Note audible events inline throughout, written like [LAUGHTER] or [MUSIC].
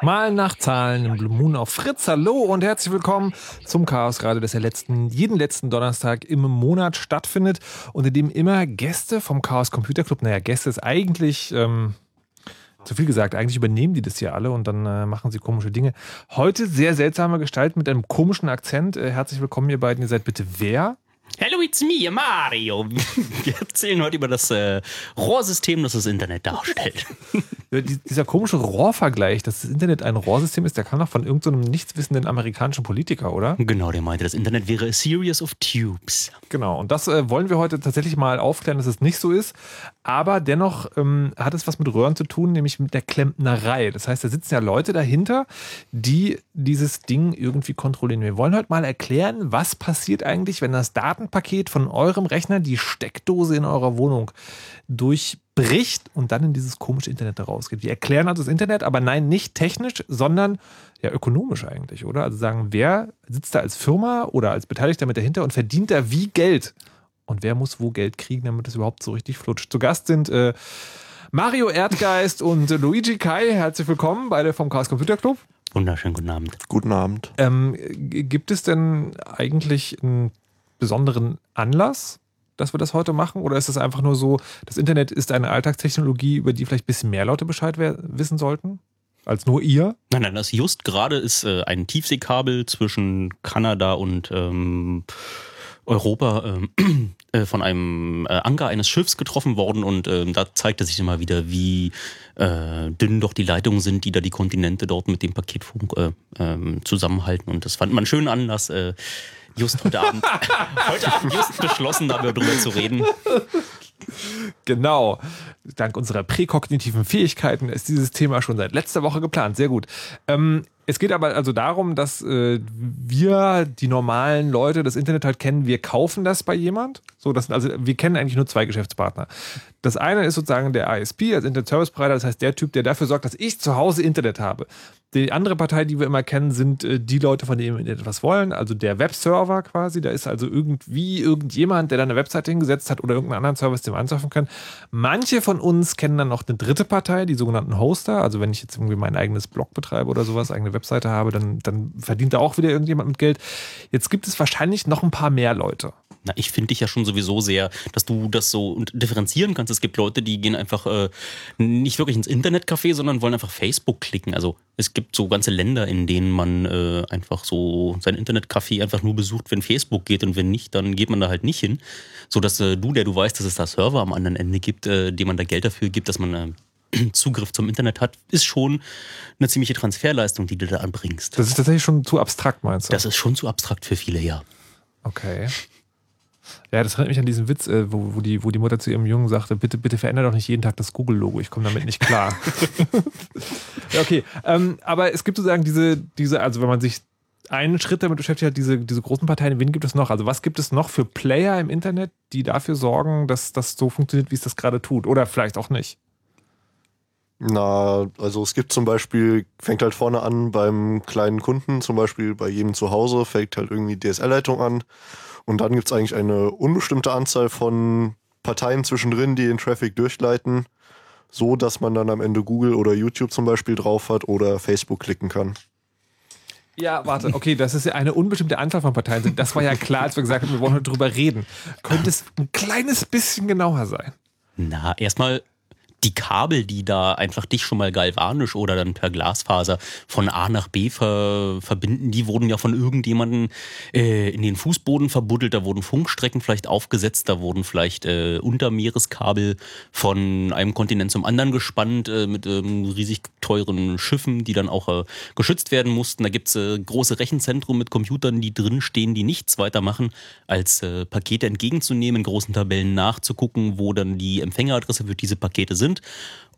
Mal nach Zahlen und Moon auf Fritz. Hallo und herzlich willkommen zum Chaos Radio, das ja letzten, jeden letzten Donnerstag im Monat stattfindet und in dem immer Gäste vom Chaos Computer Club, naja, Gäste ist eigentlich ähm, zu viel gesagt, eigentlich übernehmen die das hier alle und dann äh, machen sie komische Dinge. Heute sehr seltsame Gestalt mit einem komischen Akzent. Äh, herzlich willkommen, ihr beiden. Ihr seid bitte wer? Hello, it's me, Mario. [LAUGHS] Wir erzählen heute über das äh, Rohrsystem, das das Internet darstellt. [LAUGHS] Dieser komische Rohrvergleich, dass das Internet ein Rohrsystem ist, der kam doch von irgendeinem so nichtswissenden amerikanischen Politiker, oder? Genau, der meinte, das Internet wäre a series of tubes. Genau, und das äh, wollen wir heute tatsächlich mal aufklären, dass es nicht so ist. Aber dennoch ähm, hat es was mit Röhren zu tun, nämlich mit der Klempnerei. Das heißt, da sitzen ja Leute dahinter, die dieses Ding irgendwie kontrollieren. Wir wollen heute mal erklären, was passiert eigentlich, wenn das Daten Datenpaket von eurem Rechner die Steckdose in eurer Wohnung durchbricht und dann in dieses komische Internet da rausgeht. Wir erklären also das Internet, aber nein, nicht technisch, sondern ja ökonomisch eigentlich, oder? Also sagen, wer sitzt da als Firma oder als Beteiligter mit dahinter und verdient da wie Geld? Und wer muss wo Geld kriegen, damit es überhaupt so richtig flutscht? Zu Gast sind äh, Mario Erdgeist und Luigi Kai. Herzlich willkommen, beide vom Chaos Computer Club. Wunderschönen guten Abend. Guten Abend. Ähm, gibt es denn eigentlich einen besonderen Anlass, dass wir das heute machen? Oder ist es einfach nur so, das Internet ist eine Alltagstechnologie, über die vielleicht ein bisschen mehr Leute Bescheid wissen sollten? Als nur ihr? Nein, nein, das just gerade ist äh, ein Tiefseekabel zwischen Kanada und ähm, Europa ähm, [CLEARS THROAT] äh, von einem äh, Anker eines Schiffs getroffen worden und ähm, da zeigte sich immer wieder, wie äh, dünn doch die Leitungen sind, die da die Kontinente dort mit dem Paketfunk äh, ähm, zusammenhalten. Und das fand man einen schönen Anlass, äh, just heute Abend, [LAUGHS] heute Abend just beschlossen, darüber zu reden. Genau. Dank unserer präkognitiven Fähigkeiten ist dieses Thema schon seit letzter Woche geplant. Sehr gut. Ähm, es geht aber also darum, dass äh, wir, die normalen Leute, das Internet halt kennen. Wir kaufen das bei jemand. So, das, also wir kennen eigentlich nur zwei Geschäftspartner. Das eine ist sozusagen der ISP, als Internet Service Provider, das heißt der Typ, der dafür sorgt, dass ich zu Hause Internet habe. Die andere Partei, die wir immer kennen, sind äh, die Leute, von denen wir etwas wollen, also der Webserver quasi. Da ist also irgendwie irgendjemand, der da eine Webseite hingesetzt hat oder irgendeinen anderen Service, den wir ansurfen können. Manche von uns kennen dann noch eine dritte Partei, die sogenannten Hoster. Also wenn ich jetzt irgendwie mein eigenes Blog betreibe oder sowas, eigene Webseite habe, dann, dann verdient da auch wieder irgendjemand mit Geld. Jetzt gibt es wahrscheinlich noch ein paar mehr Leute. Na, ich finde dich ja schon sowieso sehr, dass du das so differenzieren kannst. Es gibt Leute, die gehen einfach äh, nicht wirklich ins Internetcafé, sondern wollen einfach Facebook klicken. Also es gibt so ganze Länder, in denen man äh, einfach so sein Internetcafé einfach nur besucht, wenn Facebook geht und wenn nicht, dann geht man da halt nicht hin. So dass äh, du, der du weißt, dass es da Server am anderen Ende gibt, äh, dem man da Geld dafür gibt, dass man äh, [CLEARS THROAT] Zugriff zum Internet hat, ist schon eine ziemliche Transferleistung, die du da anbringst. Das ist tatsächlich schon zu abstrakt, meinst du? Das ist schon zu abstrakt für viele, ja. Okay. Ja, das erinnert mich an diesen Witz, äh, wo, wo, die, wo die Mutter zu ihrem Jungen sagte, bitte, bitte verändere doch nicht jeden Tag das Google-Logo, ich komme damit nicht klar. [LAUGHS] ja, okay. Ähm, aber es gibt sozusagen diese, diese, also wenn man sich einen Schritt damit beschäftigt hat, diese, diese großen Parteien, wen gibt es noch? Also was gibt es noch für Player im Internet, die dafür sorgen, dass das so funktioniert, wie es das gerade tut? Oder vielleicht auch nicht? Na, also es gibt zum Beispiel, fängt halt vorne an beim kleinen Kunden, zum Beispiel bei jedem zu Hause, fängt halt irgendwie DSL-Leitung an. Und dann gibt es eigentlich eine unbestimmte Anzahl von Parteien zwischendrin, die den Traffic durchleiten, so dass man dann am Ende Google oder YouTube zum Beispiel drauf hat oder Facebook klicken kann. Ja, warte, okay, das ist ja eine unbestimmte Anzahl von Parteien sind. Das war ja klar, als wir gesagt haben, wir wollen heute drüber reden. Könnte es ein kleines bisschen genauer sein? Na, erstmal die Kabel, die da einfach dich schon mal galvanisch oder dann per Glasfaser von A nach B ver verbinden, die wurden ja von irgendjemandem äh, in den Fußboden verbuddelt, da wurden Funkstrecken vielleicht aufgesetzt, da wurden vielleicht äh, Untermeereskabel von einem Kontinent zum anderen gespannt äh, mit ähm, riesig teuren Schiffen, die dann auch äh, geschützt werden mussten. Da gibt's äh, große Rechenzentren mit Computern, die drinstehen, die nichts weiter machen, als äh, Pakete entgegenzunehmen, in großen Tabellen nachzugucken, wo dann die Empfängeradresse für diese Pakete sind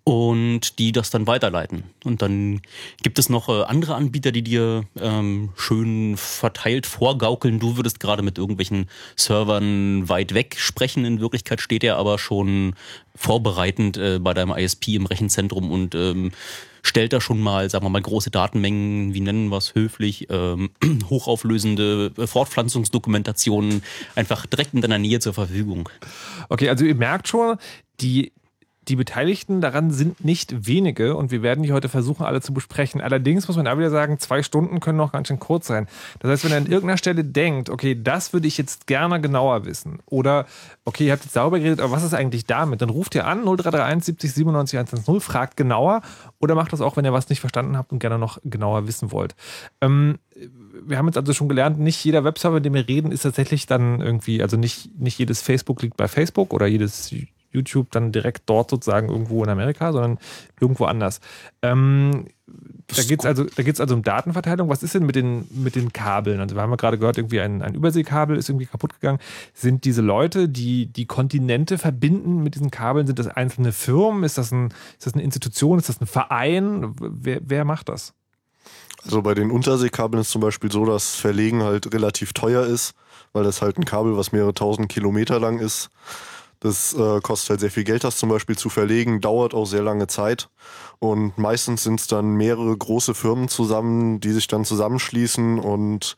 und die das dann weiterleiten. Und dann gibt es noch äh, andere Anbieter, die dir ähm, schön verteilt vorgaukeln. Du würdest gerade mit irgendwelchen Servern weit weg sprechen. In Wirklichkeit steht er aber schon vorbereitend äh, bei deinem ISP im Rechenzentrum und ähm, stellt da schon mal, sagen wir mal, große Datenmengen, wie nennen wir es höflich, ähm, [CLEARS THROAT] hochauflösende äh, Fortpflanzungsdokumentationen einfach direkt in deiner Nähe zur Verfügung. Okay, also ihr merkt schon, die, die Beteiligten daran sind nicht wenige und wir werden die heute versuchen, alle zu besprechen. Allerdings muss man da wieder sagen, zwei Stunden können noch ganz schön kurz sein. Das heißt, wenn ihr an irgendeiner Stelle denkt, okay, das würde ich jetzt gerne genauer wissen oder okay, ihr habt jetzt darüber geredet, aber was ist eigentlich damit? Dann ruft ihr an 0331 70 97 110, fragt genauer oder macht das auch, wenn ihr was nicht verstanden habt und gerne noch genauer wissen wollt. Ähm, wir haben jetzt also schon gelernt, nicht jeder Webserver, mit dem wir reden, ist tatsächlich dann irgendwie, also nicht, nicht jedes Facebook liegt bei Facebook oder jedes YouTube dann direkt dort sozusagen irgendwo in Amerika, sondern irgendwo anders. Ähm, da geht es also, also um Datenverteilung. Was ist denn mit den, mit den Kabeln? Also wir haben ja gerade gehört, irgendwie ein, ein Überseekabel ist irgendwie kaputt gegangen. Sind diese Leute, die die Kontinente verbinden mit diesen Kabeln, sind das einzelne Firmen? Ist das, ein, ist das eine Institution? Ist das ein Verein? Wer, wer macht das? Also bei den Unterseekabeln ist zum Beispiel so, dass Verlegen halt relativ teuer ist, weil das halt ein Kabel, was mehrere tausend Kilometer lang ist. Das äh, kostet halt sehr viel Geld, das zum Beispiel zu verlegen, dauert auch sehr lange Zeit. Und meistens sind es dann mehrere große Firmen zusammen, die sich dann zusammenschließen und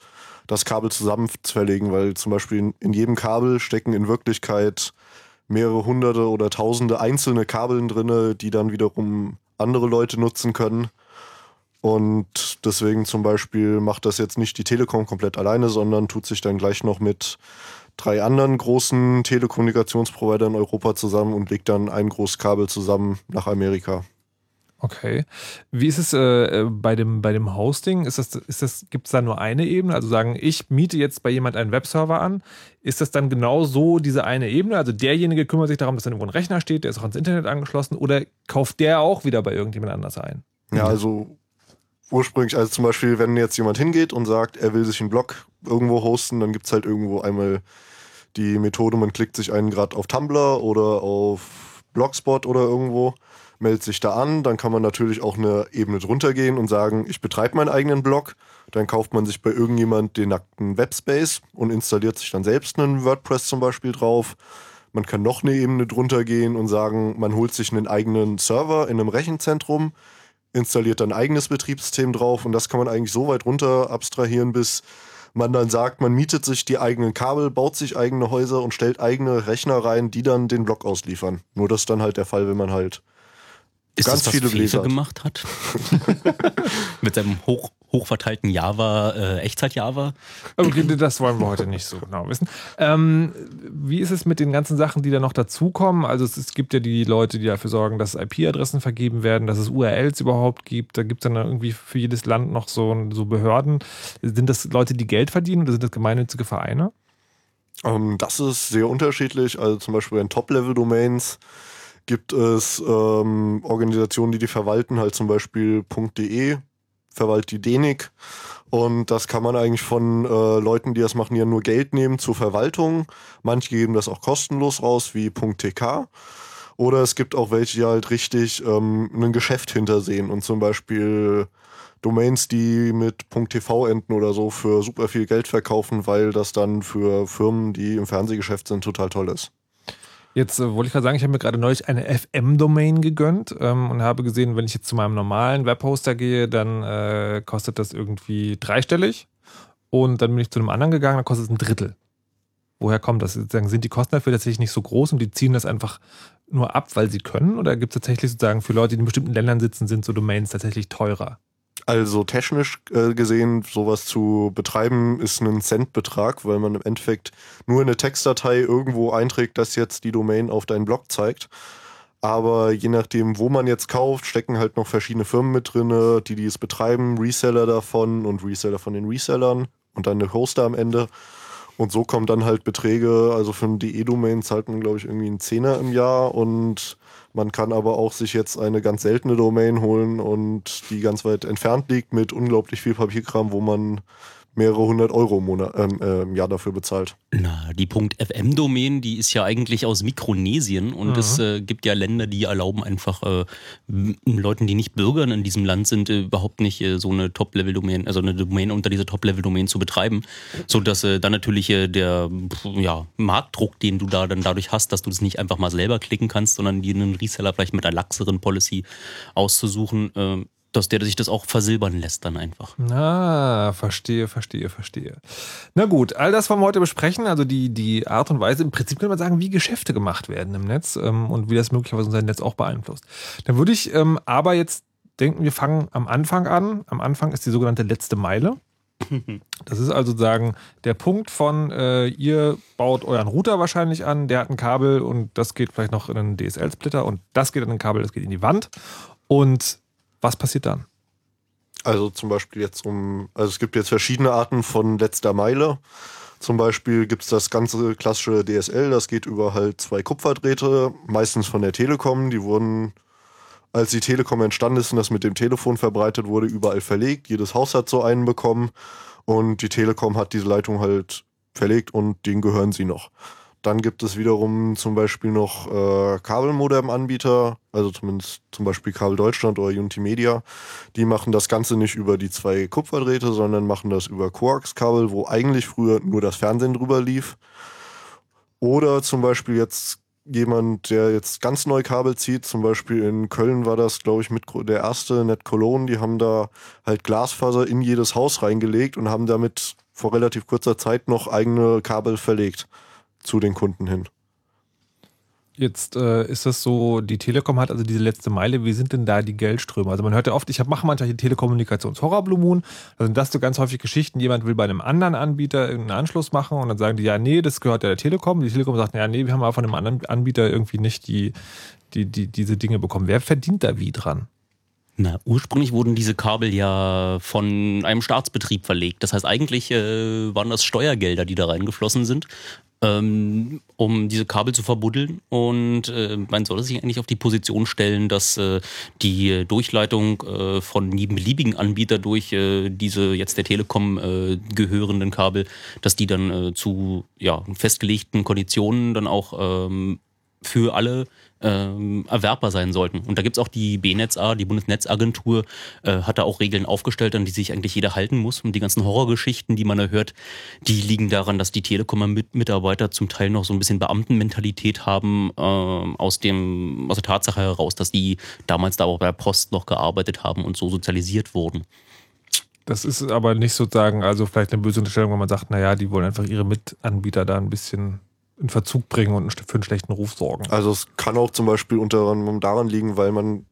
das Kabel zusammen zu verlegen, weil zum Beispiel in, in jedem Kabel stecken in Wirklichkeit mehrere hunderte oder tausende einzelne Kabeln drinne, die dann wiederum andere Leute nutzen können. Und deswegen zum Beispiel macht das jetzt nicht die Telekom komplett alleine, sondern tut sich dann gleich noch mit drei anderen großen Telekommunikationsprovidern in Europa zusammen und legt dann ein großes Kabel zusammen nach Amerika. Okay. Wie ist es äh, bei, dem, bei dem Hosting? Ist das, ist das, Gibt es da nur eine Ebene? Also sagen, ich miete jetzt bei jemand einen Webserver an. Ist das dann genau so diese eine Ebene? Also derjenige kümmert sich darum, dass dann irgendwo ein Rechner steht, der ist auch ans Internet angeschlossen oder kauft der auch wieder bei irgendjemand anders ein? Ja, also ursprünglich, also zum Beispiel, wenn jetzt jemand hingeht und sagt, er will sich einen Blog irgendwo hosten, dann gibt es halt irgendwo einmal die Methode, man klickt sich einen gerade auf Tumblr oder auf Blogspot oder irgendwo, meldet sich da an, dann kann man natürlich auch eine Ebene drunter gehen und sagen, ich betreibe meinen eigenen Blog, dann kauft man sich bei irgendjemand den nackten Webspace und installiert sich dann selbst einen WordPress zum Beispiel drauf. Man kann noch eine Ebene drunter gehen und sagen, man holt sich einen eigenen Server in einem Rechenzentrum, installiert dann ein eigenes Betriebssystem drauf und das kann man eigentlich so weit runter abstrahieren, bis man dann sagt, man mietet sich die eigenen Kabel, baut sich eigene Häuser und stellt eigene Rechner rein, die dann den Block ausliefern. Nur das ist dann halt der Fall, wenn man halt ist ganz das, was viele Flefe gemacht hat? [LAUGHS] Mit seinem hoch, hochverteilten Java, äh, Echtzeit-Java? Okay, das wollen wir heute nicht so genau wissen. Ähm, wie ist es mit den ganzen Sachen, die da noch dazukommen? Also es, es gibt ja die Leute, die dafür sorgen, dass IP-Adressen vergeben werden, dass es URLs überhaupt gibt. Da gibt es dann irgendwie für jedes Land noch so, so Behörden. Sind das Leute, die Geld verdienen oder sind das gemeinnützige Vereine? Um, ähm, das ist sehr unterschiedlich. Also zum Beispiel in Top-Level-Domains gibt es ähm, Organisationen, die die verwalten, halt zum Beispiel .de, DENIC. Und das kann man eigentlich von äh, Leuten, die das machen, ja nur Geld nehmen zur Verwaltung. Manche geben das auch kostenlos raus, wie .tk. Oder es gibt auch welche, die halt richtig ähm, ein Geschäft hintersehen und zum Beispiel Domains, die mit .tv enden oder so für super viel Geld verkaufen, weil das dann für Firmen, die im Fernsehgeschäft sind, total toll ist. Jetzt äh, wollte ich gerade sagen, ich habe mir gerade neulich eine FM-Domain gegönnt ähm, und habe gesehen, wenn ich jetzt zu meinem normalen Webhoster gehe, dann äh, kostet das irgendwie dreistellig. Und dann bin ich zu einem anderen gegangen, dann kostet es ein Drittel. Woher kommt das? Sozusagen, sind die Kosten dafür tatsächlich nicht so groß und die ziehen das einfach nur ab, weil sie können? Oder gibt es tatsächlich sozusagen für Leute, die in bestimmten Ländern sitzen, sind so Domains tatsächlich teurer? Also technisch äh, gesehen, sowas zu betreiben, ist ein Centbetrag, weil man im Endeffekt nur eine Textdatei irgendwo einträgt, dass jetzt die Domain auf deinen Blog zeigt. Aber je nachdem, wo man jetzt kauft, stecken halt noch verschiedene Firmen mit drin, die dies betreiben, Reseller davon und Reseller von den Resellern und dann eine Hoster am Ende. Und so kommen dann halt Beträge, also für ein DE-Domain zahlt man, glaube ich, irgendwie einen Zehner im Jahr und man kann aber auch sich jetzt eine ganz seltene Domain holen und die ganz weit entfernt liegt mit unglaublich viel Papierkram, wo man mehrere hundert Euro im, Monat, ähm, äh, im Jahr dafür bezahlt. Na, die .fm-Domain, die ist ja eigentlich aus Mikronesien und mhm. es äh, gibt ja Länder, die erlauben einfach äh, Leuten, die nicht Bürger in diesem Land sind, äh, überhaupt nicht äh, so eine Top-Level-Domain, also eine Domain unter dieser Top-Level-Domain zu betreiben, sodass äh, dann natürlich der ja, Marktdruck, den du da dann dadurch hast, dass du das nicht einfach mal selber klicken kannst, sondern dir einen Reseller vielleicht mit einer laxeren Policy auszusuchen, dass der sich das auch versilbern lässt dann einfach. Ah, verstehe, verstehe, verstehe. Na gut, all das wollen wir heute besprechen. Also die, die Art und Weise, im Prinzip könnte man sagen, wie Geschäfte gemacht werden im Netz ähm, und wie das möglicherweise unser Netz auch beeinflusst. Dann würde ich ähm, aber jetzt denken, wir fangen am Anfang an. Am Anfang ist die sogenannte letzte Meile. [LAUGHS] Das ist also sagen der Punkt von äh, ihr baut euren Router wahrscheinlich an, der hat ein Kabel und das geht vielleicht noch in einen DSL-Splitter und das geht in ein Kabel, das geht in die Wand und was passiert dann? Also zum Beispiel jetzt um, also es gibt jetzt verschiedene Arten von letzter Meile. Zum Beispiel gibt es das ganze klassische DSL, das geht über halt zwei Kupferdrähte, meistens von der Telekom. Die wurden, als die Telekom entstanden ist und das mit dem Telefon verbreitet wurde, überall verlegt. Jedes Haus hat so einen bekommen und die Telekom hat diese Leitung halt verlegt und denen gehören sie noch. Dann gibt es wiederum zum Beispiel noch äh, Kabelmodem-Anbieter, also zumindest zum Beispiel Kabel Deutschland oder Unity Media. Die machen das Ganze nicht über die zwei Kupferdrähte, sondern machen das über Coax-Kabel, wo eigentlich früher nur das Fernsehen drüber lief. Oder zum Beispiel jetzt jemand, der jetzt ganz neu Kabel zieht, zum Beispiel in Köln war das, glaube ich, mit der erste Net Cologne, die haben da halt Glasfaser in jedes Haus reingelegt und haben damit vor relativ kurzer Zeit noch eigene Kabel verlegt zu den Kunden hin. Jetzt äh, ist das so, die Telekom hat also diese letzte Meile. Wie sind denn da die Geldströme? Also man hört ja oft, ich mache manchmal die Telekommunikations-Horror Blue Moon. Da sind das so ganz häufig Geschichten, jemand will bei einem anderen Anbieter irgendeinen Anschluss machen und dann sagen die, ja, nee, das gehört ja der Telekom. Die Telekom sagt, ja, nee, wir haben aber von einem anderen Anbieter irgendwie nicht die, die, die, diese Dinge bekommen. Wer verdient da wie dran? Na, ursprünglich wurden diese Kabel ja von einem Staatsbetrieb verlegt. Das heißt, eigentlich äh, waren das Steuergelder, die da reingeflossen sind ähm, um diese Kabel zu verbuddeln. Und äh, man sollte sich eigentlich auf die Position stellen, dass äh, die Durchleitung äh, von jedem beliebigen Anbieter durch äh, diese jetzt der Telekom äh, gehörenden Kabel, dass die dann äh, zu ja, festgelegten Konditionen dann auch ähm, für alle ähm, erwerbbar sein sollten. Und da gibt es auch die BNetzA, die Bundesnetzagentur, äh, hat da auch Regeln aufgestellt, an die sich eigentlich jeder halten muss. Und die ganzen Horrorgeschichten, die man da hört, die liegen daran, dass die Telekom-Mitarbeiter zum Teil noch so ein bisschen Beamtenmentalität haben, äh, aus, dem, aus der Tatsache heraus, dass die damals da auch bei der Post noch gearbeitet haben und so sozialisiert wurden. Das ist aber nicht sozusagen, also vielleicht eine böse Unterstellung, wenn man sagt, naja, die wollen einfach ihre Mitanbieter da ein bisschen in Verzug bringen und für einen schlechten Ruf sorgen. Also es kann auch zum Beispiel unter anderem daran liegen, weil man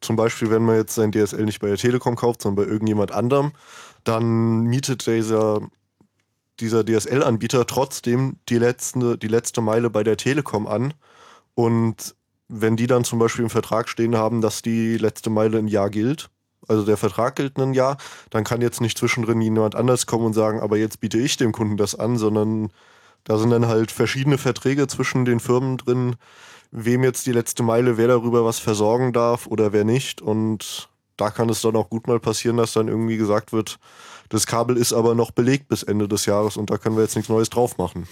zum Beispiel, wenn man jetzt sein DSL nicht bei der Telekom kauft, sondern bei irgendjemand anderem, dann mietet dieser, dieser DSL-Anbieter trotzdem die letzte, die letzte Meile bei der Telekom an. Und wenn die dann zum Beispiel im Vertrag stehen haben, dass die letzte Meile ein Jahr gilt, also der Vertrag gilt ein Jahr, dann kann jetzt nicht zwischendrin jemand anders kommen und sagen, aber jetzt biete ich dem Kunden das an, sondern da sind dann halt verschiedene Verträge zwischen den Firmen drin, wem jetzt die letzte Meile, wer darüber was versorgen darf oder wer nicht. Und da kann es dann auch gut mal passieren, dass dann irgendwie gesagt wird, das Kabel ist aber noch belegt bis Ende des Jahres und da können wir jetzt nichts Neues drauf machen.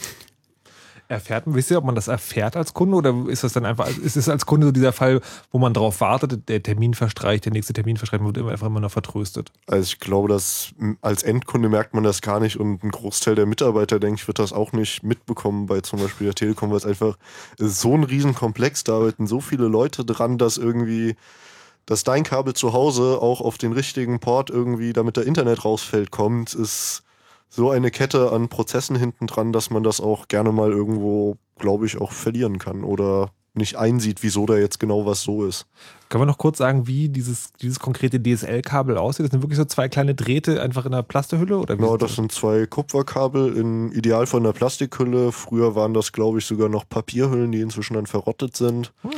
Erfährt, wisst ihr, ob man das erfährt als Kunde oder ist das dann einfach, ist es als Kunde so dieser Fall, wo man darauf wartet, der Termin verstreicht, der nächste Termin verstreicht, wird immer einfach immer noch vertröstet? Also ich glaube, dass als Endkunde merkt man das gar nicht und ein Großteil der Mitarbeiter, denke ich, wird das auch nicht mitbekommen bei zum Beispiel der Telekom, weil es einfach so ein Riesenkomplex, da arbeiten so viele Leute dran, dass irgendwie dass dein Kabel zu Hause auch auf den richtigen Port irgendwie, damit der Internet rausfällt, kommt, ist so eine Kette an Prozessen hinten dran, dass man das auch gerne mal irgendwo, glaube ich, auch verlieren kann oder nicht einsieht, wieso da jetzt genau was so ist. Können wir noch kurz sagen, wie dieses, dieses konkrete DSL-Kabel aussieht? Das sind wirklich so zwei kleine Drähte einfach in einer Plastehülle? Oder genau, das sind zwei Kupferkabel, im Idealfall in einer Plastikhülle. Früher waren das, glaube ich, sogar noch Papierhüllen, die inzwischen dann verrottet sind. Hm.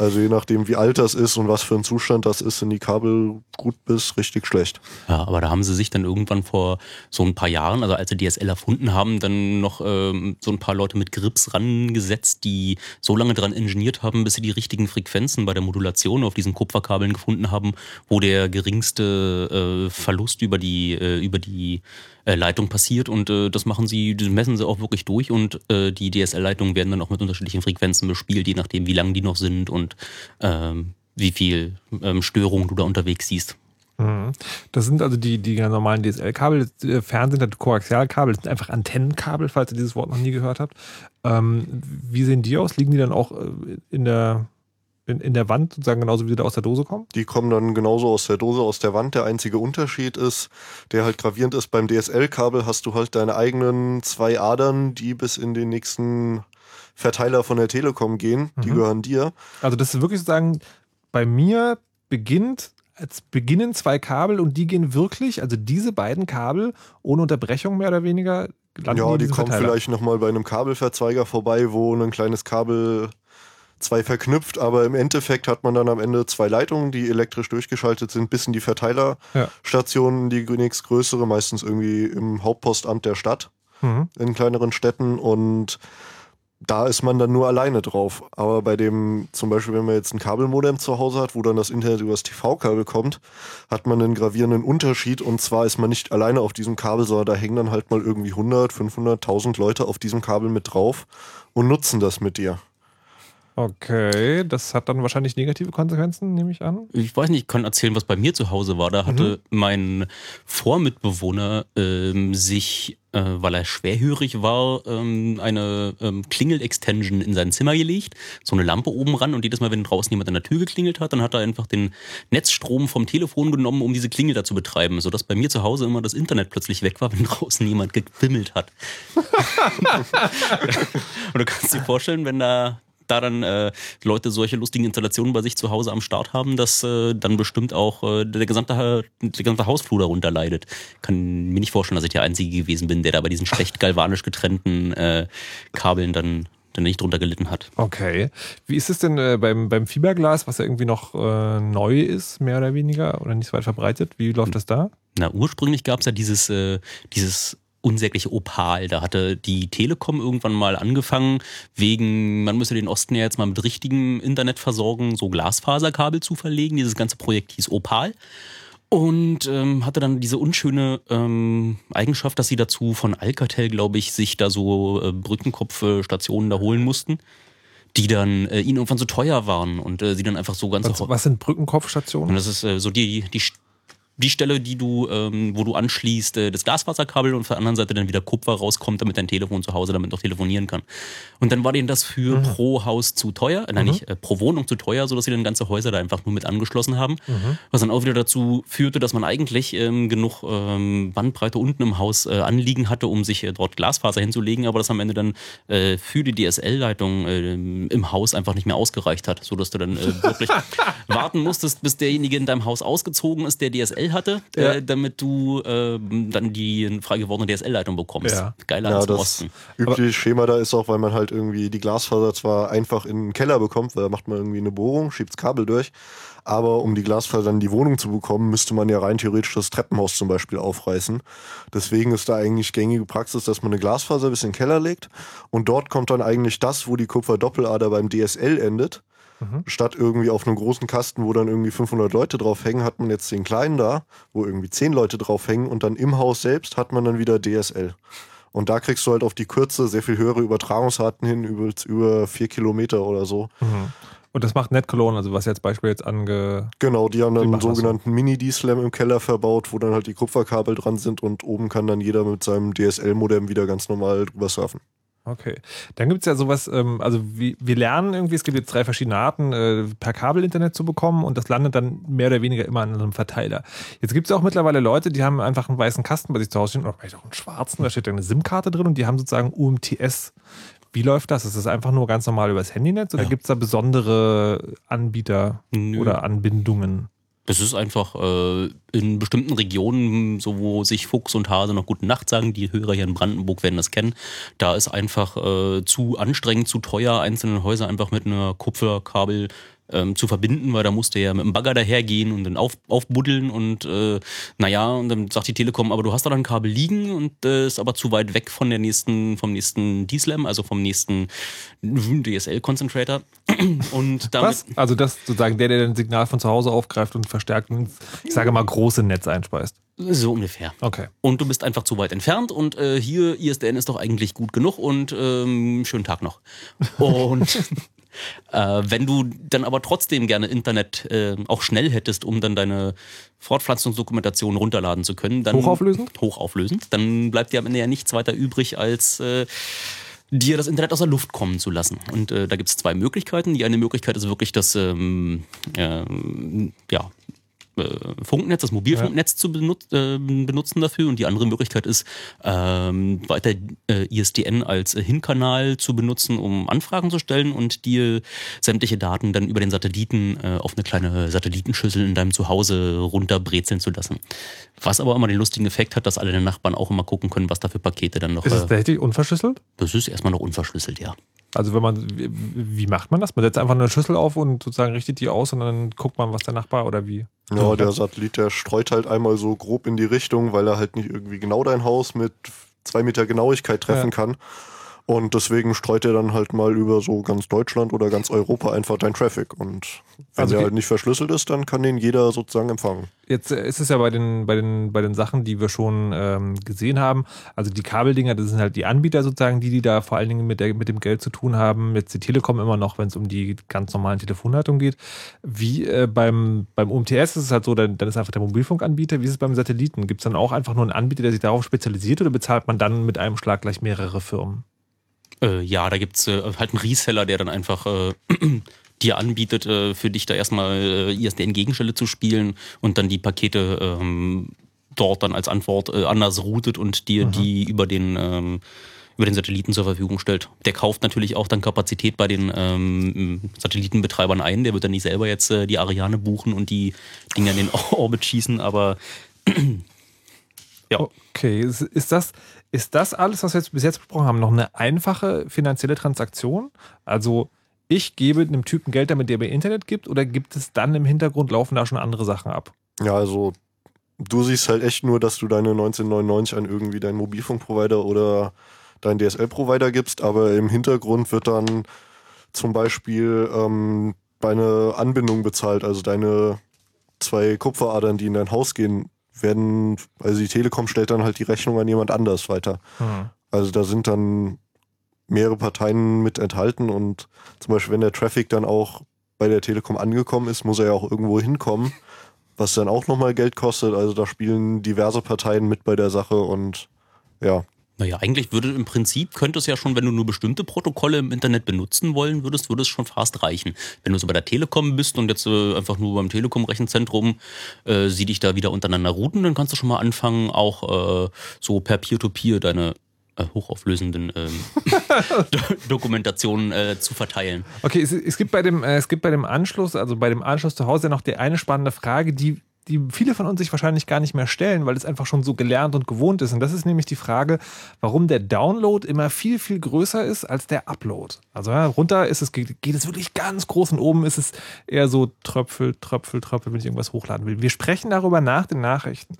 Also je nachdem, wie alt das ist und was für ein Zustand das ist, sind die Kabel gut bis richtig schlecht. Ja, aber da haben sie sich dann irgendwann vor so ein paar Jahren, also als sie DSL erfunden haben, dann noch ähm, so ein paar Leute mit Grips rangesetzt, die so lange dran ingeniert haben, bis sie die richtigen Frequenzen bei der Modulation Station auf diesen Kupferkabeln gefunden haben, wo der geringste äh, Verlust über die, äh, über die äh, Leitung passiert. Und äh, das machen sie, das messen sie auch wirklich durch und äh, die DSL-Leitungen werden dann auch mit unterschiedlichen Frequenzen bespielt, je nachdem, wie lang die noch sind und ähm, wie viel ähm, Störung du da unterwegs siehst. Mhm. Das sind also die, die normalen DSL-Kabel. Äh, Fernsehen Koaxialkabel, das sind einfach Antennenkabel, falls ihr dieses Wort noch nie gehört habt. Ähm, wie sehen die aus? Liegen die dann auch in der in, in der Wand sozusagen genauso wie sie da aus der Dose kommen? Die kommen dann genauso aus der Dose, aus der Wand. Der einzige Unterschied ist, der halt gravierend ist, beim DSL-Kabel hast du halt deine eigenen zwei Adern, die bis in den nächsten Verteiler von der Telekom gehen. Die mhm. gehören dir. Also das ist wirklich sozusagen, bei mir beginnt als beginnen zwei Kabel und die gehen wirklich, also diese beiden Kabel ohne Unterbrechung mehr oder weniger. Ja, die kommen Verteiler. vielleicht nochmal bei einem Kabelverzweiger vorbei, wo ein kleines Kabel zwei verknüpft, aber im Endeffekt hat man dann am Ende zwei Leitungen, die elektrisch durchgeschaltet sind, bis in die Verteilerstationen, die nächstgrößere, meistens irgendwie im Hauptpostamt der Stadt, Mhm. in kleineren Städten und da ist man dann nur alleine drauf. Aber bei dem, zum Beispiel, wenn man jetzt ein Kabelmodem zu Hause hat, wo dann das Internet übers TV-Kabel kommt, hat man einen gravierenden Unterschied. Und zwar ist man nicht alleine auf diesem Kabel, sondern da hängen dann halt mal irgendwie 100, 500, 1000 Leute auf diesem Kabel mit drauf und nutzen das mit dir. Okay, das hat dann wahrscheinlich negative Konsequenzen, nehme ich an. Ich weiß nicht, ich kann erzählen, was bei mir zu Hause war. Da hatte mhm. mein Vormitbewohner ähm, sich, äh, weil er schwerhörig war, ähm, eine ähm, Klingel-Extension in sein Zimmer gelegt. So eine Lampe oben ran und jedes Mal, wenn draußen jemand an der Tür geklingelt hat, dann hat er einfach den Netzstrom vom Telefon genommen, um diese Klingel da zu betreiben, sodass bei mir zu Hause immer das Internet plötzlich weg war, [LAUGHS] wenn draußen jemand gewimmelt hat. [LAUGHS] [LAUGHS] und du kannst dir vorstellen, wenn da da dann äh, Leute solche lustigen Installationen bei sich zu Hause am Start haben, dass äh, dann bestimmt auch äh, der, gesamte, der gesamte Hausflur darunter leidet. Kann mir nicht vorstellen, dass ich der Einzige gewesen bin, der da bei diesen schlecht galvanisch getrennten äh, Kabeln dann dann nicht drunter gelitten hat. Okay. Wie ist es denn äh, beim, beim Fiberglas, was ja irgendwie noch äh, neu ist, mehr oder weniger, oder nicht so weit verbreitet? Wie läuft das da? Na, ursprünglich gab es ja dieses, äh, dieses unsägliche Opal. Da hatte die Telekom irgendwann mal angefangen, wegen, man müsse den Osten ja jetzt mal mit richtigem Internet versorgen, so Glasfaserkabel zu verlegen. Dieses ganze Projekt hieß Opal. Und ähm, hatte dann diese unschöne ähm, Eigenschaft, dass sie dazu von Alcatel, glaube ich, sich da so äh, Brückenkopfstationen da holen mussten die dann äh, ihnen irgendwann so teuer waren und äh, sie dann einfach so ganz. Was, was sind Brückenkopfstationen? Und das ist äh, so die, die die Stelle, die du, ähm, wo du anschließt, äh, das Glasfaserkabel und auf der anderen Seite dann wieder Kupfer rauskommt, damit dein Telefon zu Hause damit noch telefonieren kann. Und dann war denen das für mhm. pro Haus zu teuer, äh, nein, mhm. nicht äh, pro Wohnung zu teuer, sodass sie dann ganze Häuser da einfach nur mit angeschlossen haben. Mhm. Was dann auch wieder dazu führte, dass man eigentlich ähm, genug ähm, Bandbreite unten im Haus äh, anliegen hatte, um sich äh, dort Glasfaser hinzulegen, aber das am Ende dann äh, für die DSL-Leitung äh, im Haus einfach nicht mehr ausgereicht hat, sodass du dann wirklich [LAUGHS] warten musstest, bis derjenige in deinem Haus ausgezogen ist, der DSL hatte, ja. äh, damit du äh, dann die frei gewordene DSL-Leitung bekommst. Ja. Geiler ja, als das Osten. Übliche Schema da ist auch, weil man halt irgendwie die Glasfaser zwar einfach in den Keller bekommt, weil da macht man irgendwie eine Bohrung, schiebt das Kabel durch, aber um die Glasfaser dann in die Wohnung zu bekommen, müsste man ja rein theoretisch das Treppenhaus zum Beispiel aufreißen. Deswegen ist da eigentlich gängige Praxis, dass man eine Glasfaser bis in den Keller legt und dort kommt dann eigentlich das, wo die Kupferdoppellader beim DSL endet Mhm. Statt irgendwie auf einem großen Kasten, wo dann irgendwie 500 Leute drauf hängen, hat man jetzt den kleinen da, wo irgendwie 10 Leute drauf hängen und dann im Haus selbst hat man dann wieder DSL. Und da kriegst du halt auf die Kürze sehr viel höhere Übertragungsraten hin, über, über vier Kilometer oder so. Mhm. Und das macht NetCologne, also was jetzt Beispiel jetzt ange. Genau, die haben dann einen sogenannten Mini-D-Slam im Keller verbaut, wo dann halt die Kupferkabel dran sind und oben kann dann jeder mit seinem DSL-Modem wieder ganz normal drüber surfen. Okay. Dann gibt es ja sowas, ähm, also wir, wir, lernen irgendwie, es gibt jetzt drei verschiedene Arten, äh, per Kabel Internet zu bekommen und das landet dann mehr oder weniger immer an einem Verteiler. Jetzt gibt es auch mittlerweile Leute, die haben einfach einen weißen Kasten bei sich zu Hause stehen, oder vielleicht auch einen schwarzen, da steht eine SIM-Karte drin und die haben sozusagen UMTS. Wie läuft das? Ist das einfach nur ganz normal übers Handynetz oder ja. gibt es da besondere Anbieter Nö. oder Anbindungen? Das ist einfach äh, in bestimmten Regionen, so wo sich Fuchs und Hase noch gute Nacht sagen, die Hörer hier in Brandenburg werden das kennen. Da ist einfach äh, zu anstrengend, zu teuer, einzelne Häuser einfach mit einer Kupferkabel ähm, zu verbinden, weil da musste er ja mit dem Bagger dahergehen und dann auf, aufbuddeln und äh, naja, und dann sagt die Telekom, aber du hast da ein Kabel liegen und äh, ist aber zu weit weg von der nächsten, vom nächsten D-Slam, also vom nächsten DSL-Concentrator. [CLEARS THROAT] Und damit Was? Also das sozusagen der, der ein Signal von zu Hause aufgreift und verstärkt ins, ich sage mal, große Netz einspeist. So ungefähr. Okay. Und du bist einfach zu weit entfernt und äh, hier ISDN ist doch eigentlich gut genug und ähm, schönen Tag noch. [LAUGHS] Und Äh, wenn du dann aber trotzdem gerne Internet äh, auch schnell hättest, um dann deine Fortpflanzungsdokumentation runterladen zu können, dann hochauflösend, hochauflösend, dann bleibt dir am Ende ja nichts weiter übrig als äh, dir das Internet aus der Luft kommen zu lassen. Und äh, da gibt es zwei Möglichkeiten. Die eine Möglichkeit ist wirklich das ähm, äh, ja, Funknetz, das Mobilfunknetz ja. zu benut äh, benutzen dafür. Und die andere Möglichkeit ist, ähm, weiter äh, ISDN als Hinkanal zu benutzen, um Anfragen zu stellen und dir sämtliche Daten dann über den Satelliten äh, auf eine kleine Satellitenschüssel in deinem Zuhause runterbrezeln zu lassen. Was aber immer den lustigen Effekt hat, dass alle deine Nachbarn auch immer gucken können, was da für Pakete dann noch. Ist es äh, tatsächlich unverschlüsselt? Das ist erstmal noch unverschlüsselt, ja. Also wenn man, wie, macht man das? Man setzt einfach eine Schüssel auf und sozusagen richtet die aus und dann guckt man, was der Nachbar oder wie? Ja, der Satellit, der streut halt einmal so grob in die Richtung, weil er halt nicht irgendwie genau dein Haus mit zwei Meter Genauigkeit treffen Ja. kann. Und deswegen streut er dann halt mal über so ganz Deutschland oder ganz Europa einfach dein Traffic. Und wenn Also der halt nicht verschlüsselt ist, dann kann den jeder sozusagen empfangen. Jetzt äh, ist es ja bei den, bei den, bei den Sachen, die wir schon ähm, gesehen haben. Also die Kabeldinger, das sind halt die Anbieter sozusagen, die, die da vor allen Dingen mit, der, mit dem Geld zu tun haben. Jetzt die Telekom immer noch, wenn es um die ganz normalen Telefonleitungen geht. Wie äh, beim, beim UMTS ist es halt so, dann, dann ist einfach der Mobilfunkanbieter. Wie ist es beim Satelliten? Gibt es dann auch einfach nur einen Anbieter, der sich darauf spezialisiert oder bezahlt man dann mit einem Schlag gleich mehrere Firmen? Äh, ja, da gibt's äh, halt einen Reseller, der dann einfach äh, [CLEARS THROAT] dir anbietet, äh, für dich da erstmal äh, ISDN-Gegenstelle zu spielen und dann die Pakete ähm, dort dann als Antwort äh, anders routet und dir die über den ähm, über den Satelliten zur Verfügung stellt. Der kauft natürlich auch dann Kapazität bei den ähm, Satellitenbetreibern ein. Der wird dann nicht selber jetzt äh, die Ariane buchen und die Dinger in den [LAUGHS] Orbit schießen, aber [CLEARS THROAT] ja. Okay, ist, ist, das, ist das alles, was wir jetzt bis jetzt besprochen haben, noch eine einfache finanzielle Transaktion? Also ich gebe einem Typen Geld, damit der mir Internet gibt, oder gibt es dann im Hintergrund laufen da schon andere Sachen ab? Ja, also du siehst halt echt nur, dass du deine 1999 an irgendwie deinen Mobilfunkprovider oder deinen DSL-Provider gibst, aber im Hintergrund wird dann zum Beispiel ähm, deine Anbindung bezahlt, also deine zwei Kupferadern, die in dein Haus gehen, werden, also die Telekom stellt dann halt die Rechnung an jemand anders weiter. Hm. Also da sind dann mehrere Parteien mit enthalten und zum Beispiel, wenn der Traffic dann auch bei der Telekom angekommen ist, muss er ja auch irgendwo hinkommen, was dann auch nochmal Geld kostet. Also da spielen diverse Parteien mit bei der Sache und ja. Naja, eigentlich würde im Prinzip, könnte es ja schon, wenn du nur bestimmte Protokolle im Internet benutzen wollen würdest, würde es schon fast reichen. Wenn du so bei der Telekom bist und jetzt äh, einfach nur beim Telekom-Rechenzentrum äh, sie dich da wieder untereinander routen, dann kannst du schon mal anfangen, auch äh, so per Peer-to-Peer deine äh, hochauflösenden ähm, [LAUGHS] Do Dokumentationen äh, zu verteilen. Okay, es, es, gibt bei dem, äh, es gibt bei dem Anschluss, also bei dem Anschluss zu Hause noch die eine spannende Frage, die, die viele von uns sich wahrscheinlich gar nicht mehr stellen, weil es einfach schon so gelernt und gewohnt ist. Und das ist nämlich die Frage, warum der Download immer viel, viel größer ist als der Upload. Also ja, runter ist es, geht, geht es wirklich ganz groß und oben ist es eher so Tröpfel, Tröpfel, Tröpfel, wenn ich irgendwas hochladen will. Wir sprechen darüber nach den Nachrichten.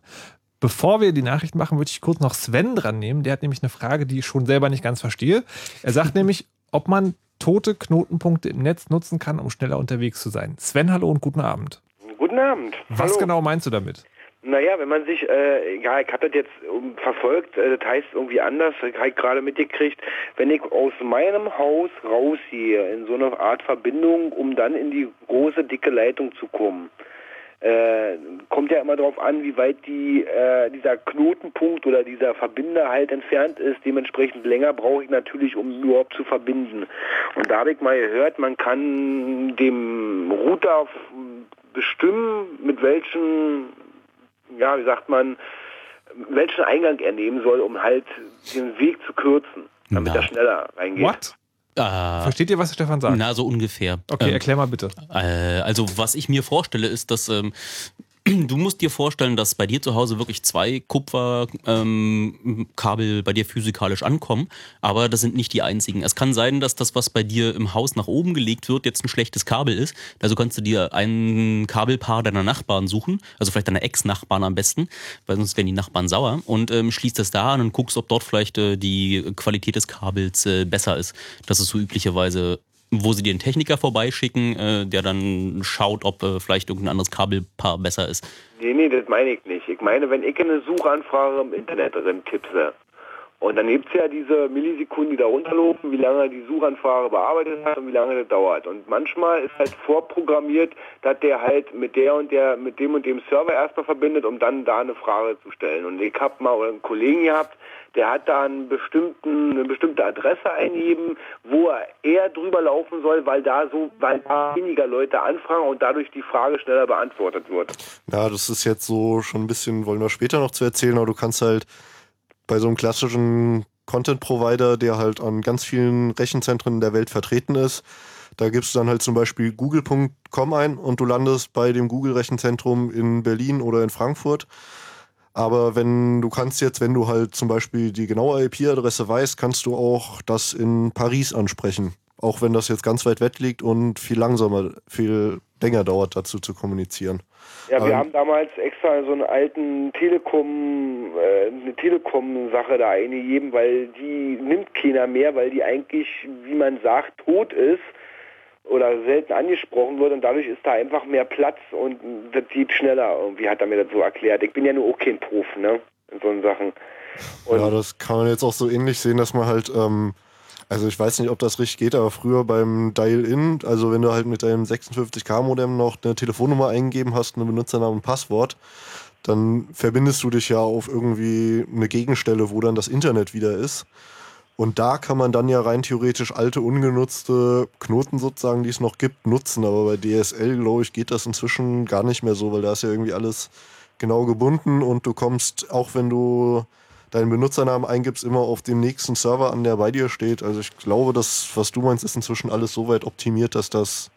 Bevor wir die Nachrichten machen, würde ich kurz noch Sven dran nehmen. Der hat nämlich eine Frage, die ich schon selber nicht ganz verstehe. Er sagt [LAUGHS] nämlich, ob man tote Knotenpunkte im Netz nutzen kann, um schneller unterwegs zu sein. Sven, hallo und guten Abend. Guten Abend. Was Hallo. genau meinst du damit? Naja, wenn man sich, äh, ja, ich habe das jetzt um, verfolgt, äh, das heißt irgendwie anders, ich habe gerade mitgekriegt, wenn ich aus meinem Haus rausgehe, in so eine Art Verbindung, um dann in die große, dicke Leitung zu kommen, äh, kommt ja immer darauf an, wie weit die, äh, dieser Knotenpunkt oder dieser Verbinder halt entfernt ist. Dementsprechend länger brauche ich natürlich, um überhaupt zu verbinden. Und da habe ich mal gehört, man kann dem Router bestimmen, mit welchen, ja, wie sagt man, welchen Eingang er nehmen soll, um halt den Weg zu kürzen, damit Na. er schneller reingeht. What? Äh, Versteht ihr, was Stefan sagt? na, so ungefähr. Okay, Ähm, erklär mal bitte. Äh, also was ich mir vorstelle, ist, dass ähm, du musst dir vorstellen, dass bei dir zu Hause wirklich zwei Kupferkabel ähm, bei dir physikalisch ankommen, aber das sind nicht die einzigen. Es kann sein, dass das, was bei dir im Haus nach oben gelegt wird, jetzt ein schlechtes Kabel ist. Also kannst du dir ein Kabelpaar deiner Nachbarn suchen, also vielleicht deiner Ex-Nachbarn am besten, weil sonst werden die Nachbarn sauer und ähm, schließt das da an und guckst, ob dort vielleicht äh, die Qualität des Kabels äh, besser ist. Das ist so üblicherweise wo sie den Techniker vorbeischicken, äh, der dann schaut, ob äh, vielleicht irgendein anderes Kabelpaar besser ist. Nee, nee, das meine ich nicht. Ich meine, wenn ich eine Suchanfrage im Internet drin tippse, und dann gibt's ja diese Millisekunden, die da runterlaufen, wie lange die Suchanfrage bearbeitet hat und wie lange das dauert. Und manchmal ist halt vorprogrammiert, dass der halt mit der und der, mit dem und dem Server erstmal verbindet, um dann da eine Frage zu stellen. Und ich habe mal einen Kollegen gehabt, der hat da einen bestimmten, eine bestimmte Adresse eingegeben, wo er eher drüber laufen soll, weil da so, weil da weniger Leute anfragen und dadurch die Frage schneller beantwortet wird. Ja, das ist jetzt so schon ein bisschen, wollen wir später noch zu erzählen, aber du kannst halt bei so einem klassischen Content-Provider, der halt an ganz vielen Rechenzentren der Welt vertreten ist, da gibst du dann halt zum Beispiel google.com ein und du landest bei dem Google-Rechenzentrum in Berlin oder in Frankfurt. Aber wenn du kannst jetzt, wenn du halt zum Beispiel die genaue IP-Adresse weißt, kannst du auch das in Paris ansprechen. Auch wenn das jetzt ganz weit weg liegt und viel langsamer, viel länger dauert, dazu zu kommunizieren. Ja, wir Ähm, haben damals extra so einen alten Telekom, äh, eine Telekom-Sache da eingegeben, weil die nimmt keiner mehr, weil die eigentlich, wie man sagt, tot ist oder selten angesprochen wird und dadurch ist da einfach mehr Platz und das geht schneller irgendwie, hat er mir das so erklärt. Ich bin ja nur auch kein Prof, ne, in so Sachen. Und ja, das kann man jetzt auch so ähnlich sehen, dass man halt, ähm, also ich weiß nicht, ob das richtig geht, aber früher beim Dial-In, also wenn du halt mit deinem 56K-Modem noch eine Telefonnummer eingegeben hast, eine Benutzernamen und Passwort, dann verbindest du dich ja auf irgendwie eine Gegenstelle, wo dann das Internet wieder ist. Und da kann man dann ja rein theoretisch alte, ungenutzte Knoten sozusagen, die es noch gibt, nutzen. Aber bei DSL, glaube ich, geht das inzwischen gar nicht mehr so, weil da ist ja irgendwie alles genau gebunden und du kommst, auch wenn du deinen Benutzernamen eingibst, immer auf dem nächsten Server an, der bei dir steht. Also ich glaube, das, was du meinst, ist inzwischen alles so weit optimiert, dass das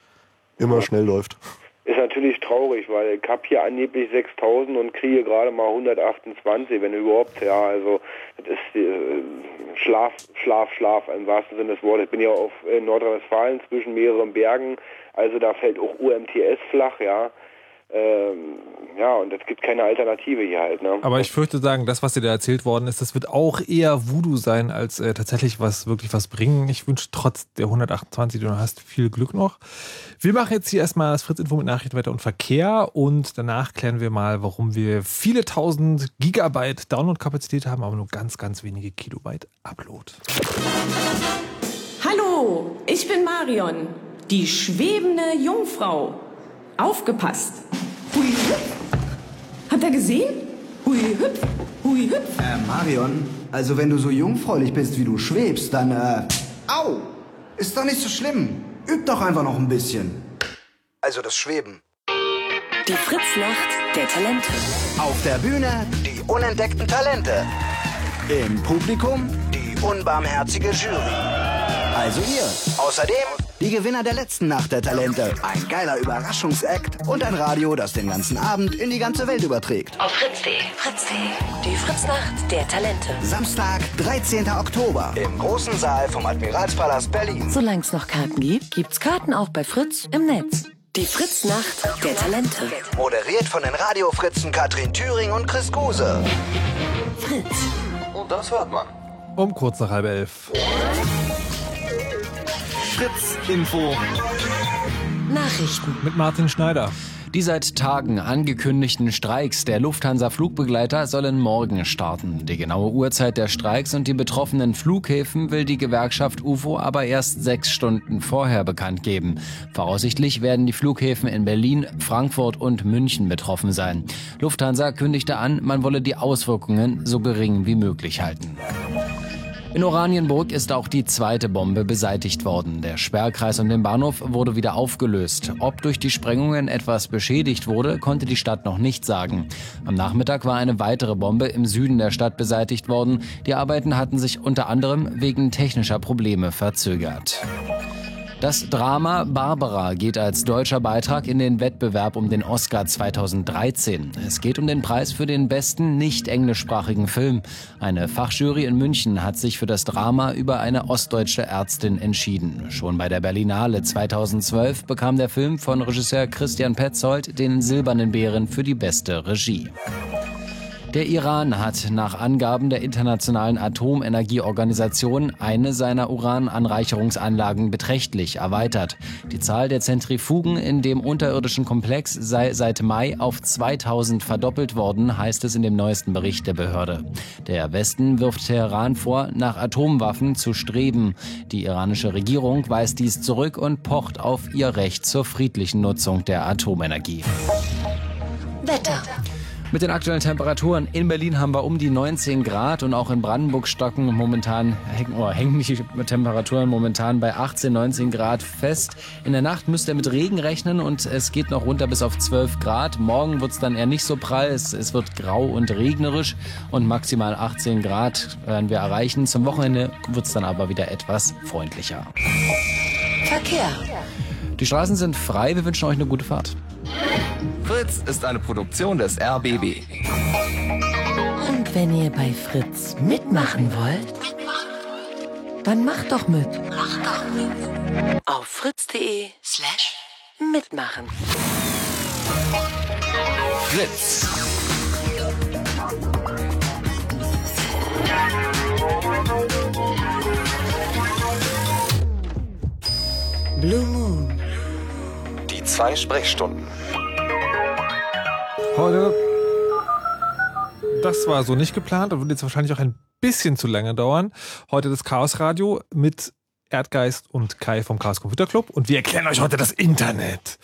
immer schnell läuft. ist natürlich traurig, weil ich habe hier angeblich 6000 und kriege gerade mal 128, wenn überhaupt, ja, also das ist äh, Schlaf, Schlaf, Schlaf im wahrsten Sinne des Wortes. Ich bin ja auf äh, Nordrhein-Westfalen zwischen mehreren Bergen, also da fällt auch UMTS flach, ja. Ähm, ja, und es gibt keine Alternative hier halt, ne? Aber ich fürchte sagen, das, was dir da erzählt worden ist, das wird auch eher Voodoo sein, als äh, tatsächlich was wirklich was bringen. Ich wünsche trotz der 128, die du noch hast, viel Glück noch. Wir machen jetzt hier erstmal das Fritz-Info mit Nachrichten weiter und Verkehr und danach klären wir mal, warum wir viele tausend Gigabyte Download-Kapazität haben, aber nur ganz, ganz wenige Kilobyte Upload. Hallo, ich bin Marion, die schwebende Jungfrau. Aufgepasst. Hui hüpf. Habt ihr gesehen? Hui hüpf, hui hüpf. Äh, Marion, also wenn du so jungfräulich bist, wie du schwebst, dann, äh, au! Ist doch nicht so schlimm. Üb doch einfach noch ein bisschen. Also das Schweben. Die Fritznacht der Talente. Auf der Bühne die unentdeckten Talente. Im Publikum die unbarmherzige Jury. Also ihr. Außerdem die Gewinner der letzten Nacht der Talente. Ein geiler Überraschungsakt und ein Radio, das den ganzen Abend in die ganze Welt überträgt. Auf fritz.de. Fritz.de. Die Fritznacht der Talente. Samstag, 13. Oktober. Im großen Saal vom Admiralspalast Berlin. Solange es noch Karten gibt, gibt's Karten auch bei Fritz im Netz. Die Fritznacht der Talente. Moderiert von den Radiofritzen Katrin Thüring und Chris Guse. Fritz. Und das hört man. Um kurz nach halb elf. Fritz Info. Nachrichten. Mit Martin Schneider. Die seit Tagen angekündigten Streiks der Lufthansa-Flugbegleiter sollen morgen starten. Die genaue Uhrzeit der Streiks und die betroffenen Flughäfen will die Gewerkschaft UFO aber erst sechs Stunden vorher bekannt geben. Voraussichtlich werden die Flughäfen in Berlin, Frankfurt und München betroffen sein. Lufthansa kündigte an, man wolle die Auswirkungen so gering wie möglich halten. In Oranienburg ist auch die zweite Bombe beseitigt worden. Der Sperrkreis um den Bahnhof wurde wieder aufgelöst. Ob durch die Sprengungen etwas beschädigt wurde, konnte die Stadt noch nicht sagen. Am Nachmittag war eine weitere Bombe im Süden der Stadt beseitigt worden. Die Arbeiten hatten sich unter anderem wegen technischer Probleme verzögert. Das Drama Barbara geht als deutscher Beitrag in den Wettbewerb um den Oscar 2013. Es geht um den Preis für den besten nicht englischsprachigen Film. Eine Fachjury in München hat sich für das Drama über eine ostdeutsche Ärztin entschieden. Schon bei der Berlinale 2012 bekam der Film von Regisseur Christian Petzold den Silbernen Bären für die beste Regie. Der Iran hat nach Angaben der Internationalen Atomenergieorganisation eine seiner Urananreicherungsanlagen beträchtlich erweitert. Die Zahl der Zentrifugen in dem unterirdischen Komplex sei seit Mai auf 2000 verdoppelt worden, heißt es in dem neuesten Bericht der Behörde. Der Westen wirft Teheran vor, nach Atomwaffen zu streben. Die iranische Regierung weist dies zurück und pocht auf ihr Recht zur friedlichen Nutzung der Atomenergie. Wetter. Mit den aktuellen Temperaturen in Berlin haben wir um die 19 Grad und auch in Brandenburg stocken momentan, hängen, oh, hängen die Temperaturen momentan bei 18, 19 Grad fest. In der Nacht müsst ihr mit Regen rechnen und es geht noch runter bis auf 12 Grad. Morgen wird es dann eher nicht so prall, es, es wird grau und regnerisch und maximal 18 Grad werden wir erreichen. Zum Wochenende wird es dann aber wieder etwas freundlicher. Verkehr. Die Straßen sind frei, wir wünschen euch eine gute Fahrt. Fritz ist eine Produktion des RBB. Und wenn ihr bei Fritz mitmachen wollt, dann macht doch mit. Macht doch mit. Auf fritz.de slash mitmachen. Fritz. Blue Moon. Zwei Sprechstunden. Heute, das war so nicht geplant und wird jetzt wahrscheinlich auch ein bisschen zu lange dauern. Heute das Chaos Radio mit Erdgeist und Kai vom Chaos Computer Club und wir erklären euch heute das Internet.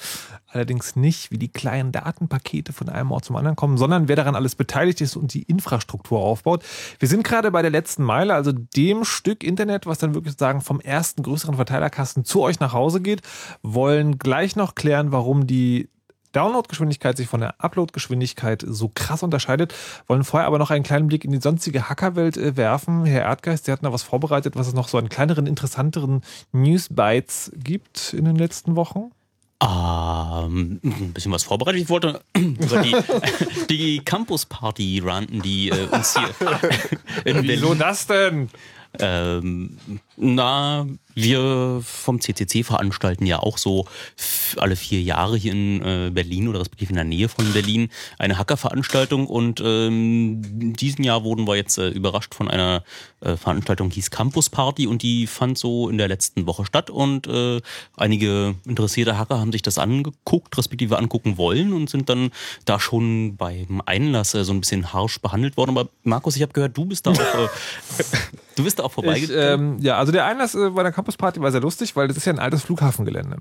Allerdings nicht, wie die kleinen Datenpakete von einem Ort zum anderen kommen, sondern wer daran alles beteiligt ist und die Infrastruktur aufbaut. Wir sind gerade bei der letzten Meile, also dem Stück Internet, was dann wirklich sagen vom ersten größeren Verteilerkasten zu euch nach Hause geht, wollen gleich noch klären, warum die Downloadgeschwindigkeit sich von der Uploadgeschwindigkeit so krass unterscheidet, wollen vorher aber noch einen kleinen Blick in die sonstige Hackerwelt äh, werfen. Herr Erdgeist, Sie hatten da was vorbereitet, was es noch so an kleineren, interessanteren Newsbites gibt in den letzten Wochen. Ähm, ein bisschen was vorbereitet. Ich wollte [CLEARS THROAT] über die, [LAUGHS] die Campus-Party ranten, die äh, uns hier [LAUGHS] in Wieso Berlin. das denn? Ähm, na, wir vom CCC veranstalten ja auch so alle vier Jahre hier in äh, Berlin oder respektive in der Nähe von Berlin eine Hacker-Veranstaltung und ähm, in diesem Jahr wurden wir jetzt äh, überrascht von einer äh, Veranstaltung, die hieß Campus Party und die fand so in der letzten Woche statt und äh, einige interessierte Hacker haben sich das angeguckt, respektive angucken wollen und sind dann da schon beim Einlass äh, so ein bisschen harsch behandelt worden. Aber Markus, ich habe gehört, du bist da auch, äh, [LAUGHS] du bist da auch Ich, vorbeigegangen. ähm, ja, also der Einlass äh, bei der Campusparty war sehr lustig, weil das ist ja ein altes Flughafengelände.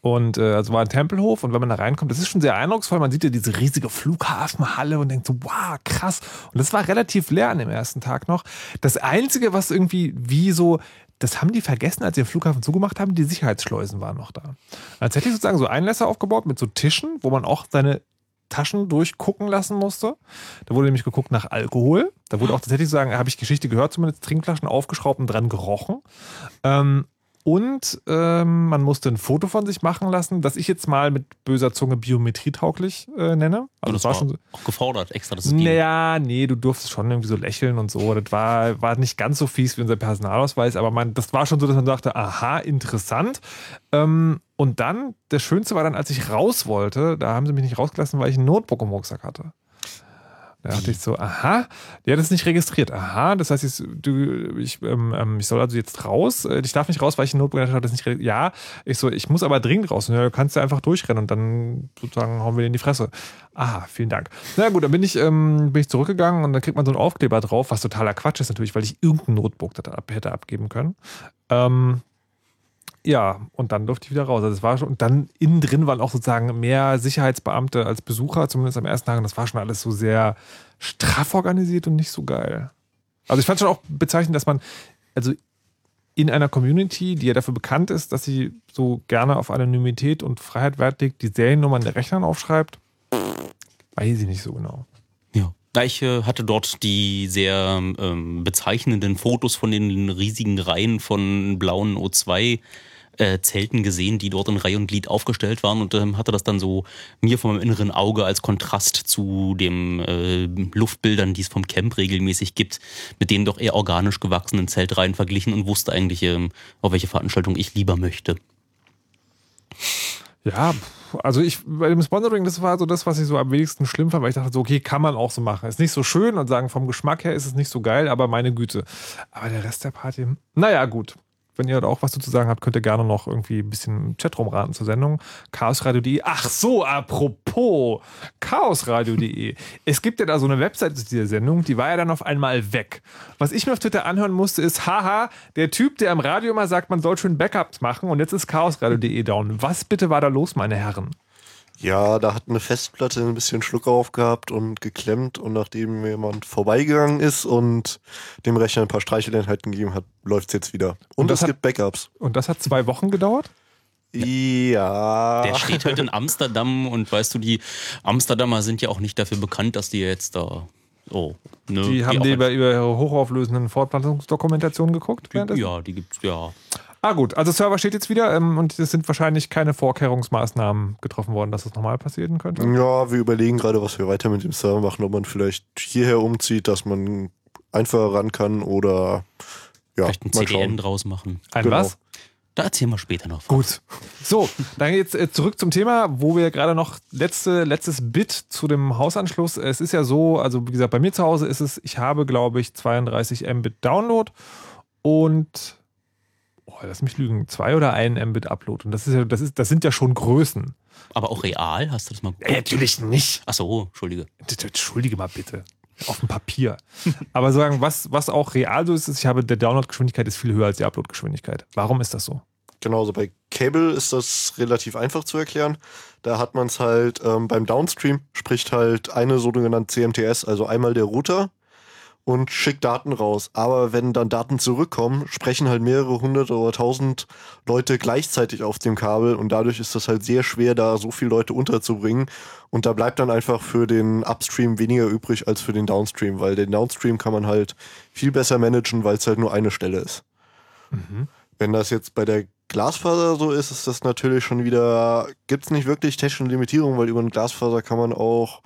Und äh, also war ein Tempelhof und wenn man da reinkommt, das ist schon sehr eindrucksvoll. Man sieht ja diese riesige Flughafenhalle und denkt so, wow, krass. Und das war relativ leer an dem ersten Tag noch. Das Einzige, was irgendwie wie so, das haben die vergessen, als sie den Flughafen zugemacht haben, die Sicherheitsschleusen waren noch da. Tatsächlich sozusagen so Einlässe aufgebaut mit so Tischen, wo man auch seine Taschen durchgucken lassen musste. Da wurde nämlich geguckt nach Alkohol. Da wurde auch tatsächlich sagen, habe ich Geschichte gehört, zumindest Trinkflaschen aufgeschraubt und dran gerochen. Ähm, und ähm, man musste ein Foto von sich machen lassen, das ich jetzt mal mit böser Zunge biometrietauglich äh, nenne. Also das war schon auch gefordert, extra das Naja, nee, du durftest schon irgendwie so lächeln und so. Das war, war nicht ganz so fies wie unser Personalausweis, aber man, das war schon so, dass man dachte, aha, interessant. Ähm, und dann, das Schönste war dann, als ich raus wollte, da haben sie mich nicht rausgelassen, weil ich ein Notebook im Rucksack hatte. Da dachte ich so, aha, der hat es nicht registriert. Aha, das heißt, jetzt, du, ich, ähm, ähm, ich soll also jetzt raus. Äh, Ich darf nicht raus, weil ich ein Notebook hatte, das nicht registriert. Ja, ich so, ich muss aber dringend raus. Ja, du kannst ja einfach durchrennen und dann sozusagen hauen wir dir in die Fresse. Ah, vielen Dank. Na gut, dann bin ich, ähm, bin ich zurückgegangen und dann kriegt man so einen Aufkleber drauf, was totaler Quatsch ist natürlich, weil ich irgendein Notebook hätte abgeben können. Ähm, ja, und dann durfte ich wieder raus. Also es war schon, und dann innen drin waren auch sozusagen mehr Sicherheitsbeamte als Besucher, zumindest am ersten Tag. Und das war schon alles so sehr straff organisiert und nicht so geil. Also ich fand schon auch bezeichnend, dass man, also in einer Community, die ja dafür bekannt ist, dass sie so gerne auf Anonymität und Freiheit Wert legt, die Seriennummern der Rechnern aufschreibt, weiß ich nicht so genau. Äh, hatte dort die sehr ähm, bezeichnenden Fotos von den riesigen Reihen von blauen O2 äh, Zelten gesehen, die dort in Reihe und Glied aufgestellt waren und ähm, hatte das dann so mir meinem inneren Auge als Kontrast zu den äh, Luftbildern, die es vom Camp regelmäßig gibt, mit den doch eher organisch gewachsenen Zeltreihen verglichen und wusste eigentlich, ähm, auf welche Veranstaltung ich lieber möchte. Ja, also ich, bei dem Sponsoring, das war so das, was ich so am wenigsten schlimm fand, weil ich dachte so, okay, kann man auch so machen. Ist nicht so schön und sagen, vom Geschmack her ist es nicht so geil, aber meine Güte. Aber der Rest der Party, naja, gut. Wenn ihr da auch was dazu sagen habt, könnt ihr gerne noch irgendwie ein bisschen im Chat rumraten zur Sendung. Chaosradio.de. Ach so, apropos Chaosradio.de. es gibt ja da so eine Webseite zu dieser Sendung, die war ja dann auf einmal weg. Was ich mir auf Twitter anhören musste, ist, haha, der Typ, der am Radio immer sagt, man soll schön Backups machen und jetzt ist Chaosradio.de down. Was bitte war da los, meine Herren? Ja, da hat eine Festplatte ein bisschen Schluck aufgehabt und geklemmt und nachdem jemand vorbeigegangen ist und dem Rechner ein paar Streicheleinheiten gegeben hat, läuft es jetzt wieder. Und, Und es hat- gibt Backups. Und das hat zwei Wochen gedauert? Ja. Der steht halt in Amsterdam und weißt du, die Amsterdamer sind ja auch nicht dafür bekannt, dass die jetzt da. Oh, ne, Die haben auch die über, über ihre hochauflösenden Fortpflanzungsdokumentationen geguckt? währenddessen? Ja, die gibt's, ja. Ah gut, also Server steht jetzt wieder ähm, und es sind wahrscheinlich keine Vorkehrungsmaßnahmen getroffen worden, dass das nochmal passieren könnte. Ja, wir überlegen gerade, was wir weiter mit dem Server machen, ob man vielleicht hierher umzieht, dass man einfacher ran kann oder ja, Vielleicht ein mal CDN schauen. draus machen. Ein Genau. was? Da erzählen wir später noch. Gut. So, dann jetzt äh, zurück zum Thema, wo wir gerade noch letzte, letztes Bit zu dem Hausanschluss. Es ist ja so, also wie gesagt, bei mir zu Hause ist es, ich habe, glaube ich, 32 Mbit Download und oh, lass mich lügen, zwei oder ein Mbit Upload. Und das ist ja, das ist, das sind ja schon Größen. Aber auch real, hast du das mal geguckt? Äh, natürlich nicht. Ach so, Entschuldige. Entschuldige mal bitte. Auf dem Papier. Aber sagen, was, was auch real so ist, ist, ich habe, der Downloadgeschwindigkeit ist viel höher als die Uploadgeschwindigkeit. Warum ist das so? Genau, also bei Cable ist das relativ einfach zu erklären. Da hat man es halt ähm, beim Downstream, spricht halt eine sogenannte CMTS, also einmal der Router und schickt Daten raus. Aber wenn dann Daten zurückkommen, sprechen halt mehrere hundert oder tausend Leute gleichzeitig auf dem Kabel und dadurch ist das halt sehr schwer, da so viele Leute unterzubringen. Und da bleibt dann einfach für den Upstream weniger übrig als für den Downstream, weil den Downstream kann man halt viel besser managen, weil es halt nur eine Stelle ist. Wenn das jetzt bei der Glasfaser so ist, ist das natürlich schon wieder, gibt es nicht wirklich technische Limitierungen, weil über eine Glasfaser kann man auch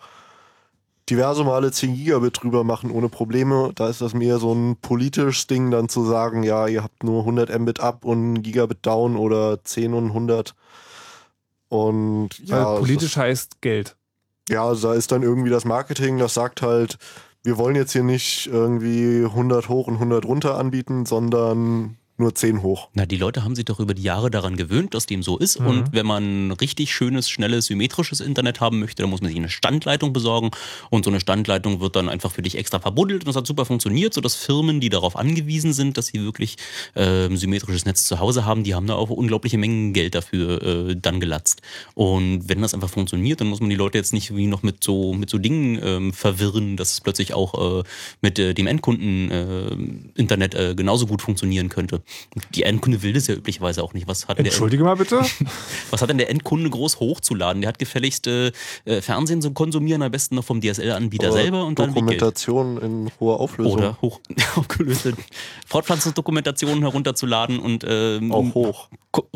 diverse Male 10 Gigabit drüber machen ohne Probleme. Da ist das mehr so ein politisches Ding, dann zu sagen, ja, ihr habt nur 100 Mbit up und ein Gigabit down oder 10 und 100. Und ja, es politisch ist- heißt Geld. ja, also da ist dann irgendwie das Marketing, das sagt halt, wir wollen jetzt hier nicht irgendwie 100 hoch und 100 runter anbieten, sondern nur 10 hoch. Na, die Leute haben sich doch über die Jahre daran gewöhnt, dass dem so ist. Mhm. Und wenn man richtig schönes, schnelles, symmetrisches Internet haben möchte, dann muss man sich eine Standleitung besorgen. Und so eine Standleitung wird dann einfach für dich extra verbuddelt. Und das hat super funktioniert, sodass Firmen, die darauf angewiesen sind, dass sie wirklich ähm, symmetrisches Netz zu Hause haben, die haben da auch unglaubliche Mengen Geld dafür äh, dann gelatzt. Und wenn das einfach funktioniert, dann muss man die Leute jetzt nicht wie noch mit so, mit so Dingen ähm, verwirren, dass es plötzlich auch äh, mit äh, dem Endkunden äh, Internet äh, genauso gut funktionieren könnte. Die Endkunde will das ja üblicherweise auch nicht. Was hat, der, Entschuldige mal bitte. [LAUGHS] was hat denn der Endkunde groß hochzuladen? Der hat gefälligst äh, äh, Fernsehen zu konsumieren, am besten noch vom DSL-Anbieter selber und dann. Dokumentation in hoher Auflösung. Oder hoch, [LAUGHS] aufgelöste Fortpflanzungsdokumentationen herunterzuladen und ähm, Auch hoch. [LAUGHS]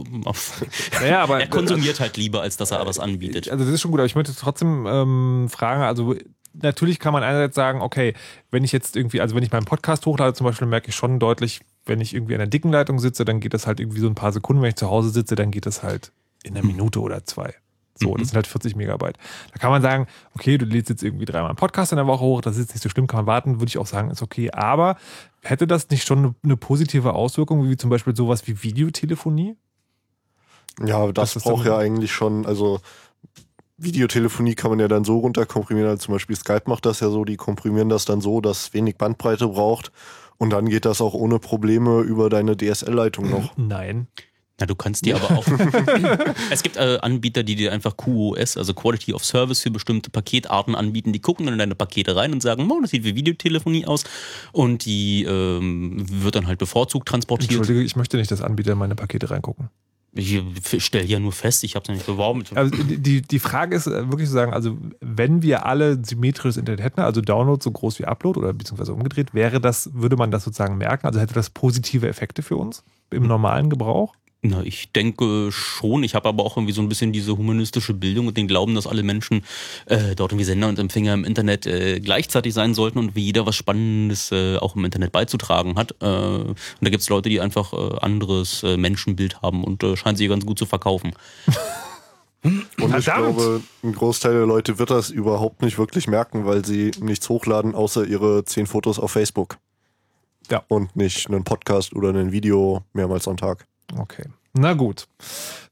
Naja, aber er konsumiert halt lieber, als dass er was anbietet. Also das ist schon gut, aber ich möchte trotzdem ähm, fragen, also natürlich kann man einerseits sagen, okay, wenn ich jetzt irgendwie, also wenn ich meinen Podcast hochlade zum Beispiel, merke ich schon deutlich, wenn ich irgendwie an der dicken Leitung sitze, dann geht das halt irgendwie so ein paar Sekunden. Wenn ich zu Hause sitze, dann geht das halt in einer Minute oder zwei. So, das sind halt 40 Megabyte. Da kann man sagen, okay, du lädst jetzt irgendwie dreimal einen Podcast in der Woche hoch, das ist jetzt nicht so schlimm, kann man warten, würde ich auch sagen, ist okay. Aber hätte das nicht schon eine, positive Auswirkung, wie zum Beispiel sowas wie Videotelefonie? Ja, aber das, Das braucht ja eigentlich schon, also Videotelefonie kann man ja dann so runterkomprimieren, also zum Beispiel Skype macht das ja so, die komprimieren das dann so, dass wenig Bandbreite braucht und dann geht das auch ohne Probleme über deine DSL-Leitung noch. [LAUGHS] Nein. Na, du kannst dir aber auch. [LAUGHS] es gibt äh, Anbieter, die dir einfach QoS, also Quality of Service für bestimmte Paketarten anbieten. Die gucken dann in deine Pakete rein und sagen, oh, das sieht wie Videotelefonie aus. Und die ähm, wird dann halt bevorzugt transportiert. Entschuldige, ich möchte nicht, dass Anbieter in meine Pakete reingucken. Ich stelle ja nur fest, ich habe es ja nicht beworben. Also die, die Frage ist äh, wirklich zu sagen, also wenn wir alle symmetrisches Internet hätten, also Download so groß wie Upload oder beziehungsweise umgedreht, wäre das, würde man das sozusagen merken? Also hätte das positive Effekte für uns im normalen Gebrauch? Na, ich denke schon. Ich habe aber auch irgendwie so ein bisschen diese humanistische Bildung und den Glauben, dass alle Menschen äh, dort irgendwie Sender und Empfänger im Internet äh, gleichzeitig sein sollten und wie jeder was Spannendes äh, auch im Internet beizutragen hat. Äh, und da gibt es Leute, die einfach äh, anderes äh, Menschenbild haben und äh, scheinen sie ganz gut zu verkaufen. [LAUGHS] Und ich Verdammt! glaube, ein Großteil der Leute wird das überhaupt nicht wirklich merken, weil sie nichts hochladen, außer ihre zehn Fotos auf Facebook. Ja. Und nicht einen Podcast oder ein Video mehrmals am Tag. Okay. Na gut.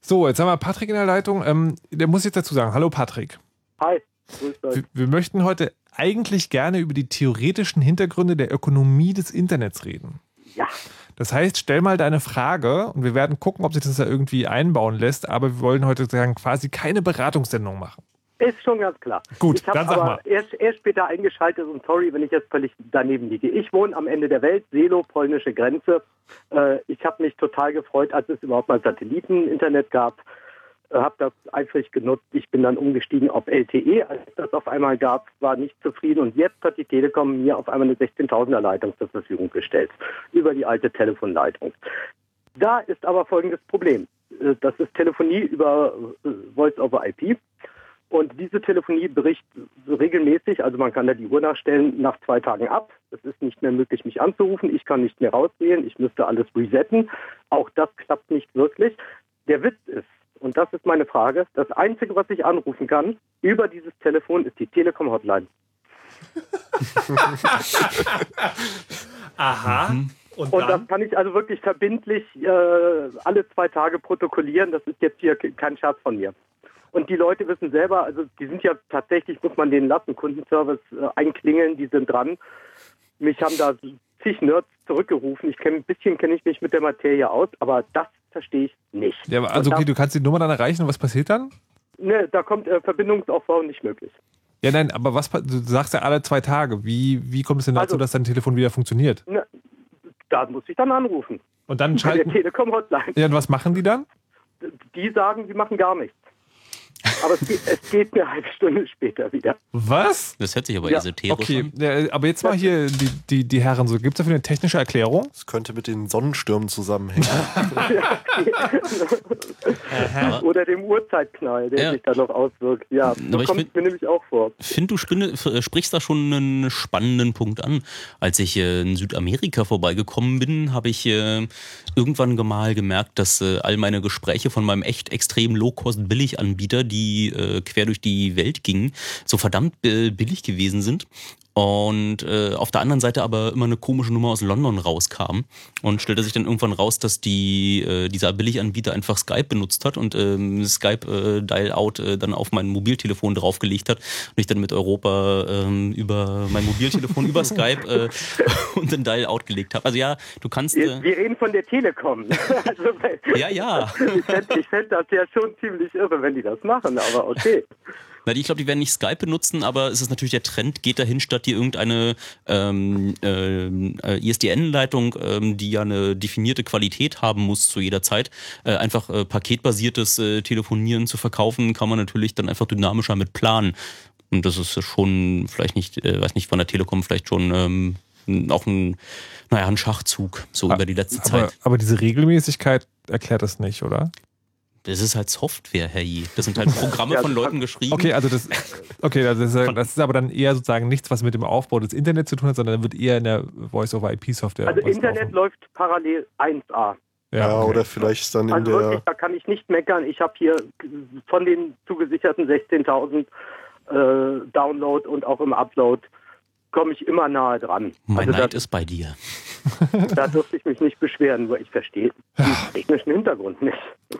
So, jetzt haben wir Patrick in der Leitung. Ähm, der muss jetzt dazu sagen, hallo Patrick. Hi, grüß euch. Wir, wir möchten heute eigentlich gerne über die theoretischen Hintergründe der Ökonomie des Internets reden. Ja, Das heißt, stell mal deine Frage und wir werden gucken, ob sich das da irgendwie einbauen lässt, aber wir wollen heute sagen, quasi keine Beratungssendung machen. Ist schon ganz klar. Gut, ich habe dann sag aber mal. Erst, erst später eingeschaltet und sorry, wenn ich jetzt völlig daneben liege. Ich wohne am Ende der Welt, Selo, polnische Grenze. Äh, ich habe mich total gefreut, als es überhaupt mal Satelliten-Internet gab. Äh, habe das eifrig genutzt. Ich bin dann umgestiegen auf LTE, als das auf einmal gab, war nicht zufrieden und jetzt hat die Telekom mir auf einmal eine 16.000er Leitung zur Verfügung gestellt über die alte Telefonleitung. Da ist aber folgendes Problem. Äh, Das ist Telefonie über äh, Voice over IP. Und diese Telefonie bricht regelmäßig, also man kann da die Uhr nachstellen, nach zwei Tagen ab. Es ist nicht mehr möglich, mich anzurufen. Ich kann nicht mehr rausgehen. Ich müsste alles resetten. Auch das klappt nicht wirklich. Der Witz ist, und das ist meine Frage, das Einzige, was ich anrufen kann über dieses Telefon, ist die Telekom-Hotline. [LAUGHS] Aha. Und, das kann ich also wirklich verbindlich äh, alle zwei Tage protokollieren. Das ist jetzt hier ke- kein Scherz von mir. Und die Leute wissen selber, also die sind ja tatsächlich, muss man denen lassen, Kundenservice äh, einklingeln, die sind dran. Mich haben da zig Nerds zurückgerufen. Ich kenn, ein bisschen kenne ich mich mit der Materie aus, aber das verstehe ich nicht. Ja, aber also okay, du kannst die Nummer dann erreichen und was passiert dann? ne, da kommt äh, Verbindungsaufbau nicht möglich. Ja, nein, aber was du sagst ja alle zwei Tage. Wie, wie kommt es denn dazu, Also- dass dein Telefon wieder funktioniert? Ne, da muss ich dann anrufen. Und dann Bei der schalten. Telekom-Hotline. Ja, und was machen die dann? Die sagen, sie machen gar nichts. Aber es geht, es geht eine halbe Stunde später wieder. Was? Das hört sich aber Ja, esoterisch Okay, an. ja, aber jetzt mal hier die, die, die Herren so. Gibt es dafür eine technische Erklärung? Das könnte mit den Sonnenstürmen zusammenhängen. [LAUGHS] [LAUGHS] Oder dem Uhrzeitknall, der Ja. sich da noch auswirkt. Ja, so Aber ich kommt find- mir nämlich auch vor. Find, du spinne, f- sprichst da schon einen spannenden Punkt an. Als ich äh, in Südamerika vorbeigekommen bin, habe ich äh, irgendwann mal gemerkt, dass äh, all meine Gespräche von meinem echt extrem Low-Cost-Billig-Anbieter, die äh, quer durch die Welt gingen, so verdammt äh, billig gewesen sind. Und äh, auf der anderen Seite aber immer eine komische Nummer aus London rauskam. Und stellte sich dann irgendwann raus, dass die, äh, dieser Billiganbieter einfach Skype benutzt hat und ähm, Skype äh, Dial-Out äh, dann auf mein Mobiltelefon draufgelegt hat. Und ich dann mit Europa ähm, über mein Mobiltelefon über Skype äh, [LAUGHS] und dann Dial-Out gelegt habe. Also ja, du kannst... Wir, Äh, wir reden von der Telekom. [LAUGHS] also, ja, ja. [LAUGHS] Ich fände ich fänd das ja schon ziemlich irre, wenn die das machen, aber okay. Na, die- ich glaube, die werden nicht Skype benutzen, aber es ist natürlich der Trend, geht dahin, statt dir irgendeine ähm, ähm, äh, ISDN-Leitung, ähm, die ja eine definierte Qualität haben muss zu jeder Zeit, äh, einfach äh, paketbasiertes äh, Telefonieren zu verkaufen, kann man natürlich dann einfach dynamischer mit planen. Und das ist schon vielleicht nicht, äh, weiß nicht, von der Telekom vielleicht schon ähm, auch ein, naja, ein Schachzug, so über die letzte Aber, Zeit. aber diese Regelmäßigkeit erklärt das nicht, oder? Das ist halt Software, Herr J. Das sind halt Programme [LAUGHS] Ja, von Leuten geschrieben. Okay, also das, okay, das ist, ja- das ist aber dann eher sozusagen nichts, was mit dem Aufbau des Internets zu tun hat, sondern wird eher in der Voice-over-IP-Software. Also Internet läuft parallel 1A. Ja, okay. oder vielleicht dann in Also der. wirklich, da kann ich nicht meckern. Ich habe hier von den zugesicherten 16.000 äh, Download und auch im Upload komme ich immer nahe dran. Mein also Neid da, ist bei dir. da dürfte ich mich nicht beschweren, nur ich verstehe den technischen Hintergrund nicht.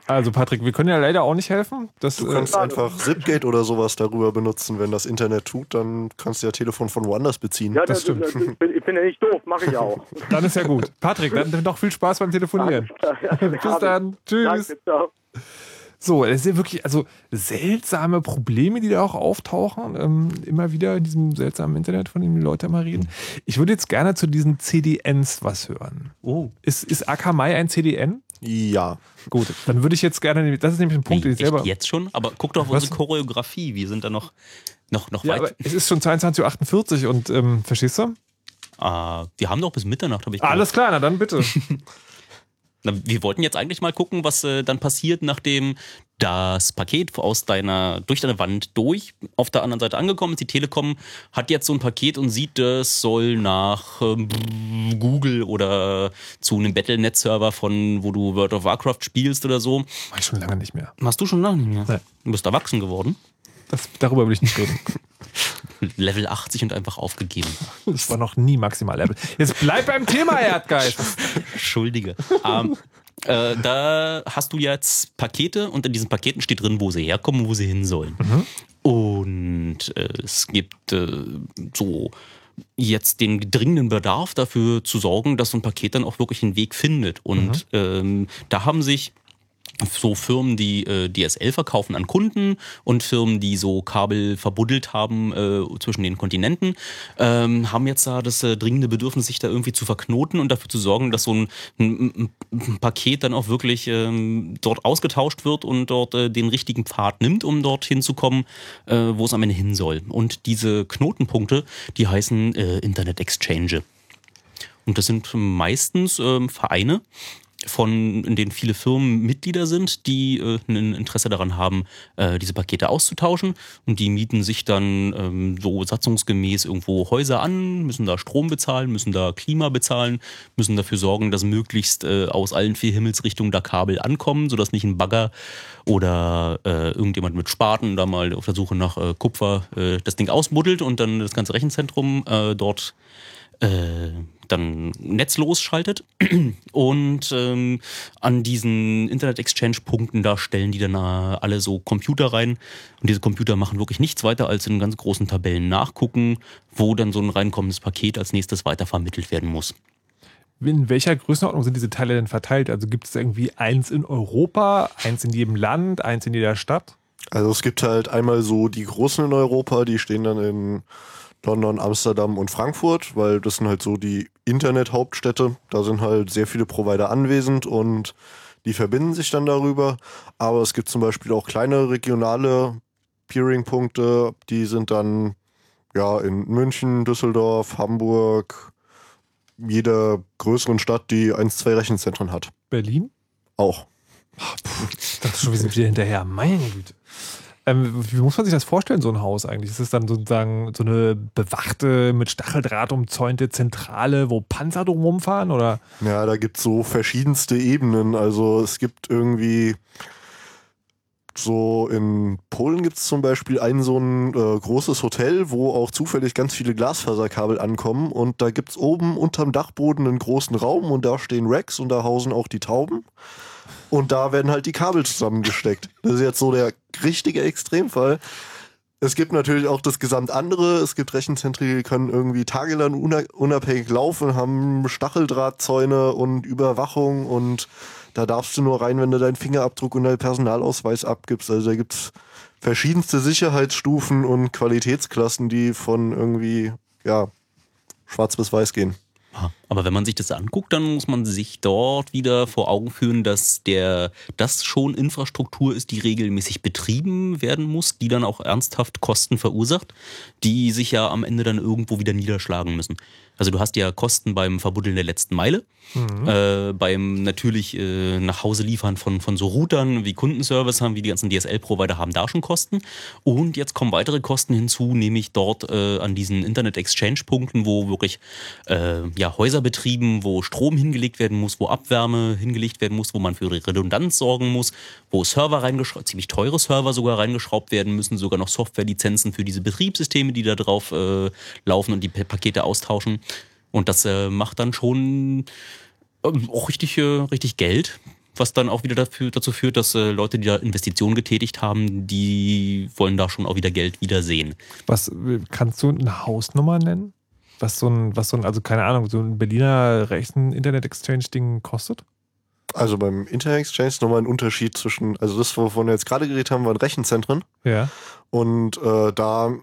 Also Patrick, wir können ja leider auch nicht helfen. Das, Du äh, kannst einfach Zipgate oder sowas darüber benutzen. Wenn das Internet tut, dann kannst du ja Telefon von woanders beziehen. Ja, Das stimmt. ich, bin, ich bin ja nicht doof, mache ich auch. [LAUGHS] dann ist ja gut. Patrick, dann [LAUGHS] noch viel Spaß beim Telefonieren. Bis dann. Tschüss. Danke, ciao. So, es sind wirklich also seltsame Probleme, die da auch auftauchen. Ähm, immer wieder in diesem seltsamen Internet, von dem die Leute immer reden. Ich würde jetzt gerne zu diesen CDNs was hören. Oh. Ist, ist Akamai ein CDN? Ja. Gut, dann würde ich jetzt gerne, das ist nämlich ein Punkt, den ich selber. jetzt schon? Aber guck doch auf Was? unsere Choreografie. Wir sind da noch, noch, noch Ja, weit. es ist schon 22.48 Uhr und ähm, verstehst du? Ah, wir haben doch bis Mitternacht, habe ich Alles klar, na dann bitte. [LAUGHS] Na, wir wollten jetzt eigentlich mal gucken, was äh, dann passiert, nachdem das Paket aus deiner, durch deine Wand durch auf der anderen Seite angekommen ist. Die Telekom hat jetzt so ein Paket und sieht, das soll nach ähm, Google oder zu einem Battle.net-Server von, wo du World of Warcraft spielst oder so. Mach ich schon lange nicht mehr. Machst du schon lange nicht mehr? Nee. Du bist erwachsen geworden. Das, darüber will ich nicht reden. [LAUGHS] Level 80 und einfach aufgegeben. Das war noch nie maximal Level. Jetzt bleib beim Thema, Erdgeist. Entschuldige. ähm, äh, da hast du jetzt Pakete und in diesen Paketen steht drin, wo sie herkommen und wo sie hin sollen. Und äh, es gibt äh, so jetzt den dringenden Bedarf dafür zu sorgen, dass so ein Paket dann auch wirklich einen Weg findet. Und ähm, da haben sich so Firmen, die äh, DSL verkaufen an Kunden und Firmen, die so Kabel verbuddelt haben äh, zwischen den Kontinenten, ähm, haben jetzt da das äh, dringende Bedürfnis, sich da irgendwie zu verknoten und dafür zu sorgen, dass so ein, ein, ein Paket dann auch wirklich ähm, dort ausgetauscht wird und dort äh, den richtigen Pfad nimmt, um dorthin zu kommen, äh, wo es am Ende hin soll. Und diese Knotenpunkte, die heißen äh, Internet Exchange. Und das sind meistens ähm, Vereine, von, in denen viele Firmen Mitglieder sind, die äh, ein Interesse daran haben, äh, diese Pakete auszutauschen. Und die mieten sich dann ähm, so satzungsgemäß irgendwo Häuser an, müssen da Strom bezahlen, müssen da Klima bezahlen, müssen dafür sorgen, dass möglichst äh, aus allen vier Himmelsrichtungen da Kabel ankommen, sodass nicht ein Bagger oder äh, irgendjemand mit Spaten da mal auf der Suche nach äh, Kupfer äh, das Ding ausbuddelt und dann das ganze Rechenzentrum dort dann netzlos schaltet. [CLEARS THROAT] Und ähm, an diesen Internet-Exchange-Punkten, da stellen die dann äh, alle so Computer rein. Und diese Computer machen wirklich nichts weiter, als in ganz großen Tabellen nachgucken, wo dann so ein reinkommendes Paket als nächstes weitervermittelt werden muss. In welcher Größenordnung sind diese Teile denn verteilt? Also gibt es irgendwie eins in Europa, eins in jedem Land, eins in jeder Stadt? Also es gibt halt einmal so die großen in Europa, die stehen dann in London, Amsterdam und Frankfurt, weil das sind halt so die Internet-Hauptstädte. Da sind halt sehr viele Provider anwesend und die verbinden sich dann darüber. Aber es gibt zum Beispiel auch kleine regionale Peering-Punkte, die sind dann ja in München, Düsseldorf, Hamburg, jeder größeren Stadt, die eins, zwei Rechenzentren hat. Berlin? Auch. Ach, puh, das ist schon wieder hinterher. Meine Güte. Ähm, wie muss man sich das vorstellen, so ein Haus eigentlich? Ist es dann sozusagen so eine bewachte, mit Stacheldraht umzäunte Zentrale, wo Panzer drumherum fahren? Oder? Ja, da gibt es so verschiedenste Ebenen. Also es gibt irgendwie so in Polen gibt es zum Beispiel ein so ein äh, großes Hotel, wo auch zufällig ganz viele Glasfaserkabel ankommen. Und da gibt es oben unterm Dachboden einen großen Raum und da stehen Racks und da hausen auch die Tauben. Und da werden halt die Kabel zusammengesteckt. Das ist jetzt so der richtige Extremfall. Es gibt natürlich auch das gesamt andere. Es gibt Rechenzentren, die können irgendwie tagelang unabhängig laufen, haben Stacheldrahtzäune und Überwachung und da darfst du nur rein, wenn du deinen Fingerabdruck und deinen Personalausweis abgibst. Also da gibt es verschiedenste Sicherheitsstufen und Qualitätsklassen, die von irgendwie, ja, schwarz bis weiß gehen. Aber wenn man sich das anguckt, dann muss man sich dort wieder vor Augen führen, dass der, das schon Infrastruktur ist, die regelmäßig betrieben werden muss, die dann auch ernsthaft Kosten verursacht, die sich ja am Ende dann irgendwo wieder niederschlagen müssen. Also du hast ja Kosten beim Verbuddeln der letzten Meile, mhm. äh, beim natürlich äh, nach Hause liefern von, von so Routern wie Kundenservice haben, wie die ganzen DSL-Provider haben da schon Kosten. Und jetzt kommen weitere Kosten hinzu, nämlich dort äh, an diesen Internet-Exchange-Punkten, wo wirklich äh, ja, Häuser betrieben, wo Strom hingelegt werden muss, wo Abwärme hingelegt werden muss, wo man für Redundanz sorgen muss, wo Server reingeschraubt, ziemlich teure Server sogar reingeschraubt werden müssen, sogar noch Softwarelizenzen für diese Betriebssysteme, die da drauf äh, laufen und die Pakete austauschen. Und das äh, macht dann schon ähm, auch richtig, äh, richtig Geld, was dann auch wieder dafür, dazu führt, dass äh, Leute, die da Investitionen getätigt haben, die wollen da schon auch wieder Geld wiedersehen. Was kannst du eine Hausnummer nennen? Was so ein, was so ein, also keine Ahnung, so ein Berliner rechten Internet-Exchange-Ding kostet? Also beim Internet Exchange ist nochmal ein Unterschied zwischen, also das, wovon wir jetzt gerade geredet haben, waren Rechenzentren. Ja. Und äh, da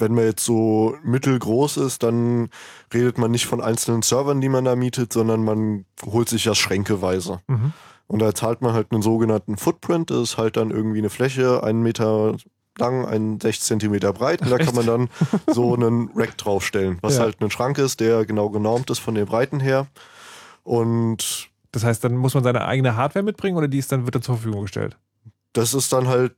wenn man jetzt so mittelgroß ist, dann redet man nicht von einzelnen Servern, die man da mietet, sondern man holt sich das schränkeweise. Mhm. Und da zahlt man halt einen sogenannten Footprint. Das ist halt dann irgendwie eine Fläche, einen Meter lang, einen 6 Zentimeter breit. Und da kann man dann [LAUGHS] so einen Rack draufstellen, was ja. halt ein Schrank ist, der genau genormt ist von den Breiten her. Und das heißt, dann muss man seine eigene Hardware mitbringen oder die ist dann, wird dann zur Verfügung gestellt? Das ist dann halt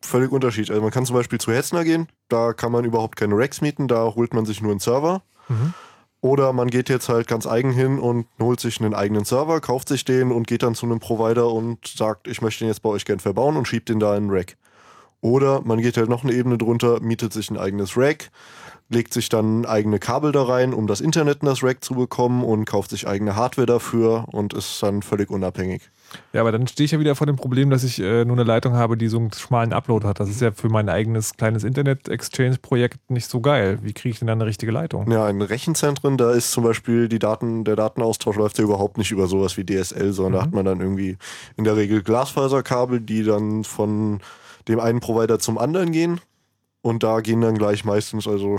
völlig unterschiedlich. Also man kann zum Beispiel zu Hetzner gehen, da kann man überhaupt keine Racks mieten, da holt man sich nur einen Server. Mhm. Oder man geht jetzt halt ganz eigen hin und holt sich einen eigenen Server, kauft sich den und geht dann zu einem Provider und sagt, ich möchte den jetzt bei euch gern verbauen und schiebt den da in einen Rack. Oder man geht halt noch eine Ebene drunter, mietet sich ein eigenes Rack, legt sich dann eigene Kabel da rein, um das Internet in das Rack zu bekommen und kauft sich eigene Hardware dafür und ist dann völlig unabhängig. Ja, aber dann stehe ich ja wieder vor dem Problem, dass ich äh, nur eine Leitung habe, die so einen schmalen Upload hat. Das ist ja für mein eigenes kleines Internet-Exchange-Projekt nicht so geil. Wie kriege ich denn dann eine richtige Leitung? Ja, in Rechenzentren, da ist zum Beispiel die Daten, der Datenaustausch läuft ja überhaupt nicht über sowas wie DSL, sondern mhm. da hat man dann irgendwie in der Regel Glasfaserkabel, die dann von dem einen Provider zum anderen gehen. Und da gehen dann gleich meistens also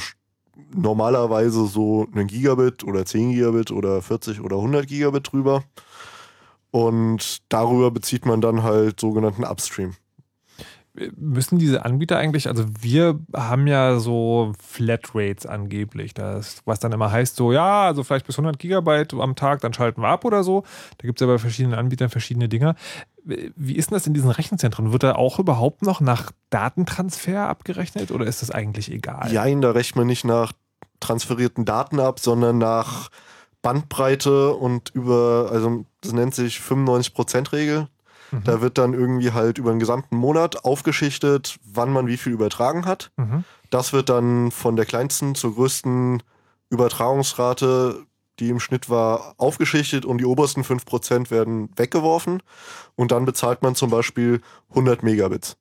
normalerweise so ein Gigabit oder 10 Gigabit oder 40 oder 100 Gigabit drüber. Und darüber bezieht man dann halt sogenannten Upstream. Müssen diese Anbieter eigentlich, also wir haben ja so Flatrates angeblich, das, was dann immer heißt, so ja, also vielleicht bis 100 Gigabyte am Tag, dann schalten wir ab oder so. Da gibt es ja bei verschiedenen Anbietern verschiedene Dinge. Wie ist denn das in diesen Rechenzentren? Wird da auch überhaupt noch nach Datentransfer abgerechnet oder ist das eigentlich egal? Jein, da rechnet man nicht nach transferierten Daten ab, sondern nach Bandbreite und über, also das nennt sich 95%-Regel. Mhm. Da wird dann irgendwie halt über den gesamten Monat aufgeschichtet, wann man wie viel übertragen hat. Mhm. Das wird dann von der kleinsten zur größten Übertragungsrate, die im Schnitt war, aufgeschichtet und die obersten 5% werden weggeworfen. Und dann bezahlt man zum Beispiel 100 Megabits.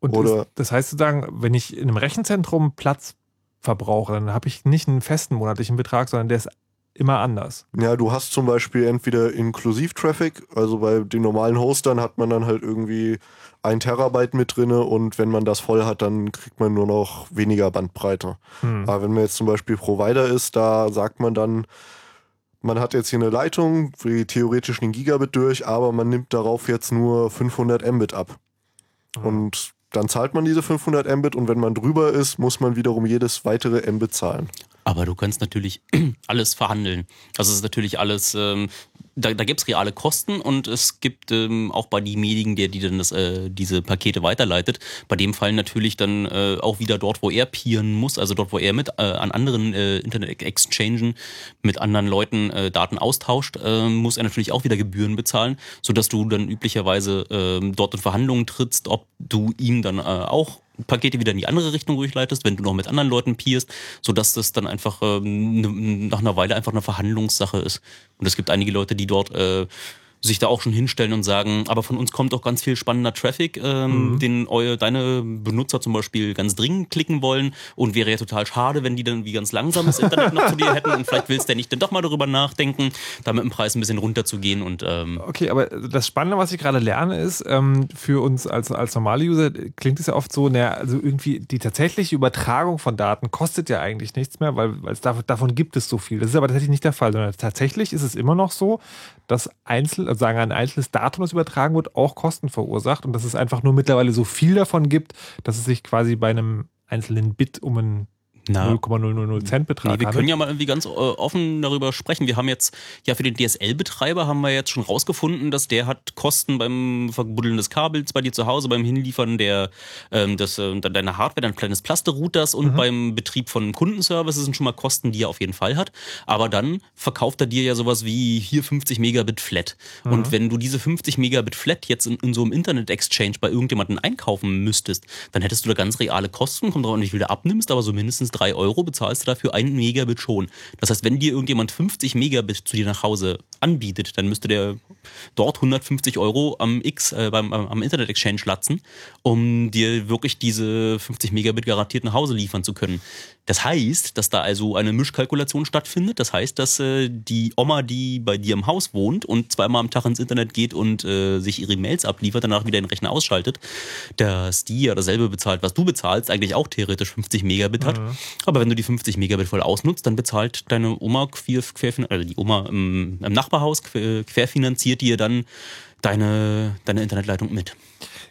Und Oder ist, das heißt sozusagen, wenn ich in einem Rechenzentrum Platz verbrauche, dann habe ich nicht einen festen monatlichen Betrag, sondern der ist immer anders. Ja, du hast zum Beispiel entweder Inklusiv-Traffic, also bei den normalen Hostern hat man dann halt irgendwie ein Terabyte mit drinne und wenn man das voll hat, dann kriegt man nur noch weniger Bandbreite. Hm. Aber wenn man jetzt zum Beispiel Provider ist, da sagt man dann, man hat jetzt hier eine Leitung, die theoretisch einen Gigabit durch, aber man nimmt darauf jetzt nur 500 Mbit ab. Hm. Und dann zahlt man diese 500 Mbit und wenn man drüber ist, muss man wiederum jedes weitere Mbit zahlen. Aber du kannst natürlich [CLEARS THROAT] alles verhandeln. Also es ist natürlich alles, ähm, da, da gibt es reale Kosten und es gibt ähm, auch bei demjenigen, der die dann das, äh, diese Pakete weiterleitet, bei dem Fall natürlich dann äh, auch wieder dort, wo er peeren muss, also dort, wo er mit äh, an anderen äh, Internet-Exchangen mit anderen Leuten äh, Daten austauscht, äh, muss er natürlich auch wieder Gebühren bezahlen, sodass du dann üblicherweise äh, dort in Verhandlungen trittst, ob du ihm dann äh, auch Pakete wieder in die andere Richtung durchleitest, wenn du noch mit anderen Leuten peerst, sodass das dann einfach ähm, nach einer Weile einfach eine Verhandlungssache ist. Und es gibt einige Leute, die dort äh, sich da auch schon hinstellen und sagen, aber von uns kommt auch ganz viel spannender Traffic, ähm, mhm. den eure, deine Benutzer zum Beispiel ganz dringend klicken wollen und wäre ja total schade, wenn die dann wie ganz langsames Internet noch zu dir hätten und vielleicht willst du ja nicht dann doch mal darüber nachdenken, da mit dem Preis ein bisschen runterzugehen und ähm Okay, aber das Spannende, was ich gerade lerne, ist, ähm, für uns als, als normale User klingt es ja oft so, naja, also irgendwie die tatsächliche Übertragung von Daten kostet ja eigentlich nichts mehr, weil, weil es davon, davon gibt es so viel. Das ist aber tatsächlich nicht der Fall, sondern tatsächlich ist es immer noch so, dass einzeln, also sagen ein einzelnes Datum, das übertragen wird, auch Kosten verursacht und dass es einfach nur mittlerweile so viel davon gibt, dass es sich quasi bei einem einzelnen Bit um ein 0,000 Cent Betrag. Nee, wir können ja mal irgendwie ganz äh, offen darüber sprechen. Wir haben jetzt ja für den DSL-Betreiber haben wir jetzt schon rausgefunden, dass der hat Kosten beim Verbuddeln des Kabels bei dir zu Hause, beim Hinliefern der ähm, des, äh, deiner Hardware, dein kleines Plaster-Routers und mhm. beim Betrieb von Kundenservices sind schon mal Kosten, die er auf jeden Fall hat. Aber dann verkauft er dir ja sowas wie hier 50 Megabit Flat. Mhm. Und wenn du diese 50 Megabit Flat jetzt in, in so einem Internet-Exchange bei irgendjemandem einkaufen müsstest, dann hättest du da ganz reale Kosten, kommt drauf an, wie viel du abnimmst, aber so mindestens 3 Euro bezahlst du dafür einen Megabit schon. Das heißt, wenn dir irgendjemand 50 Megabit zu dir nach Hause anbietet, dann müsste der dort 150 Euro am X, äh, beim, am Internet Exchange latzen, um dir wirklich diese 50 Megabit garantiert nach Hause liefern zu können. Das heißt, dass da also eine Mischkalkulation stattfindet. Das heißt, dass äh, die Oma, die bei dir im Haus wohnt und zweimal am Tag ins Internet geht und äh, sich ihre Mails abliefert, danach wieder den Rechner ausschaltet, dass die ja dasselbe bezahlt, was du bezahlst, eigentlich auch theoretisch 50 Megabit hat. Mhm. Aber wenn du die 50 Megabit voll ausnutzt, dann bezahlt deine Oma quer, quer also die Oma im, im Nachbarhaus quer, querfinanziert dir dann deine, deine Internetleitung mit.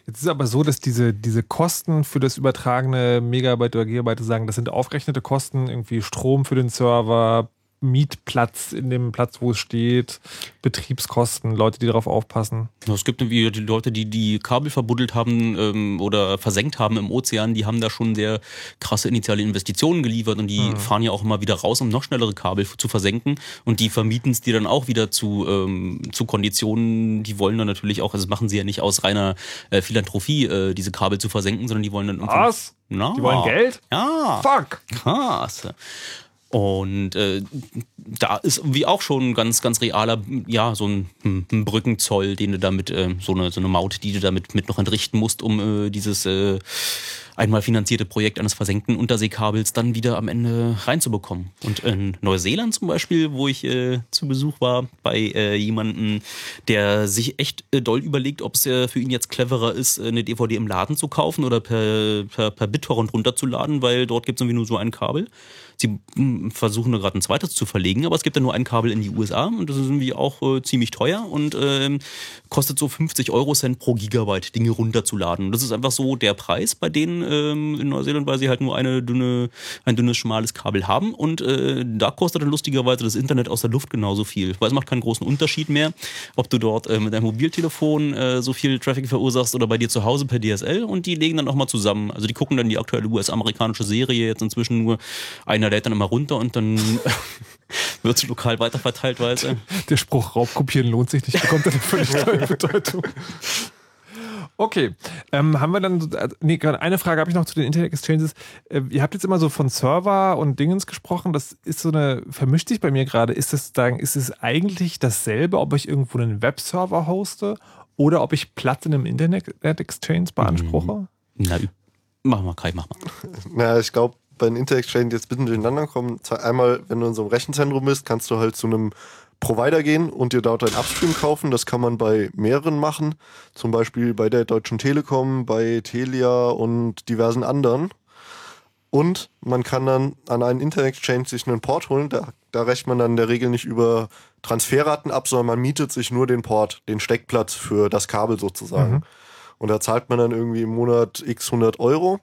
Jetzt ist aber so, dass diese, diese Kosten für das übertragene Megabyte oder Gigabyte sagen, das sind aufrechnete Kosten, irgendwie Strom für den Server, Mietplatz in dem Platz, wo es steht, Betriebskosten, Leute, die darauf aufpassen. Es gibt irgendwie die Leute, die die Kabel verbuddelt haben ähm, oder versenkt haben im Ozean, die haben da schon sehr krasse initiale Investitionen geliefert und die mhm. fahren ja auch immer wieder raus, um noch schnellere Kabel zu versenken und die vermieten es dir dann auch wieder zu, ähm, zu Konditionen, die wollen dann natürlich auch, also das machen sie ja nicht aus reiner äh, Philanthropie, äh, diese Kabel zu versenken, sondern die wollen dann... Was? Na, die wollen Geld? Ja. Fuck. Krass. Und äh, da ist wie auch schon ein ganz, ganz realer, ja, so ein, ein Brückenzoll, den du damit, äh, so, eine, so eine Maut, die du damit mit noch entrichten musst, um äh, dieses äh, einmal finanzierte Projekt eines versenkten Unterseekabels dann wieder am Ende reinzubekommen. Und in Neuseeland zum Beispiel, wo ich äh, zu Besuch war, bei äh, jemandem, der sich echt äh, doll überlegt, ob es äh, für ihn jetzt cleverer ist, eine DVD im Laden zu kaufen oder per, per, per BitTorrent runterzuladen, weil dort gibt es irgendwie nur so ein Kabel sie mh, versuchen da gerade ein zweites zu verlegen, aber es gibt ja nur ein Kabel in die USA und das ist irgendwie auch äh, ziemlich teuer und ähm, kostet so 50 Euro Cent pro Gigabyte, Dinge runterzuladen. Das ist einfach so der Preis bei denen ähm, in Neuseeland, weil sie halt nur eine dünne, ein dünnes, schmales Kabel haben und äh, da kostet dann lustigerweise das Internet aus der Luft genauso viel, weil es macht keinen großen Unterschied mehr, ob du dort äh, mit deinem Mobiltelefon äh, so viel Traffic verursachst oder bei dir zu Hause per DSL und die legen dann auch mal zusammen. Also die gucken dann die aktuelle US-amerikanische Serie jetzt inzwischen nur, einer lädt dann immer runter und dann [LAUGHS] [LAUGHS] wird es lokal weiterverteilt, weißt [LAUGHS] Der Spruch Raubkopieren lohnt sich nicht, bekommt eine völlig [LAUGHS] neue Bedeutung. Okay, ähm, haben wir dann, also, nee, gerade eine Frage habe ich noch zu den Internet Exchanges. Äh, ihr habt jetzt immer so von Server und Dingens gesprochen. Das ist so eine, vermischt sich bei mir gerade. Ist das sagen, ist es eigentlich dasselbe, ob ich irgendwo einen Webserver hoste oder ob ich Platz in einem Internet Exchange beanspruche? Na, mach mal, Kai, mach mal. Na, ich glaube, bei den Internet Exchange jetzt ein bisschen durcheinander kommen. Einmal, wenn du in so einem Rechenzentrum bist, kannst du halt zu einem Provider gehen und dir dort ein Upstream kaufen. Das kann man bei mehreren machen. Zum Beispiel bei der Deutschen Telekom, bei Telia und diversen anderen. Und man kann dann an einen Internet Exchange sich einen Port holen. Da, da rechnet man dann in der Regel nicht über Transferraten ab, sondern man mietet sich nur den Port, den Steckplatz für das Kabel sozusagen. Mhm. Und da zahlt man dann irgendwie im Monat x 100 Euro.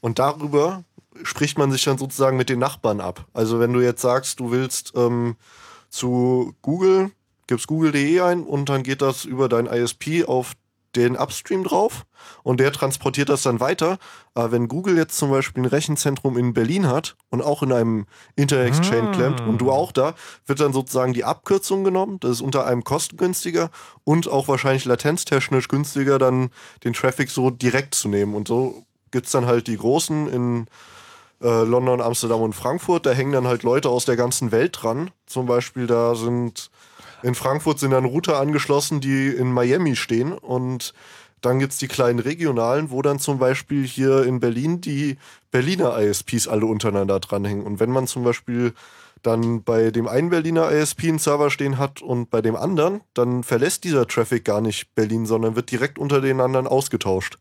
Und darüber spricht man sich dann sozusagen mit den Nachbarn ab. Also wenn du jetzt sagst, du willst ähm, zu Google, gibst google.de ein und dann geht das über dein ISP auf den Upstream drauf und der transportiert das dann weiter. Aber wenn Google jetzt zum Beispiel ein Rechenzentrum in Berlin hat und auch in einem Internet Exchange Ah. klemmt und du auch da, wird dann sozusagen die Abkürzung genommen. Das ist unter einem kostengünstiger und auch wahrscheinlich latenztechnisch günstiger, dann den Traffic so direkt zu nehmen. Und so gibt's dann halt die großen in äh, London, Amsterdam und Frankfurt. Da hängen dann halt Leute aus der ganzen Welt dran. Zum Beispiel da sind in Frankfurt sind dann Router angeschlossen, die in Miami stehen und dann gibt's die kleinen regionalen, wo dann zum Beispiel hier in Berlin die Berliner ISPs alle untereinander dranhängen. Und wenn man zum Beispiel dann bei dem einen Berliner ISP einen Server stehen hat und bei dem anderen, dann verlässt dieser Traffic gar nicht Berlin, sondern wird direkt unter den anderen ausgetauscht.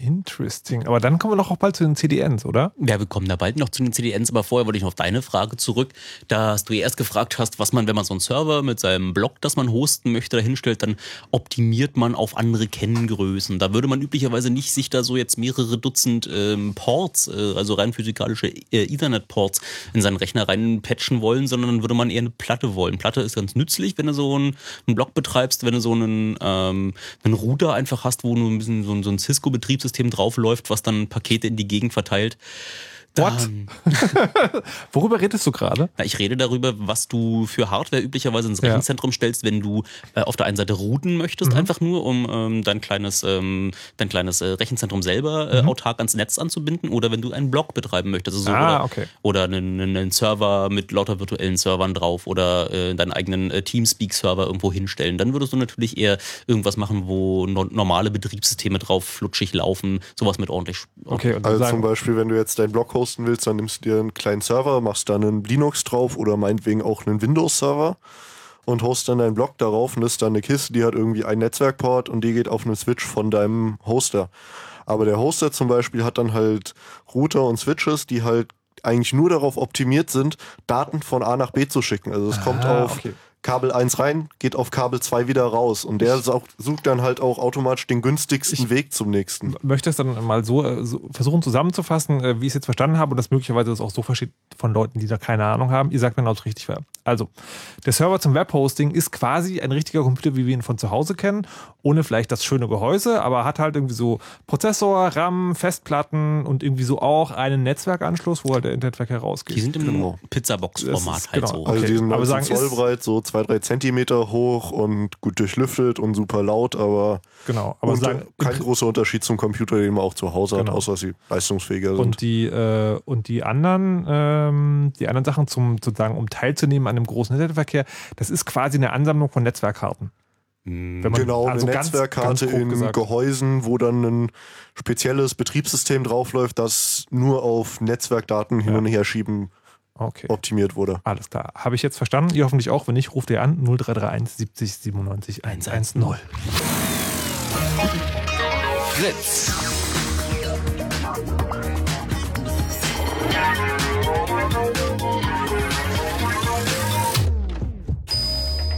Interesting. Aber dann kommen wir doch auch bald zu den CDNs, oder? Ja, wir kommen da bald noch zu den CDNs, aber vorher wollte ich noch auf deine Frage zurück, dass du erst gefragt hast, was man, wenn man so einen Server mit seinem Blog, das man hosten möchte, dahinstellt, dann optimiert man auf andere Kenngrößen. Da würde man üblicherweise nicht sich da so jetzt mehrere Dutzend ähm, Ports, äh, also rein physikalische äh, Ethernet-Ports in seinen Rechner reinpatchen wollen, sondern dann würde man eher eine Platte wollen. Platte ist ganz nützlich, wenn du so einen, einen Blog betreibst, wenn du so einen, ähm, einen Router einfach hast, wo nur ein bisschen so ein, so ein Cisco-Betriebssystem draufläuft, was dann Pakete in die Gegend verteilt. What? [LAUGHS] Worüber redest du gerade? Ich rede darüber, was du für Hardware üblicherweise ins Ja. Rechenzentrum stellst, wenn du äh, auf der einen Seite routen möchtest, Mhm. einfach nur, um ähm, dein kleines, ähm, dein kleines äh, Rechenzentrum selber äh, Mhm. autark ans Netz anzubinden oder wenn du einen Blog betreiben möchtest. Also so, Ah, oder, okay. oder einen, einen Server mit lauter virtuellen Servern drauf oder äh, deinen eigenen äh, Teamspeak-Server irgendwo hinstellen. Dann würdest du natürlich eher irgendwas machen, wo no normale Betriebssysteme drauf flutschig laufen, sowas mit ordentlich. Okay, und Also sagen, zum Beispiel, wenn du jetzt deinen Blog hosten willst, dann nimmst du dir einen kleinen Server, machst da einen Linux drauf oder meinetwegen auch einen Windows-Server und hostest dann deinen Blog darauf und das ist dann eine Kiste, die hat irgendwie einen Netzwerkport und die geht auf einen Switch von deinem Hoster. Aber der Hoster zum Beispiel hat dann halt Router und Switches, die halt eigentlich nur darauf optimiert sind, Daten von A nach B zu schicken. Also es kommt Ah, auf okay. Kabel 1 rein, geht auf Kabel 2 wieder raus. Und der sucht dann halt auch automatisch den günstigsten Weg zum nächsten. möchte es dann mal so, äh, so versuchen zusammenzufassen, äh, wie ich es jetzt verstanden habe und das möglicherweise das auch so versteht von Leuten, die da keine Ahnung haben. Ihr sagt mir, ob es richtig war. Also, der Server zum Webhosting ist quasi ein richtiger Computer, wie wir ihn von zu Hause kennen, ohne vielleicht das schöne Gehäuse, aber hat halt irgendwie so Prozessor, RAM, Festplatten und irgendwie so auch einen Netzwerkanschluss, wo halt der Internetverkehr rausgeht. Die sind im Genau. Pizzabox-Format halt genau. so. Also Okay, die sind aber 19 sagen, Zoll breit, so 2, 3 Zentimeter hoch und gut durchlüftet und super laut, aber, Genau, aber sagen, kein großer Unterschied zum Computer, den man auch zu Hause Genau. hat, außer dass sie leistungsfähiger sind. Und die, äh, und die anderen, ähm, die anderen Sachen zum, sozusagen, um teilzunehmen an einem großen Internetverkehr, das ist quasi eine Ansammlung von Netzwerkkarten. Wenn man- genau, also eine ganz- Netzwerkkarte ganz in gesagt. Gehäusen, wo dann ein spezielles Betriebssystem draufläuft, das nur auf Netzwerkdaten hin Ja. und her schieben Okay. optimiert wurde. Alles klar. Habe ich jetzt verstanden? Ihr hoffentlich auch. Wenn nicht, ruft ihr an 0331 70 97 110. Fritz.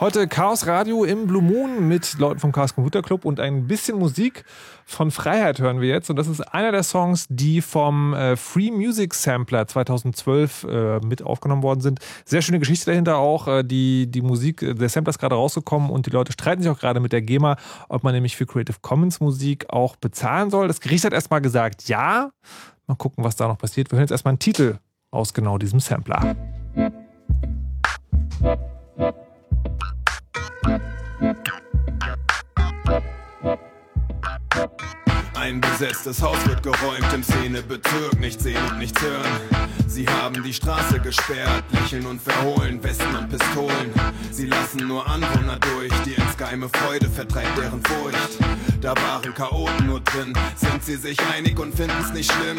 Heute Chaos Radio im Blue Moon mit Leuten vom Chaos Computer Club und ein bisschen Musik von Freiheit hören wir jetzt. Und das ist einer der Songs, die vom äh, Free Music Sampler 2012 äh, mit aufgenommen worden sind. Sehr schöne Geschichte dahinter auch. Äh, die, die Musik, der Sampler ist gerade rausgekommen und die Leute streiten sich auch gerade mit der GEMA, ob man nämlich für Creative Commons Musik auch bezahlen soll. Das Gericht hat erstmal gesagt, ja. Mal gucken, was da noch passiert. Wir hören jetzt erstmal einen Titel aus genau diesem Sampler. Ein besetztes Haus wird geräumt im Szenebezirk, nichts sehen und nichts hören. Sie haben die Straße gesperrt, lächeln und verholen, Westen und Pistolen. Sie lassen nur Anwohner durch, die insgeheime Freude vertreibt deren Furcht. Da waren Chaoten nur drin, sind sie sich einig und finden's nicht schlimm.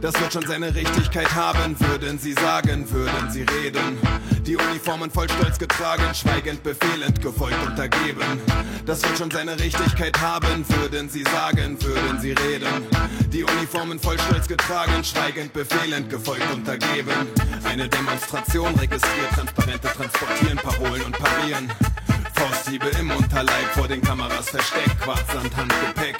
Das wird schon seine Richtigkeit haben, würden sie sagen, würden sie reden. Die Uniformen voll Stolz getragen, schweigend, befehlend, gefolgt, untergeben. Das wird schon seine Richtigkeit haben, würden sie sagen, würden sie reden. Die Uniformen voll Stolz getragen, schweigend, befehlend, gefolgt, untergeben. Eine Demonstration registriert, Transparente transportieren, Parolen und parieren. Fausthiebe im Unterleib, vor den Kameras versteckt, Quarzsand, Handgepäck.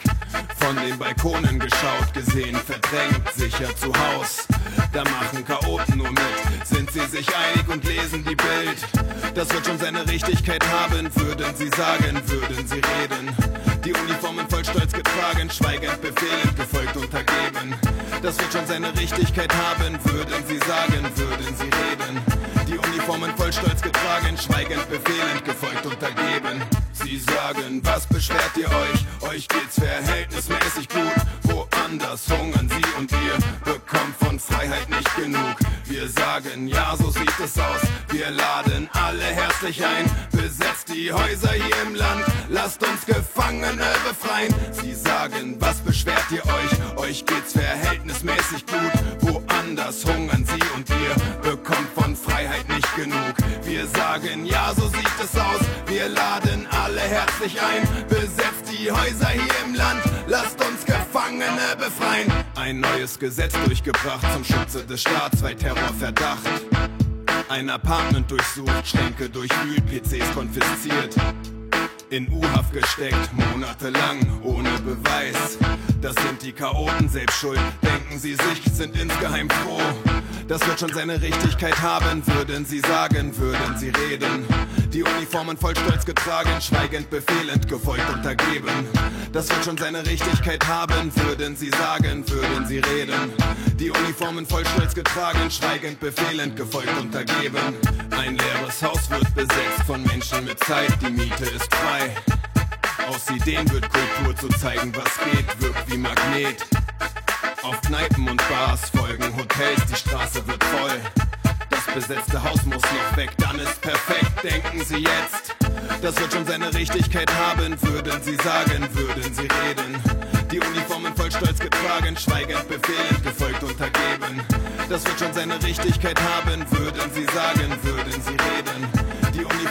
Von den Balkonen geschaut, gesehen, verdrängt, sicher zu Haus. Da machen Chaoten nur mit, sind sie sich einig und lesen die Bild. Das wird schon seine Richtigkeit haben, würden sie sagen, würden sie reden. Die Uniformen voll Stolz getragen, schweigend, befehlend, gefolgt, untergeben. Das wird schon seine Richtigkeit haben, würden sie sagen, würden sie reden. Die Uniformen voll Stolz getragen, schweigend, befehlend, gefolgt, untergeben. Sie sagen, was beschwert ihr euch? Euch geht's verhältnismäßig gut. Woanders hungern sie und ihr bekommt von Freiheit nicht genug. Wir sagen, ja, so sieht es aus. Wir laden alle herzlich ein. Besetzt die Häuser hier im Land. Lasst uns Gefangene befreien. Sie sagen, was beschwert ihr euch? Euch geht's verhältnismäßig gut. Woanders hungern sie und ihr bekommt von Freiheit nicht genug. Wir sagen, ja, so sieht es aus. Wir laden alle herzlich ein. Besetzt die Häuser hier im Land. Lasst uns Gefangene befreien. Ein neues Gesetz durchgebracht zum Schutze des Staats bei Terrorverdacht. Ein Apartment durchsucht, Schränke durchwühlt, PCs konfisziert. In U-Haft gesteckt, monatelang, ohne Beweis. Das sind die Chaoten selbst schuld, denken sie sich, sind insgeheim froh. Das wird schon seine Richtigkeit haben, würden sie sagen, würden sie reden. Die Uniformen voll Stolz getragen, schweigend, befehlend, gefolgt, untergeben. Das wird schon seine Richtigkeit haben, würden sie sagen, würden sie reden. Die Uniformen voll Stolz getragen, schweigend, befehlend, gefolgt, untergeben. Ein leeres Haus wird besetzt von Menschen mit Zeit, die Miete ist frei. Aus Ideen wird Kultur zu zeigen, was geht, wirkt wie Magnet. Auf Kneipen und Bars folgen Hotels, die Straße wird voll. Das besetzte Haus muss noch weg, dann ist perfekt, denken Sie jetzt. Das wird schon seine Richtigkeit haben, würden Sie sagen, würden Sie reden. Die Uniformen voll Stolz getragen, schweigend, befehlend, gefolgt, untergeben. Das wird schon seine Richtigkeit haben, würden Sie sagen, würden Sie reden.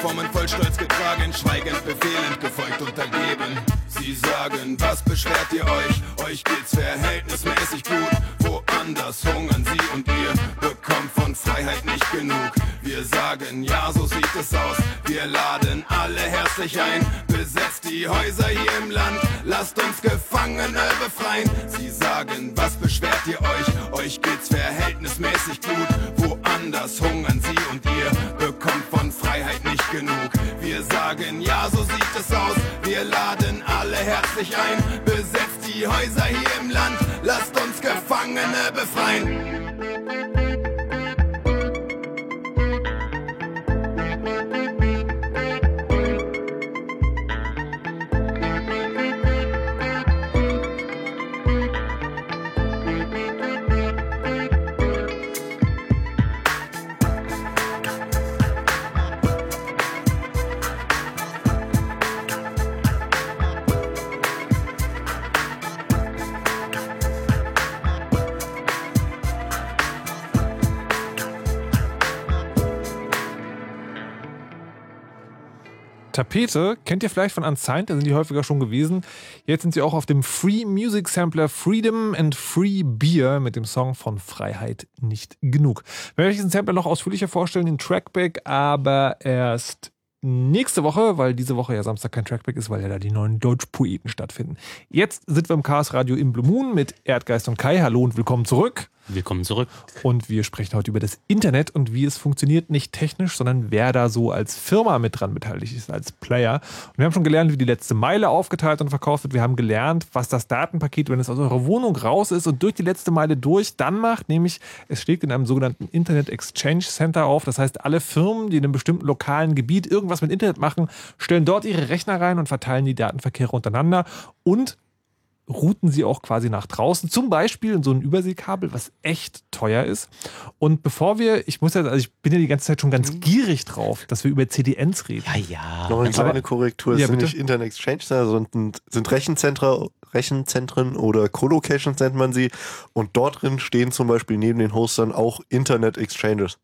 Uniformen voll Stolz getragen, schweigend, befehlend, gefolgt, untergeben. Sie sagen, was beschwert ihr euch? Euch geht's verhältnismäßig gut. Woanders hungern sie und ihr bekommt von Freiheit nicht genug. Wir sagen, ja, so sieht es aus. Wir laden alle herzlich ein. Besetzt die Häuser hier im Land. Lasst uns Gefangene befreien. Sie sagen, was beschwert ihr euch? Euch geht's verhältnismäßig gut. Woanders hungern sie und ihr Wir sagen, ja, so sieht es aus. Wir laden alle herzlich ein. Besetzt die Häuser hier im Land. Lasst uns Gefangene befreien. Tapete kennt ihr vielleicht von Unsigned, da sind die häufiger schon gewesen. Jetzt sind sie auch auf dem Free Music Sampler Freedom and Free Beer mit dem Song von Freiheit nicht genug. Wir werden euch diesen Sampler noch ausführlicher vorstellen, den Trackback, aber erst nächste Woche, weil diese Woche ja Samstag kein Trackback ist, weil ja da die neuen Deutschpoeten stattfinden. Jetzt sind wir im Chaos Radio im Blue Moon mit Erdgeist und Kai. Hallo und willkommen zurück. Willkommen zurück. Und wir sprechen heute über das Internet und wie es funktioniert, nicht technisch, sondern wer da so als Firma mit dran beteiligt ist, als Player. Und wir haben schon gelernt, wie die letzte Meile aufgeteilt und verkauft wird. Wir haben gelernt, was das Datenpaket, wenn es aus eurer Wohnung raus ist und durch die letzte Meile durch, dann macht, nämlich es schlägt in einem sogenannten Internet Exchange Center auf. Das heißt, alle Firmen, die in einem bestimmten lokalen Gebiet irgendwas mit Internet machen, stellen dort ihre Rechner rein und verteilen die Datenverkehre untereinander. Und routen sie auch quasi nach draußen, zum Beispiel in so ein Überseekabel, was echt teuer ist. Und bevor wir, ich muss ja, also ich bin ja die ganze Zeit schon ganz mhm. gierig drauf, dass wir über CDNs reden. Ja, ja. Noch eine kleine Korrektur, es ja, sind nicht Internet Exchange, sondern sind Rechenzentren, Rechenzentren oder Colocations nennt man sie. Und dort drin stehen zum Beispiel neben den Hostern auch Internet Exchanges.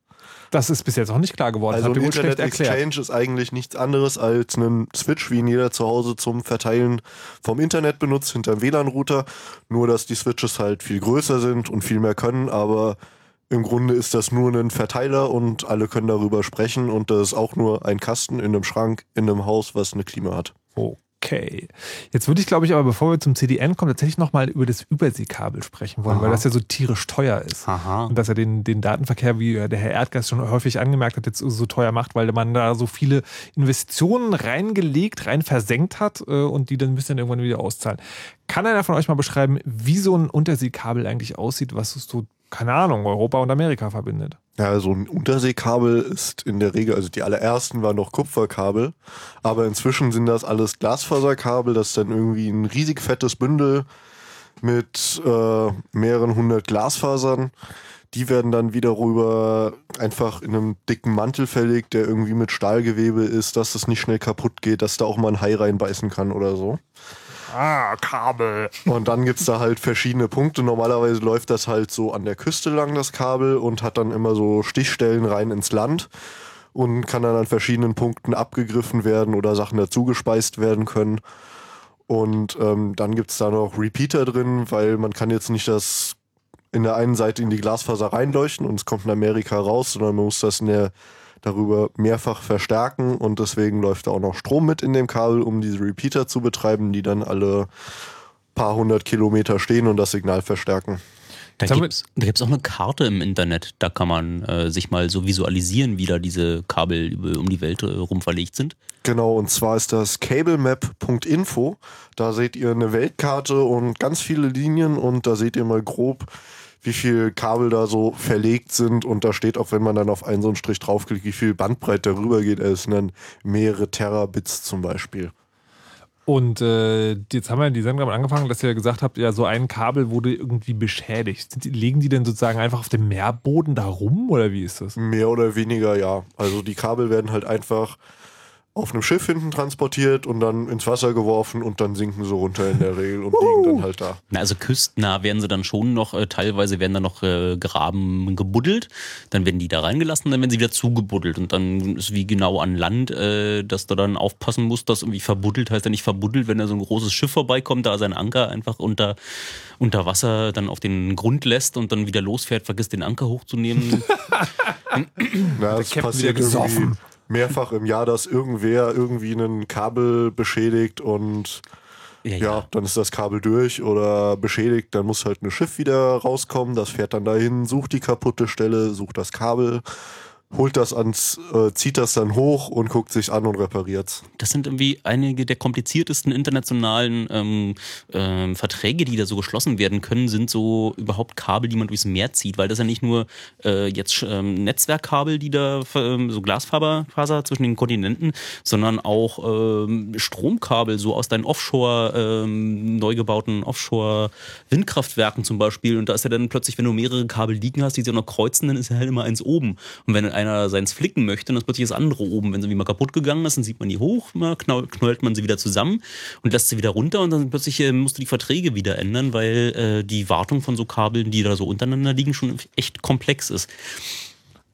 Das ist bis jetzt auch nicht klar geworden. Also ein Internet Exchange ist eigentlich nichts anderes als ein Switch, wie ihn jeder zu Hause zum Verteilen vom Internet benutzt, hinter WLAN-Router. Nur, dass die Switches halt viel größer sind und viel mehr können, aber im Grunde ist das nur ein Verteiler und alle können darüber sprechen und das ist auch nur ein Kasten in einem Schrank in einem Haus, was eine Klima hat. Oh. Okay. Jetzt würde ich, glaube ich, aber bevor wir zum CDN kommen, tatsächlich nochmal über das Überseekabel sprechen wollen, Aha. weil das ja so tierisch teuer ist. Aha. Und dass er den, den Datenverkehr, wie der Herr Erdgeist schon häufig angemerkt hat, jetzt so teuer macht, weil man da so viele Investitionen reingelegt, rein versenkt hat äh, und die dann müssen dann irgendwann wieder auszahlen. Kann einer von euch mal beschreiben, wie so ein Unterseekabel eigentlich aussieht, was so, keine Ahnung, Europa und Amerika verbindet? Ja, so ein Unterseekabel ist in der Regel, also die allerersten waren noch Kupferkabel, aber inzwischen sind das alles Glasfaserkabel, das ist dann irgendwie ein riesig fettes Bündel mit äh, mehreren hundert Glasfasern. Die werden dann wieder rüber einfach in einem dicken Mantel verlegt, der irgendwie mit Stahlgewebe ist, dass es nicht schnell kaputt geht, dass da auch mal ein Hai reinbeißen kann oder so. Ah, Kabel. Und dann gibt es da halt verschiedene Punkte. Normalerweise läuft das halt so an der Küste lang, das Kabel, und hat dann immer so Stichstellen rein ins Land und kann dann an verschiedenen Punkten abgegriffen werden oder Sachen dazugespeist werden können. Und ähm, dann gibt es da noch Repeater drin, weil man kann jetzt nicht das in der einen Seite in die Glasfaser reinleuchten und es kommt in Amerika raus, sondern man muss das in der darüber mehrfach verstärken und deswegen läuft da auch noch Strom mit in dem Kabel, um diese Repeater zu betreiben, die dann alle paar hundert Kilometer stehen und das Signal verstärken. Da gibt es auch eine Karte im Internet, da kann man äh, sich mal so visualisieren, wie da diese Kabel um die Welt äh, rum verlegt sind. Genau, und zwar ist das cablemap.info. Da seht ihr eine Weltkarte und ganz viele Linien und da seht ihr mal grob, wie viel Kabel da so verlegt sind und da steht auch, wenn man dann auf einen so einen Strich draufklickt, wie viel Bandbreite darüber geht. Es sind dann mehrere Terabits zum Beispiel. Und äh, jetzt haben wir die Sendung angefangen, dass ihr gesagt habt, ja, so ein Kabel wurde irgendwie beschädigt. Legen die denn sozusagen einfach auf dem Meerboden da rum oder wie ist das? Mehr oder weniger, ja. Also die Kabel werden halt einfach auf einem Schiff hinten transportiert und dann ins Wasser geworfen und dann sinken sie runter in der Regel und liegen dann halt da. Na, also küstennah werden sie dann schon noch, äh, teilweise werden dann noch äh, Graben gebuddelt, dann werden die da reingelassen, dann werden sie wieder zugebuddelt und dann ist wie genau an Land, äh, dass du dann aufpassen musst, dass irgendwie verbuddelt heißt ja nicht verbuddelt, wenn da so ein großes Schiff vorbeikommt, da sein Anker einfach unter, unter Wasser dann auf den Grund lässt und dann wieder losfährt, vergisst den Anker hochzunehmen. [LAUGHS] Na, das passiert gesoffen mehrfach im Jahr, dass irgendwer irgendwie ein Kabel beschädigt und ja, ja. ja, dann ist das Kabel durch oder beschädigt, dann muss halt ein Schiff wieder rauskommen, das fährt dann dahin, sucht die kaputte Stelle, sucht das Kabel holt das ans, äh, zieht das dann hoch und guckt sich an und repariert's. Das sind irgendwie einige der kompliziertesten internationalen ähm, ähm, Verträge, die da so geschlossen werden können, sind so überhaupt Kabel, die man durchs Meer zieht, weil das ja nicht nur äh, jetzt ähm, Netzwerkkabel, die da ähm, so Glasfaser zwischen den Kontinenten, sondern auch ähm, Stromkabel so aus deinen Offshore ähm, neu gebauten Offshore Windkraftwerken zum Beispiel und da ist ja dann plötzlich, wenn du mehrere Kabel liegen hast, die sich auch noch kreuzen, dann ist ja halt immer eins oben und wenn einer seins flicken möchte, dann ist plötzlich das andere oben. Wenn sie wie mal kaputt gegangen ist, dann sieht man die hoch, knallt man sie wieder zusammen und lässt sie wieder runter und dann plötzlich äh, musst du die Verträge wieder ändern, weil äh, die Wartung von so Kabeln, die da so untereinander liegen, schon echt komplex ist.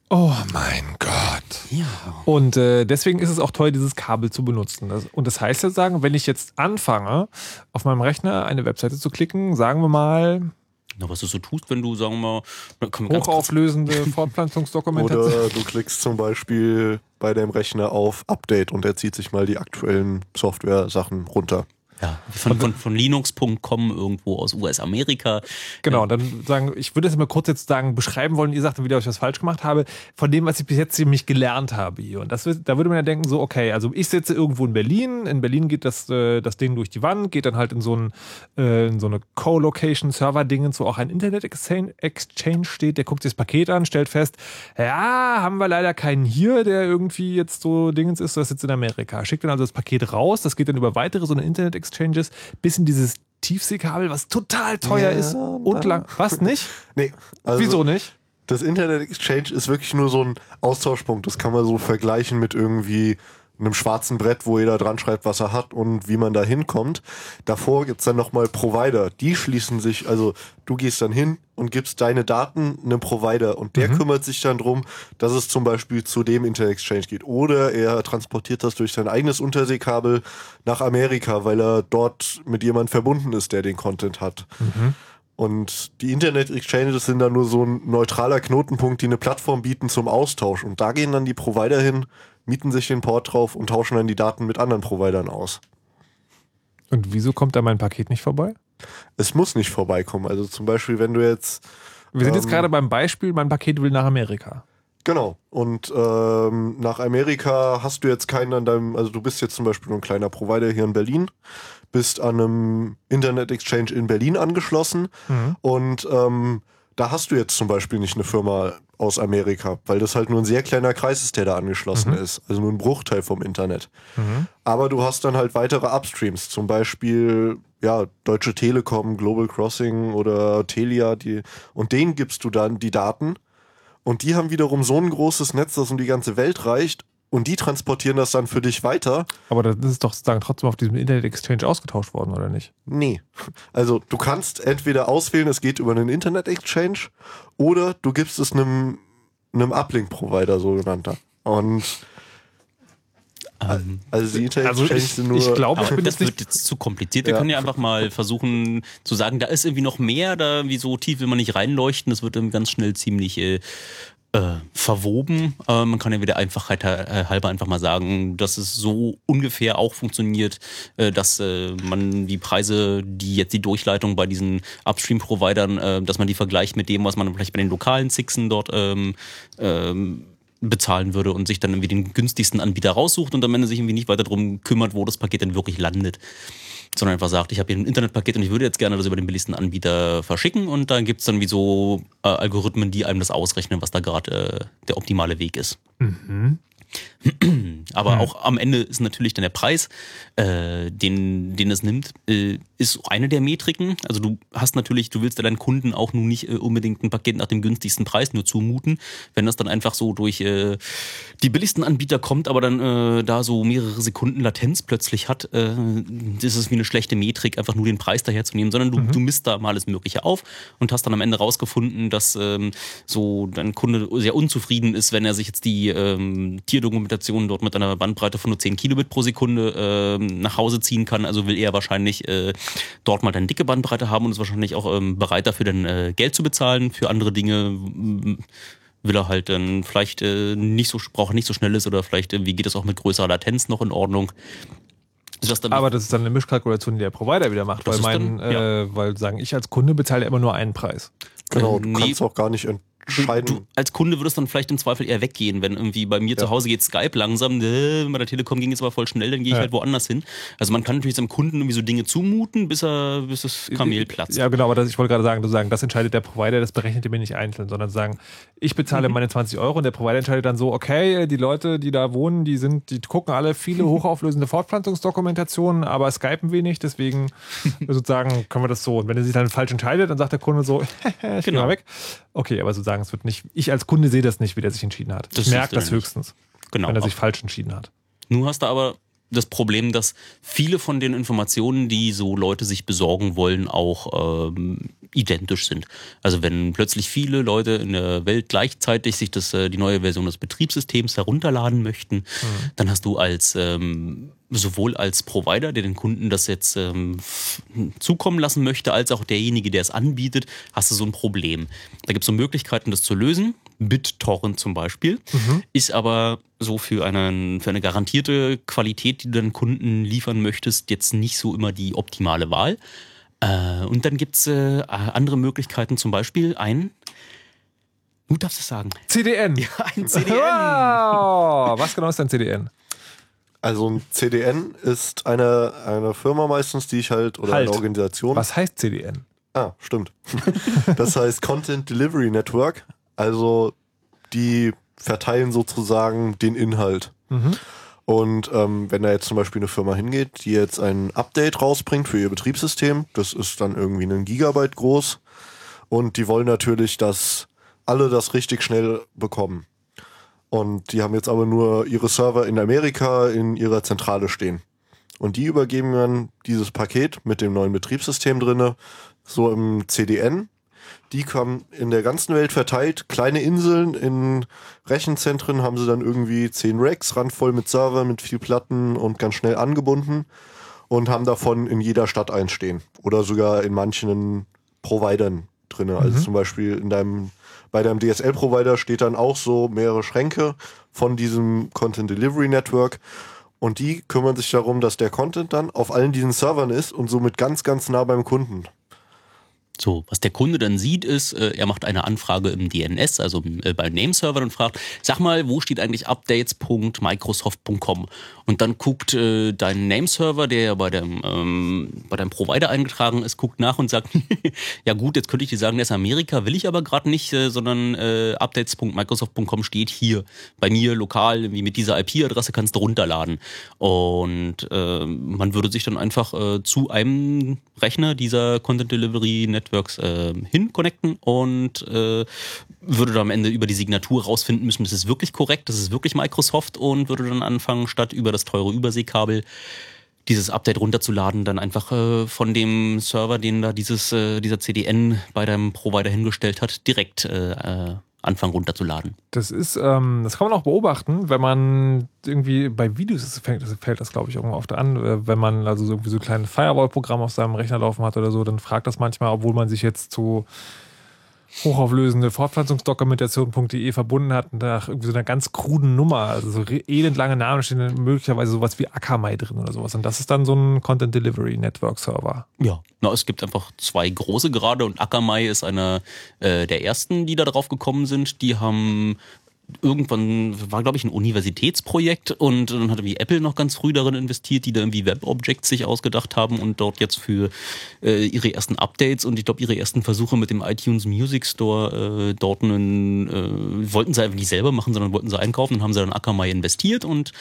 Oh mein Gott. Ja. Und äh, deswegen ist es auch toll, dieses Kabel zu benutzen. Und das heißt jetzt sagen, wenn ich jetzt anfange, auf meinem Rechner eine Webseite zu klicken, sagen wir mal, Na, was du so tust, wenn du, sagen wir mal, hochauflösende [LAUGHS] Fortpflanzungsdokumentation. Oder du klickst zum Beispiel bei deinem Rechner auf Update und er zieht sich mal die aktuellen Software-Sachen runter. Ja, von, von, von Linux.com irgendwo aus US-Amerika. Genau, und dann sagen, ich würde das mal kurz jetzt sagen, beschreiben wollen, ihr sagt dann wieder, ob ich was falsch gemacht habe, von dem, was ich bis jetzt nämlich gelernt habe hier. Und das, da würde man ja denken, so, okay, also ich sitze irgendwo in Berlin, in Berlin geht das, äh, das Ding durch die Wand, geht dann halt in so, ein, äh, in so eine Co-Location-Server-Dingens, wo auch ein Internet-Exchange Exchange steht, der guckt sich das Paket an, stellt fest, ja, haben wir leider keinen hier, der irgendwie jetzt so Dingens ist, das sitzt in Amerika. Schickt dann also das Paket raus, das geht dann über weitere so eine Internet-Exchanges bis in dieses Tiefseekabel, was total teuer Ja, ist und lang. [LAUGHS] Was nicht? Nee. also Wieso nicht? Das Internet Exchange ist wirklich nur so ein Austauschpunkt. Das kann man so vergleichen mit irgendwie einem schwarzen Brett, wo jeder dran schreibt, was er hat und wie man da hinkommt. Davor gibt's dann nochmal Provider. Die schließen sich, also du gehst dann hin und gibst deine Daten einem Provider und der kümmert sich dann drum, dass es zum Beispiel zu dem Internet Exchange geht. Oder er transportiert das durch sein eigenes Unterseekabel nach Amerika, weil er dort mit jemand verbunden ist, der den Content hat. Und die Internet Exchanges sind dann nur so ein neutraler Knotenpunkt, die eine Plattform bieten zum Austausch. Und da gehen dann die Provider hin, mieten sich den Port drauf und tauschen dann die Daten mit anderen Providern aus. Und wieso kommt da mein Paket nicht vorbei? Es muss nicht vorbeikommen. Also zum Beispiel, wenn du jetzt. Wir sind jetzt ähm, gerade beim Beispiel, mein Paket will nach Amerika. Genau. Und ähm, nach Amerika hast du jetzt keinen an deinem, also du bist jetzt zum Beispiel nur ein kleiner Provider hier in Berlin, bist an einem Internet Exchange in Berlin angeschlossen Mhm. und ähm, da hast du jetzt zum Beispiel nicht eine Firma aus Amerika, weil das halt nur ein sehr kleiner Kreis ist, der da angeschlossen Mhm. ist. Also nur ein Bruchteil vom Internet. Aber du hast dann halt weitere Upstreams, zum Beispiel ja, Deutsche Telekom, Global Crossing oder Telia, die, und denen gibst du dann die Daten und die haben wiederum so ein großes Netz, das um die ganze Welt reicht und die transportieren das dann für dich weiter. Aber das ist doch sozusagen trotzdem auf diesem Internet Exchange ausgetauscht worden, oder nicht? Nee. Also du kannst entweder auswählen, es geht über einen Internet Exchange oder du gibst es einem, einem Uplink-Provider, sogenannter. Und also die Internet Also ich- nur. ich glaube, das wird jetzt zu kompliziert. Wir Ja. können ja einfach mal versuchen zu sagen, da ist irgendwie noch mehr, da wie so tief will man nicht reinleuchten. Das wird dann ganz schnell ziemlich äh, äh, verwoben. Äh, man kann ja wieder Einfachheit äh, halber einfach mal sagen, dass es so ungefähr auch funktioniert, äh, dass äh, man die Preise, die jetzt die Durchleitung bei diesen Upstream-Providern, äh, dass man die vergleicht mit dem, was man vielleicht bei den lokalen Sixen dort ähm, ähm, bezahlen würde und sich dann irgendwie den günstigsten Anbieter raussucht und am Ende sich irgendwie nicht weiter darum kümmert, wo das Paket denn wirklich landet. Sondern einfach sagt, ich habe hier ein Internetpaket und ich würde jetzt gerne das über den billigsten Anbieter verschicken und dann gibt es dann wie so äh, Algorithmen, die einem das ausrechnen, was da gerade äh, der optimale Weg ist. Mhm. Aber auch am Ende ist natürlich dann der Preis, äh, den, den es nimmt, äh, ist eine der Metriken. Also du hast natürlich, du willst ja deinen Kunden auch nun nicht äh, unbedingt ein Paket nach dem günstigsten Preis nur zumuten. Wenn das dann einfach so durch äh, die billigsten Anbieter kommt, aber dann äh, da so mehrere Sekunden Latenz plötzlich hat, äh, ist es wie eine schlechte Metrik, einfach nur den Preis daherzunehmen, sondern du, du misst da mal alles Mögliche auf und hast dann am Ende rausgefunden, dass ähm, so dein Kunde sehr unzufrieden ist, wenn er sich jetzt die ähm, Tierdokumentation dort mit einer Bandbreite von nur 10 Kilobit pro Sekunde ähm, nach Hause ziehen kann. Also will er wahrscheinlich äh, dort mal eine dicke Bandbreite haben und ist wahrscheinlich auch ähm, bereit dafür dann äh, Geld zu bezahlen. Für andere Dinge will er halt dann vielleicht äh, nicht so braucht nicht so schnell ist oder vielleicht äh, wie geht es auch mit größerer Latenz noch in Ordnung. Das dann Aber das ist dann eine Mischkalkulation, die der Provider wieder macht, Das weil mein, dann- ja. äh, weil sagen, ich als Kunde bezahle ja immer nur einen Preis. Genau, du Nee. kannst auch gar nicht entscheiden. Du, als Kunde würdest dann vielleicht im Zweifel eher weggehen, wenn irgendwie bei mir zu Hause geht Skype langsam, äh, bei der Telekom ging es aber voll schnell, dann gehe ich Ja. halt woanders hin. Also man kann natürlich seinem Kunden irgendwie so Dinge zumuten, bis er, bis das Kamel platzt. Ja, genau, aber das, ich wollte gerade sagen, du sagen, das entscheidet der Provider, das berechnet ihr mir nicht einzeln, sondern sagen, ich bezahle Mhm. meine 20 Euro und der Provider entscheidet dann so, okay, die Leute, die da wohnen, die sind, die gucken alle viele [LAUGHS] hochauflösende Fortpflanzungsdokumentationen, aber skypen wenig, deswegen [LAUGHS] sozusagen können wir das so. Und wenn er sich dann falsch entscheidet, dann sagt der Kunde so, [LAUGHS] ich genau. Genau. mal weg. Okay, aber sozusagen, es wird nicht, ich als Kunde sehe das nicht, wie der sich entschieden hat. Das ich merke das höchstens, Genau. wenn er sich falsch entschieden hat. Nun hast du aber das Problem, dass viele von den Informationen, die so Leute sich besorgen wollen, auch ähm, identisch sind. Also wenn plötzlich viele Leute in der Welt gleichzeitig sich das, äh, die neue Version des Betriebssystems herunterladen möchten, mhm. dann hast du als ähm, sowohl als Provider, der den Kunden das jetzt ähm, zukommen lassen möchte, als auch derjenige, der es anbietet, hast du so ein Problem. Da gibt es so Möglichkeiten, das zu lösen. BitTorrent zum Beispiel, mhm. ist aber so für, einen, für eine garantierte Qualität, die du deinen Kunden liefern möchtest, jetzt nicht so immer die optimale Wahl. Äh, und dann gibt es äh, andere Möglichkeiten, zum Beispiel ein Du darfst es sagen. CDN. [LAUGHS] Ja, ein CDN. Wow. Was genau ist ein CDN? Also ein CDN ist eine, eine Firma meistens, die ich halt, oder halt. eine Organisation. Was heißt CDN? Ah, stimmt. [LAUGHS] das heißt Content Delivery Network. Also die verteilen sozusagen den Inhalt. Mhm. Und ähm, wenn da jetzt zum Beispiel eine Firma hingeht, die jetzt ein Update rausbringt für ihr Betriebssystem, das ist dann irgendwie einen Gigabyte groß. Und die wollen natürlich, dass alle das richtig schnell bekommen. Und die haben jetzt aber nur ihre Server in Amerika in ihrer Zentrale stehen. Und die übergeben dann dieses Paket mit dem neuen Betriebssystem drinne, so im CDN die kamen in der ganzen Welt verteilt. Kleine Inseln in Rechenzentren haben sie dann irgendwie zehn Racks, randvoll mit Servern, mit viel Platten und ganz schnell angebunden und haben davon in jeder Stadt einstehen. Oder sogar in manchen Providern drin. Also mhm. Also zum Beispiel in deinem, bei deinem DSL-Provider steht dann auch so mehrere Schränke von diesem Content Delivery Network. Und die kümmern sich darum, dass der Content dann auf allen diesen Servern ist und somit ganz, ganz nah beim Kunden. So, was der Kunde dann sieht, ist, äh, er macht eine Anfrage im DNS, also äh, bei Nameserver und fragt, sag mal, wo steht eigentlich updates.microsoft.com? Und dann guckt äh, dein Nameserver, der ja bei dem, ähm, bei deinem Provider eingetragen ist, guckt nach und sagt, [LAUGHS] ja gut, jetzt könnte ich dir sagen, der ist Amerika, will ich aber gerade nicht, äh, sondern äh, updates.microsoft.com steht hier bei mir lokal, wie mit dieser IP-Adresse kannst du runterladen. Und äh, man würde sich dann einfach zu einem Rechner dieser Content Delivery Network Networks äh, hin connecten und äh, würde dann am Ende über die Signatur rausfinden müssen, das ist wirklich korrekt, das ist wirklich Microsoft und würde dann anfangen, statt über das teure Überseekabel dieses Update runterzuladen, dann einfach äh, von dem Server, den da dieses, äh, dieser CDN bei deinem Provider hingestellt hat, direkt äh, äh anfangen runterzuladen. Das ist, ähm, das kann man auch beobachten, wenn man irgendwie bei Videos fällt, fällt das, glaube ich, irgendwo oft an, äh, wenn man also irgendwie so ein kleines Firewall-Programm auf seinem Rechner laufen hat oder so, dann fragt das manchmal, obwohl man sich jetzt zu hochauflösende Fortpflanzungsdokumentation.de verbunden hat nach irgendwie so einer ganz kruden Nummer, also so elendlange Namen stehen möglicherweise sowas wie Akamai drin oder sowas. Und das ist dann so ein Content Delivery Network Server. Ja, na, es gibt einfach zwei große gerade und Akamai ist einer äh, der ersten, die da drauf gekommen sind. Die haben irgendwann war, glaube ich, ein Universitätsprojekt und dann hat irgendwie Apple noch ganz früh darin investiert, die da irgendwie Web-Objects sich ausgedacht haben und dort jetzt für äh, ihre ersten Updates und ich glaube ihre ersten Versuche mit dem iTunes Music Store äh, dort einen, äh, wollten sie einfach nicht selber machen, sondern wollten sie einkaufen und haben sie dann Akamai investiert und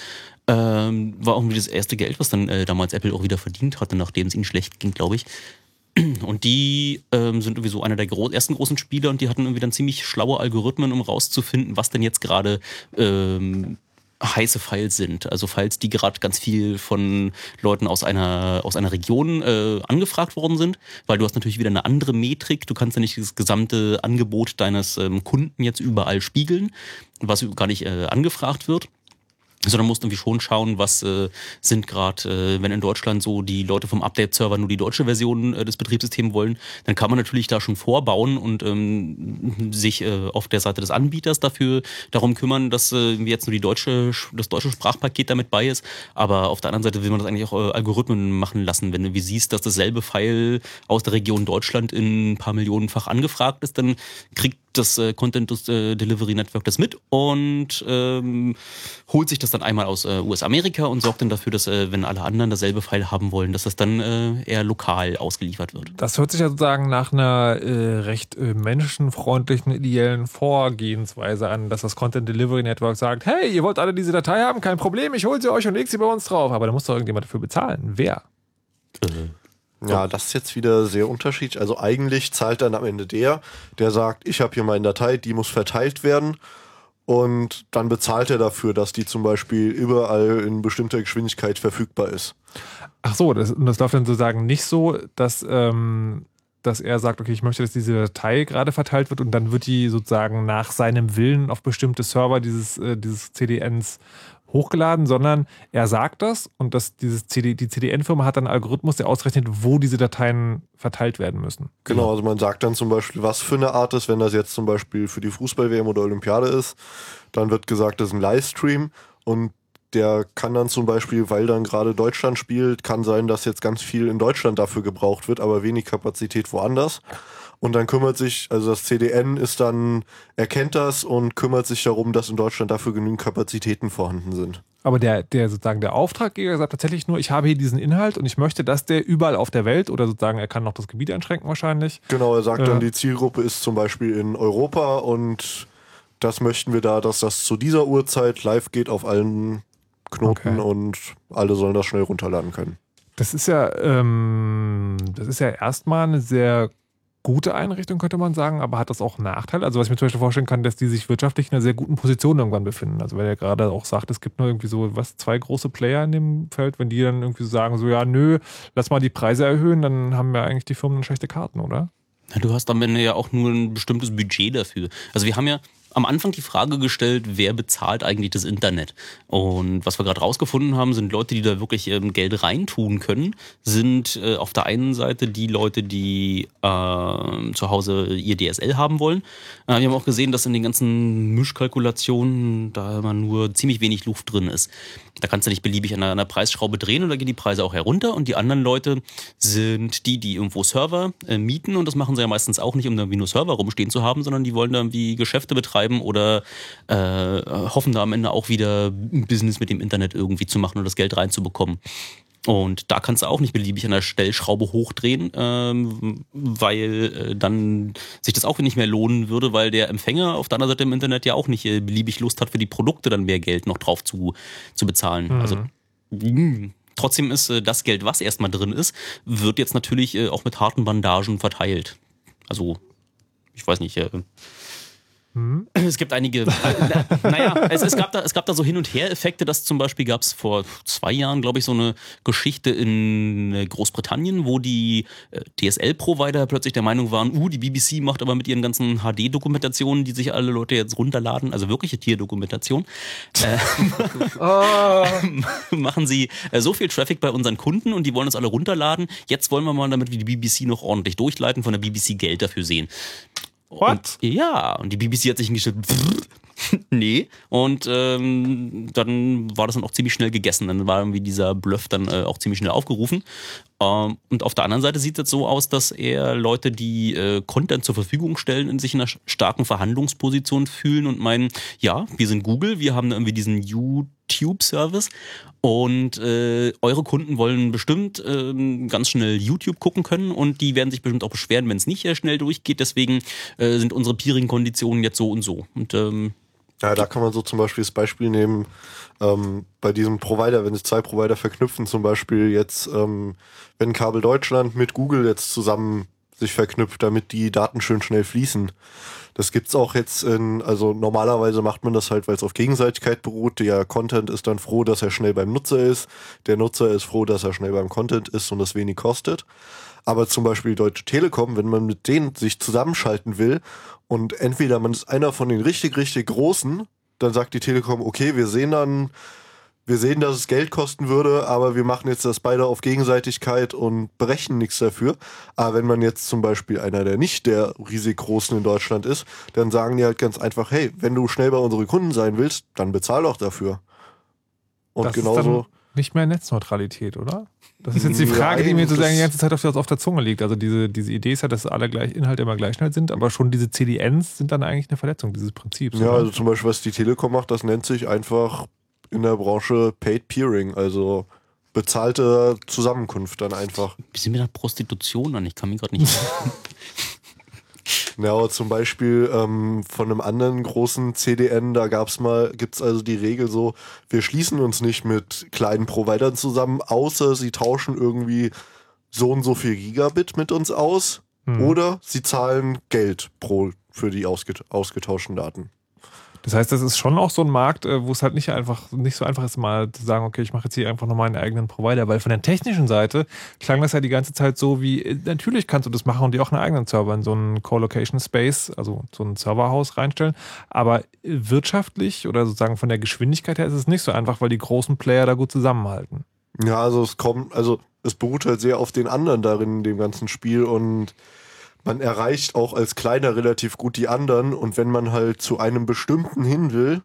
ähm, war irgendwie das erste Geld, was dann äh, damals Apple auch wieder verdient hatte, nachdem es ihnen schlecht ging, glaube ich. Und die ähm, sind irgendwie so einer der gro ersten großen Spieler und die hatten irgendwie dann ziemlich schlaue Algorithmen, um rauszufinden, was denn jetzt gerade ähm, heiße Files sind. Also Files, die gerade ganz viel von Leuten aus einer, aus einer Region äh, angefragt worden sind, weil du hast natürlich wieder eine andere Metrik. Du kannst ja nicht das gesamte Angebot deines ähm, Kunden jetzt überall spiegeln, was gar nicht äh, angefragt wird sondern musst irgendwie schon schauen, was äh, sind gerade, äh, wenn in Deutschland so die Leute vom Update-Server nur die deutsche Version äh, des Betriebssystems wollen, dann kann man natürlich da schon vorbauen und ähm, sich äh, auf der Seite des Anbieters dafür darum kümmern, dass äh, jetzt nur die deutsche, das deutsche Sprachpaket damit bei ist. Aber auf der anderen Seite will man das eigentlich auch äh, Algorithmen machen lassen. Wenn du wie siehst, dass dasselbe File aus der Region Deutschland in ein paar Millionenfach angefragt ist, dann kriegt das äh, Content äh, Delivery Network das mit und ähm, holt sich das dann einmal aus äh, US-Amerika und sorgt dann dafür, dass äh, wenn alle anderen dasselbe File haben wollen, dass das dann äh, eher lokal ausgeliefert wird. Das hört sich ja sozusagen nach einer äh, recht menschenfreundlichen, ideellen Vorgehensweise an, dass das Content Delivery Network sagt, hey, ihr wollt alle diese Datei haben, kein Problem, ich hole sie euch und leg sie bei uns drauf. Aber da muss doch irgendjemand dafür bezahlen. Wer? Äh. Ja, das ist jetzt wieder sehr unterschiedlich. Also eigentlich zahlt dann am Ende der, der sagt, ich habe hier meine Datei, die muss verteilt werden. Und dann bezahlt er dafür, dass die zum Beispiel überall in bestimmter Geschwindigkeit verfügbar ist. Ach so, das, das läuft dann sozusagen nicht so, dass ähm, dass er sagt, okay, ich möchte, dass diese Datei gerade verteilt wird und dann wird die sozusagen nach seinem Willen auf bestimmte Server dieses, äh, dieses CDNs hochgeladen, sondern er sagt das und dass dieses CD, die CDN-Firma hat dann einen Algorithmus, der ausrechnet, wo diese Dateien verteilt werden müssen. Genau, also man sagt dann zum Beispiel, was für eine Art ist, wenn das jetzt zum Beispiel für die Fußball-WM oder Olympiade ist, dann wird gesagt, das ist ein Livestream und der kann dann zum Beispiel, weil dann gerade Deutschland spielt, kann sein, dass jetzt ganz viel in Deutschland dafür gebraucht wird, aber wenig Kapazität woanders. Und dann kümmert sich, also das CDN ist dann, erkennt das und kümmert sich darum, dass in Deutschland dafür genügend Kapazitäten vorhanden sind. Aber der, der sozusagen der Auftraggeber sagt tatsächlich nur, ich habe hier diesen Inhalt und ich möchte, dass der überall auf der Welt oder sozusagen er kann noch das Gebiet einschränken wahrscheinlich. Genau, er sagt Äh. dann, die Zielgruppe ist zum Beispiel in Europa und das möchten wir da, dass das zu dieser Uhrzeit live geht auf allen Knoten Okay. und alle sollen das schnell runterladen können. Das ist ja, ähm, das ist ja erstmal eine sehr gute Einrichtung, könnte man sagen, aber hat das auch Nachteile? Also was ich mir zum Beispiel vorstellen kann, dass die sich wirtschaftlich in einer sehr guten Position irgendwann befinden. Also weil er gerade auch sagt, es gibt nur irgendwie so, was, zwei große Player in dem Feld, wenn die dann irgendwie sagen, so ja, nö, lass mal die Preise erhöhen, dann haben ja eigentlich die Firmen schlechte Karten, oder? Du hast am Ende ja auch nur ein bestimmtes Budget dafür. Also wir haben ja am Anfang die Frage gestellt, wer bezahlt eigentlich das Internet? Und was wir gerade rausgefunden haben, sind Leute, die da wirklich ähm, Geld reintun können, sind äh, auf der einen Seite die Leute, die äh, zu Hause ihr DSL haben wollen. Äh, wir haben auch gesehen, dass in den ganzen Mischkalkulationen da immer nur ziemlich wenig Luft drin ist. Da kannst du nicht beliebig an einer, Preisschraube drehen und da gehen die Preise auch herunter. Und die anderen Leute sind die, die irgendwo Server äh, mieten. Und das machen sie ja meistens auch nicht, um irgendwie nur Server rumstehen zu haben, sondern die wollen da irgendwie Geschäfte betreiben oder äh, hoffen da am Ende auch wieder ein Business mit dem Internet irgendwie zu machen und das Geld reinzubekommen. Und da kannst du auch nicht beliebig an der Stellschraube hochdrehen, ähm, weil äh, dann sich das auch nicht mehr lohnen würde, weil der Empfänger auf der anderen Seite im Internet ja auch nicht äh, beliebig Lust hat, für die Produkte dann mehr Geld noch drauf zu, zu bezahlen. Mhm. Also mh, trotzdem ist äh, das Geld, was erstmal drin ist, wird jetzt natürlich äh, auch mit harten Bandagen verteilt. Also, ich weiß nicht, äh, [CLEARS THROAT] es gibt einige, äh, na, naja, es, es, gab da, es gab da so Hin- und Her-Effekte, dass zum Beispiel gab es vor zwei Jahren, glaube ich, so eine Geschichte in äh, Großbritannien, wo die äh, DSL-Provider plötzlich der Meinung waren, uh, die BBC macht aber mit ihren ganzen HD-Dokumentationen, die sich alle Leute jetzt runterladen, also wirkliche Tierdokumentation, äh, [LAUGHS] [LAUGHS] machen sie äh, so viel Traffic bei unseren Kunden und die wollen das alle runterladen. Jetzt wollen wir mal, damit wir die BBC noch ordentlich durchleiten, von der BBC Geld dafür sehen. What? Und, ja, und die BBC hat sich hingestellt, [LAUGHS] nee. Und ähm, dann war das dann auch ziemlich schnell gegessen. Dann war irgendwie dieser Bluff dann äh, auch ziemlich schnell aufgerufen. Ähm, und auf der anderen Seite sieht es so aus, dass er Leute, die äh, Content zur Verfügung stellen, in sich in einer starken Verhandlungsposition fühlen und meinen, ja, wir sind Google, wir haben irgendwie diesen YouTube-Service und äh, eure Kunden wollen bestimmt ähm, ganz schnell YouTube gucken können und die werden sich bestimmt auch beschweren, wenn es nicht äh, schnell durchgeht. Deswegen äh, sind unsere Peering-Konditionen jetzt so und so. Und ähm, Ja, da kann man so zum Beispiel das Beispiel nehmen, ähm, bei diesem Provider, wenn sich zwei Provider verknüpfen, zum Beispiel jetzt, ähm, wenn Kabel Deutschland mit Google jetzt zusammen sich verknüpft, damit die Daten schön schnell fließen. Das gibt's auch jetzt in, also normalerweise macht man das halt, weil es auf Gegenseitigkeit beruht. Der Content ist dann froh, dass er schnell beim Nutzer ist. Der Nutzer ist froh, dass er schnell beim Content ist und es wenig kostet. Aber zum Beispiel die Deutsche Telekom, wenn man mit denen sich zusammenschalten will und entweder man ist einer von den richtig, richtig großen, dann sagt die Telekom, okay, wir sehen dann, wir sehen, dass es Geld kosten würde, aber wir machen jetzt das beide auf Gegenseitigkeit und berechnen nichts dafür. Aber wenn man jetzt zum Beispiel einer der nicht der riesig Großen in Deutschland ist, dann sagen die halt ganz einfach, hey, wenn du schnell bei unseren Kunden sein willst, dann bezahl doch dafür. Und das ist genauso. dann nicht mehr Netzneutralität, oder? Das ist jetzt die Frage, die mir Nein, sozusagen die ganze Zeit auf der, auf der Zunge liegt. Also diese, diese Idee ist ja, dass alle gleich, Inhalte immer gleich schnell sind, aber schon diese CDNs sind dann eigentlich eine Verletzung dieses Prinzips. Ja, oder? also zum Beispiel, was die Telekom macht, das nennt sich einfach in der Branche Paid Peering, also bezahlte Zusammenkunft dann einfach. wie sind wir da Prostitution an? Ich kann mich gerade nicht. [LAUGHS] [LAUGHS] Ja, aber zum Beispiel ähm, von einem anderen großen CDN, da gab's mal, gibt's also die Regel so, wir schließen uns nicht mit kleinen Providern zusammen, außer sie tauschen irgendwie so und so viel Gigabit mit uns aus Hm. oder sie zahlen Geld pro für die ausget ausgetauschten Daten. Das heißt, das ist schon auch so ein Markt, äh, wo es halt nicht einfach, nicht so einfach ist, mal zu sagen, okay, ich mache jetzt hier einfach noch meinen eigenen Provider, weil von der technischen Seite klang das ja die ganze Zeit so wie, äh, natürlich kannst du das machen und dir auch einen eigenen Server in so einen Co-Location Space, also so ein Serverhaus reinstellen. Aber wirtschaftlich oder sozusagen von der Geschwindigkeit her ist es nicht so einfach, weil die großen Player da gut zusammenhalten. Ja, also es kommt, also es beruht halt sehr auf den anderen darin, in dem ganzen Spiel und man erreicht auch als Kleiner relativ gut die anderen und wenn man halt zu einem bestimmten hin will,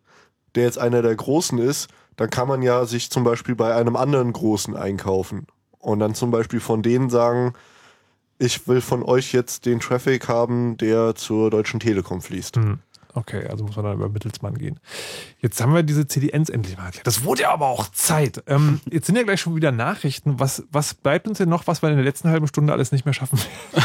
der jetzt einer der Großen ist, dann kann man ja sich zum Beispiel bei einem anderen Großen einkaufen und dann zum Beispiel von denen sagen, ich will von euch jetzt den Traffic haben, der zur Deutschen Telekom fließt. Mhm. Okay, also muss man dann über Mittelsmann gehen. Jetzt haben wir diese CDNs endlich mal erklärt. Das wurde ja aber auch Zeit. Ähm, [LAUGHS] jetzt sind ja gleich schon wieder Nachrichten. Was, was bleibt uns denn noch, was wir in der letzten halben Stunde alles nicht mehr schaffen?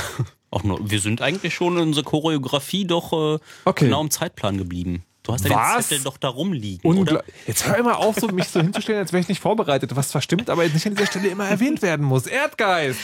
[LAUGHS] Auch nur, wir sind eigentlich schon in unserer Choreografie doch äh, okay. genau im Zeitplan geblieben. Du hast ja den Zettel doch da rumliegen, Ungla oder? Jetzt hör immer auf, so, mich so hinzustellen, als wäre ich nicht vorbereitet. Was zwar stimmt, aber jetzt nicht an dieser Stelle immer erwähnt werden muss. Erdgeist!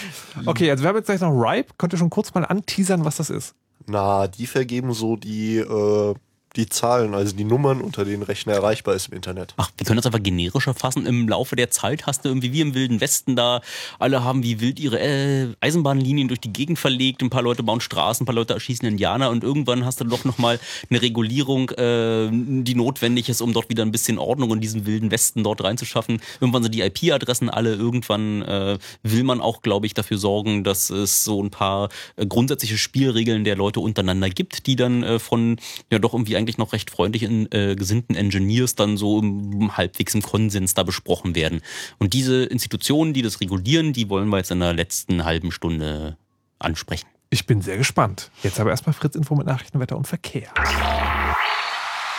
Okay, also wir haben jetzt gleich noch Ripe. Könnt ihr schon kurz mal anteasern, was das ist? Na, die vergeben so die äh, die Zahlen, also die Nummern, unter denen Rechner erreichbar ist im Internet. Ach, wir können das einfach generischer fassen. Im Laufe der Zeit hast du irgendwie wie im Wilden Westen da, alle haben wie wild ihre äh, Eisenbahnlinien durch die Gegend verlegt, ein paar Leute bauen Straßen, ein paar Leute erschießen Indianer und irgendwann hast du doch nochmal eine Regulierung, äh, die notwendig ist, um dort wieder ein bisschen Ordnung in diesen Wilden Westen dort reinzuschaffen. Irgendwann sind die IP-Adressen alle, irgendwann äh, will man auch, glaube ich, dafür sorgen, dass es so ein paar äh, grundsätzliche Spielregeln der Leute untereinander gibt, die dann äh, von ja doch irgendwie eigentlich noch recht freundlich in, äh, gesinnten Engineers dann so im, halbwegs im Konsens da besprochen werden. Und diese Institutionen, die das regulieren, die wollen wir jetzt in der letzten halben Stunde ansprechen. Ich bin sehr gespannt. Jetzt aber erstmal Fritz Info mit Nachrichten, Wetter und Verkehr.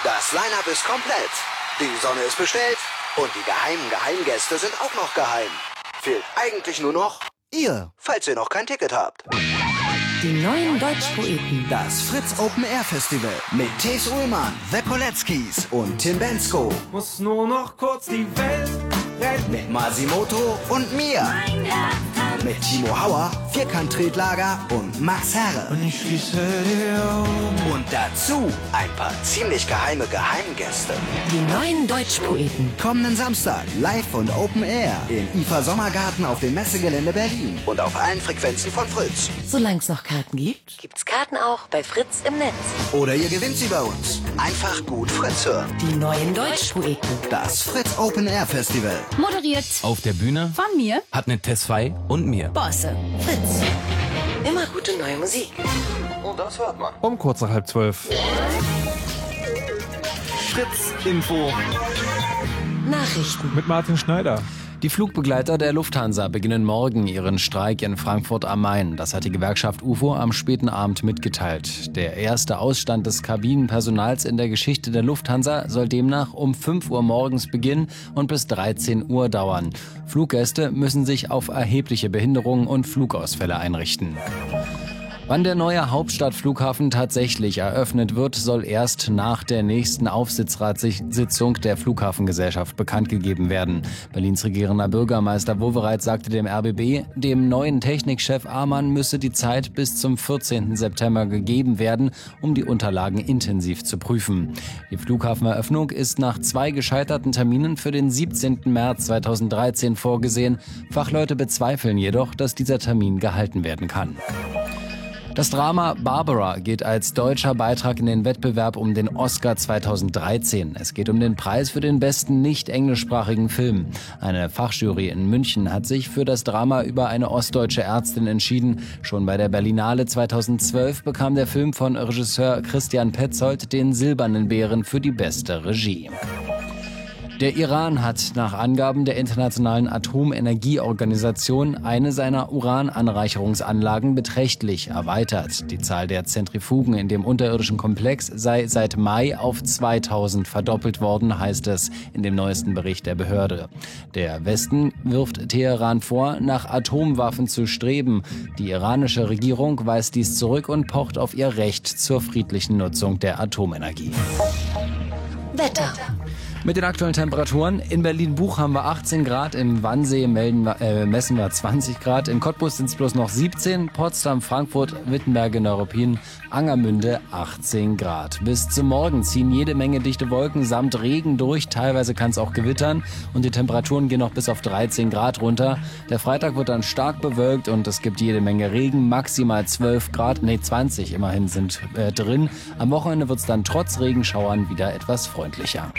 Das Line-Up ist komplett. Die Sonne ist bestellt und die geheimen Geheimgäste sind auch noch geheim. Fehlt eigentlich nur noch ihr, falls ihr noch kein Ticket habt. Die neuen Deutschpoeten. Das Fritz Open Air Festival mit Thes Ullmann, The Koletzkis und Tim Bensko. Muss nur noch kurz die Welt retten. Mit Masimoto und mir. Mein Herz mit Timo Hauer, Vierkant-Tretlager und Max Herre. Und ich schließe die Augen. Und dazu ein paar ziemlich geheime Geheimgäste. Die neuen Deutschpoeten. Kommenden Samstag live und Open Air im IFA Sommergarten auf dem Messegelände Berlin und auf allen Frequenzen von Fritz. Solange es noch Karten gibt, gibt's Karten auch bei Fritz im Netz. Oder ihr gewinnt sie bei uns. Einfach gut Fritz hören. Die neuen Deutschpoeten. Das Fritz Open Air Festival. Moderiert auf der Bühne von mir hat eine Tess2 und mir. Bosse. Fritz. Immer gute neue Musik. Und das hört man. Um kurz nach halb zwölf. Fritz Info. Nachrichten. Mit Martin Schneider. Die Flugbegleiter der Lufthansa beginnen morgen ihren Streik in Frankfurt am Main. Das hat die Gewerkschaft UFO am späten Abend mitgeteilt. Der erste Ausstand des Kabinenpersonals in der Geschichte der Lufthansa soll demnach um 5 Uhr morgens beginnen und bis 13 Uhr dauern. Fluggäste müssen sich auf erhebliche Behinderungen und Flugausfälle einrichten. Wann der neue Hauptstadtflughafen tatsächlich eröffnet wird, soll erst nach der nächsten Aufsichtsratssitzung der Flughafengesellschaft bekannt gegeben werden. Berlins regierender Bürgermeister Wowereit sagte dem RBB, dem neuen Technikchef Amann müsse die Zeit bis zum 14. September gegeben werden, um die Unterlagen intensiv zu prüfen. Die Flughafeneröffnung ist nach zwei gescheiterten Terminen für den 17. März 2013 vorgesehen. Fachleute bezweifeln jedoch, dass dieser Termin gehalten werden kann. Das Drama Barbara geht als deutscher Beitrag in den Wettbewerb um den Oscar 2013. Es geht um den Preis für den besten nicht englischsprachigen Film. Eine Fachjury in München hat sich für das Drama über eine ostdeutsche Ärztin entschieden. Schon bei der Berlinale 2012 bekam der Film von Regisseur Christian Petzold den Silbernen Bären für die beste Regie. Der Iran hat nach Angaben der Internationalen Atomenergieorganisation eine seiner Urananreicherungsanlagen beträchtlich erweitert. Die Zahl der Zentrifugen in dem unterirdischen Komplex sei seit Mai auf 2000 verdoppelt worden, heißt es in dem neuesten Bericht der Behörde. Der Westen wirft Teheran vor, nach Atomwaffen zu streben. Die iranische Regierung weist dies zurück und pocht auf ihr Recht zur friedlichen Nutzung der Atomenergie. Wetter. Mit den aktuellen Temperaturen. In Berlin-Buch haben wir 18 Grad, im Wannsee melden, äh, messen wir 20 Grad, in Cottbus sind es bloß noch 17, Potsdam, Frankfurt, Wittenberge, Neuruppin, Angermünde 18 Grad. Bis zum Morgen ziehen jede Menge dichte Wolken samt Regen durch, teilweise kann es auch gewittern und die Temperaturen gehen noch bis auf 13 Grad runter. Der Freitag wird dann stark bewölkt und es gibt jede Menge Regen, maximal 12 Grad, nee 20 immerhin sind äh, drin. Am Wochenende wird es dann trotz Regenschauern wieder etwas freundlicher.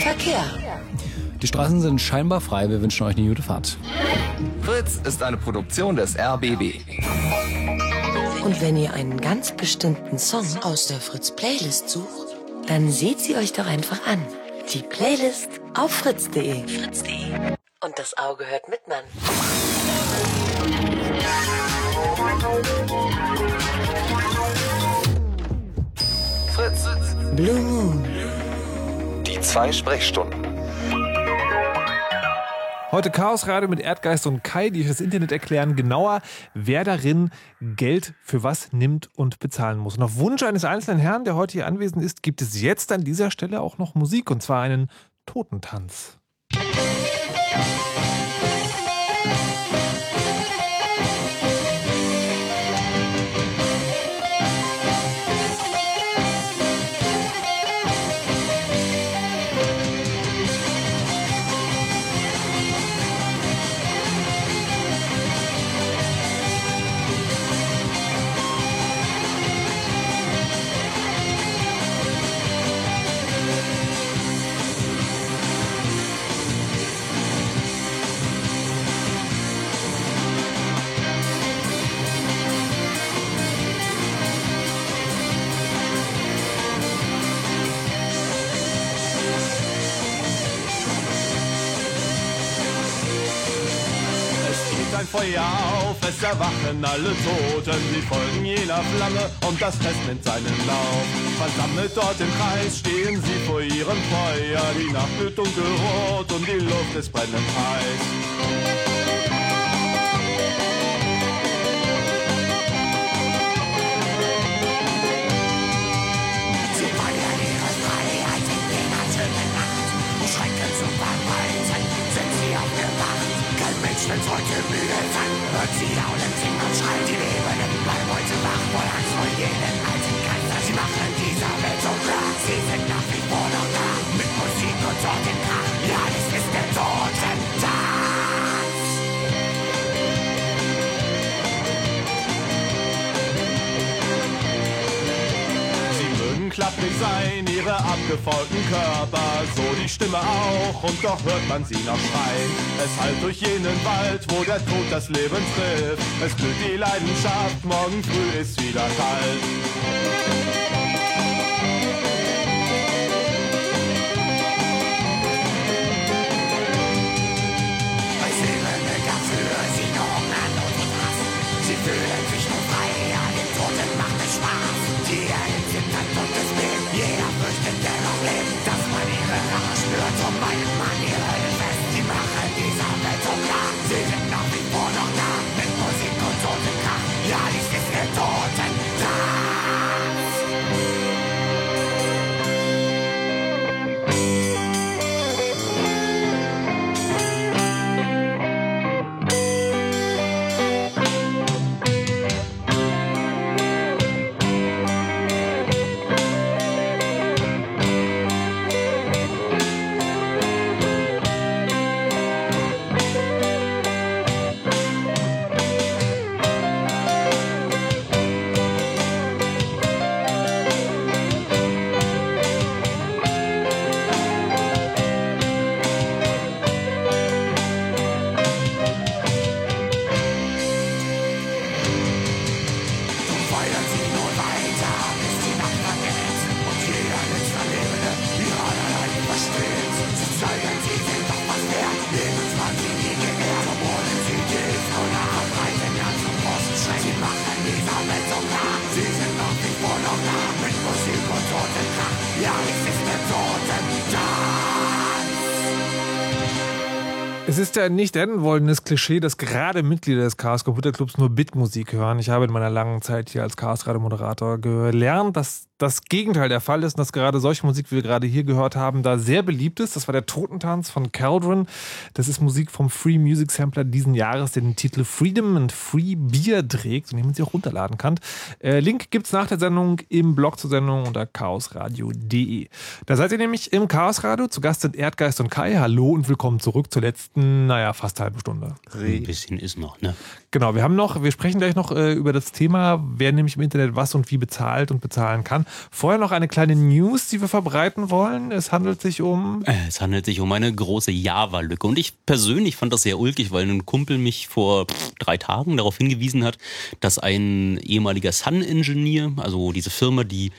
Verkehr. Die Straßen sind scheinbar frei. Wir wünschen euch eine gute Fahrt. Fritz ist eine Produktion des RBB. Und wenn ihr einen ganz bestimmten Song aus der Fritz Playlist sucht, dann seht sie euch doch einfach an. Die Playlist auf fritz.de. Fritz.de. Und das Auge hört mit, Mann. Fritz. Blue Moon. Zwei Sprechstunden. Heute Chaos Radio mit Erdgeist und Kai, die euch das Internet erklären genauer, wer darin Geld für was nimmt und bezahlen muss. Und auf Wunsch eines einzelnen Herrn, der heute hier anwesend ist, gibt es jetzt an dieser Stelle auch noch Musik und zwar einen Totentanz. Es ein Feuer auf, es erwachen alle Toten, sie folgen jener Flamme und das Fest nimmt seinen Lauf. Versammelt dort im Kreis stehen sie vor ihrem Feuer, die Nacht wird dunkelrot und die Luft ist brennend heiß. Wird heute müde sein. Hört sie jaulen, singen und schreien. Die Lebenden bleiben heute wach. Voll Angst vor jenen alten Geister. Sie machen dieser Welt so klar. Sie sind nach wie vor noch da. Mit Musik und Tod im klapprig sein, ihre abgefolgten Körper, so die Stimme auch, und doch hört man sie noch schreien. Es hallt durch jenen Wald, wo der Tod das Leben trifft. Es blüht die Leidenschaft, morgen früh ist wieder kalt. Es ist ja nicht enden wollendes Klischee, dass gerade Mitglieder des Chaos Computer Clubs nur Bitmusik hören. Ich habe in meiner langen Zeit hier als Chaos Radio Moderator gelernt, dass das Gegenteil der Fall ist und dass gerade solche Musik, wie wir gerade hier gehört haben, da sehr beliebt ist. Das war der Totentanz von Caldron. Das ist Musik vom Free Music Sampler diesen Jahres, der den Titel Freedom and Free Beer trägt und den man sich auch runterladen kann. Äh, Link gibt's nach der Sendung im Blog zur Sendung unter chaosradio.de. Da seid ihr nämlich im Chaos Radio. Zu Gast sind Erdgeist und Kai. Hallo und willkommen zurück zur letzten, naja, fast halbe Stunde. Ein bisschen ist noch, ne? Genau, wir haben noch, wir sprechen gleich noch äh, über das Thema, wer nämlich im Internet was und wie bezahlt und bezahlen kann. Vorher noch eine kleine News, die wir verbreiten wollen. Es handelt sich um. Äh, Es handelt sich um eine große Java-Lücke. Und ich persönlich fand das sehr ulkig, weil ein Kumpel mich vor drei Tagen darauf hingewiesen hat, dass ein ehemaliger Sun-Engineer, also diese Firma, die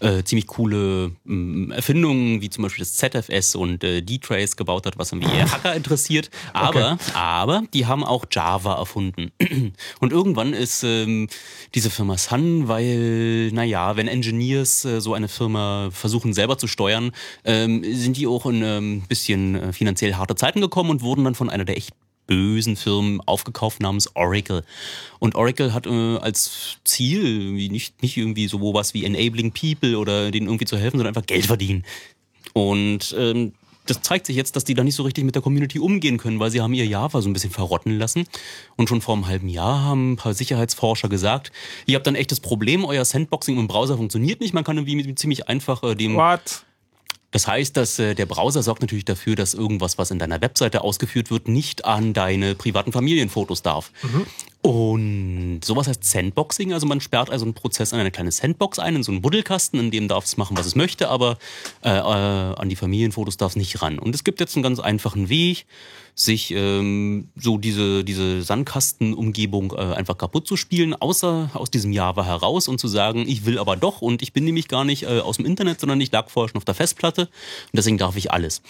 äh, ziemlich coole mh, Erfindungen wie zum Beispiel das ZFS und äh, D-Trace gebaut hat, was irgendwie Hacker interessiert. Aber, aber die haben auch Java erfunden. [CLEARS THROAT] Und irgendwann ist ähm, diese Firma Sun, weil, naja, wenn Engineers äh, so eine Firma versuchen selber zu steuern, ähm, sind die auch in ein ähm, bisschen äh, finanziell harte Zeiten gekommen und wurden dann von einer der echt bösen Firmen aufgekauft namens Oracle. Und Oracle hat äh, als Ziel nicht, nicht irgendwie so was wie Enabling People oder denen irgendwie zu helfen, sondern einfach Geld verdienen. Und ähm, das zeigt sich jetzt, dass die da nicht so richtig mit der Community umgehen können, weil sie haben ihr Java so ein bisschen verrotten lassen. Und schon vor einem halben Jahr haben ein paar Sicherheitsforscher gesagt, ihr habt ein echtes Problem, euer Sandboxing im Browser funktioniert nicht. Man kann irgendwie ziemlich einfach äh, dem... What? Das heißt, dass äh, der Browser sorgt natürlich dafür, dass irgendwas, was in deiner Webseite ausgeführt wird, nicht an deine privaten Familienfotos darf. Und sowas heißt Sandboxing, also man sperrt also einen Prozess an eine kleine Sandbox ein, in so einen Buddelkasten, in dem darf es machen, was es möchte, aber äh, äh, an die Familienfotos darf es nicht ran. Und es gibt jetzt einen ganz einfachen Weg, sich ähm, so diese, diese Sandkastenumgebung äh, einfach kaputt zu spielen, außer aus diesem Java heraus und zu sagen, ich will aber doch und ich bin nämlich gar nicht äh, aus dem Internet, sondern ich lag vorher schon auf der Festplatte und deswegen darf ich alles.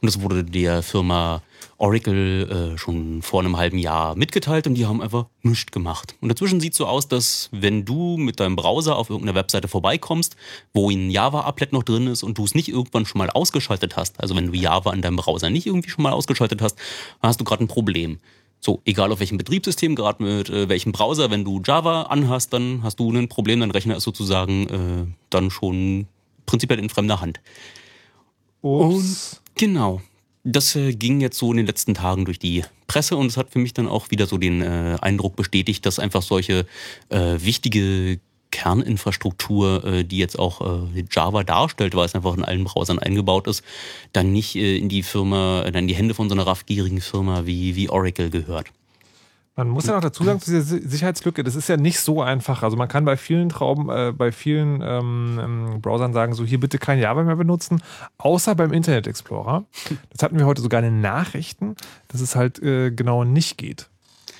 Und das wurde der Firma Oracle äh, schon vor einem halben Jahr mitgeteilt und die haben einfach nichts gemacht. Und dazwischen sieht so aus, dass wenn du mit deinem Browser auf irgendeiner Webseite vorbeikommst, wo ein Java-Applet noch drin ist und du es nicht irgendwann schon mal ausgeschaltet hast, also wenn du Java in deinem Browser nicht irgendwie schon mal ausgeschaltet hast, dann hast du gerade ein Problem. So, egal auf welchem Betriebssystem, gerade mit äh, welchem Browser, wenn du Java anhast, dann hast du ein Problem, dein Rechner ist sozusagen äh, dann schon prinzipiell in fremder Hand. Ups. Genau. Das äh, ging jetzt so in den letzten Tagen durch die Presse und es hat für mich dann auch wieder so den äh, Eindruck bestätigt, dass einfach solche äh, wichtige Kerninfrastruktur, äh, die jetzt auch äh, Java darstellt, weil es einfach in allen Browsern eingebaut ist, dann nicht äh, in die Firma, äh, in die Hände von so einer raffgierigen Firma wie, wie Oracle gehört. Man muss ja noch dazu sagen, zu dieser Si- Sicherheitslücke, das ist ja nicht so einfach. Also man kann bei vielen Trauben, äh, bei vielen ähm, ähm, Browsern sagen, so hier bitte kein Java mehr benutzen, außer beim Internet Explorer. Das hatten wir heute sogar in den Nachrichten, dass es halt äh, genau nicht geht.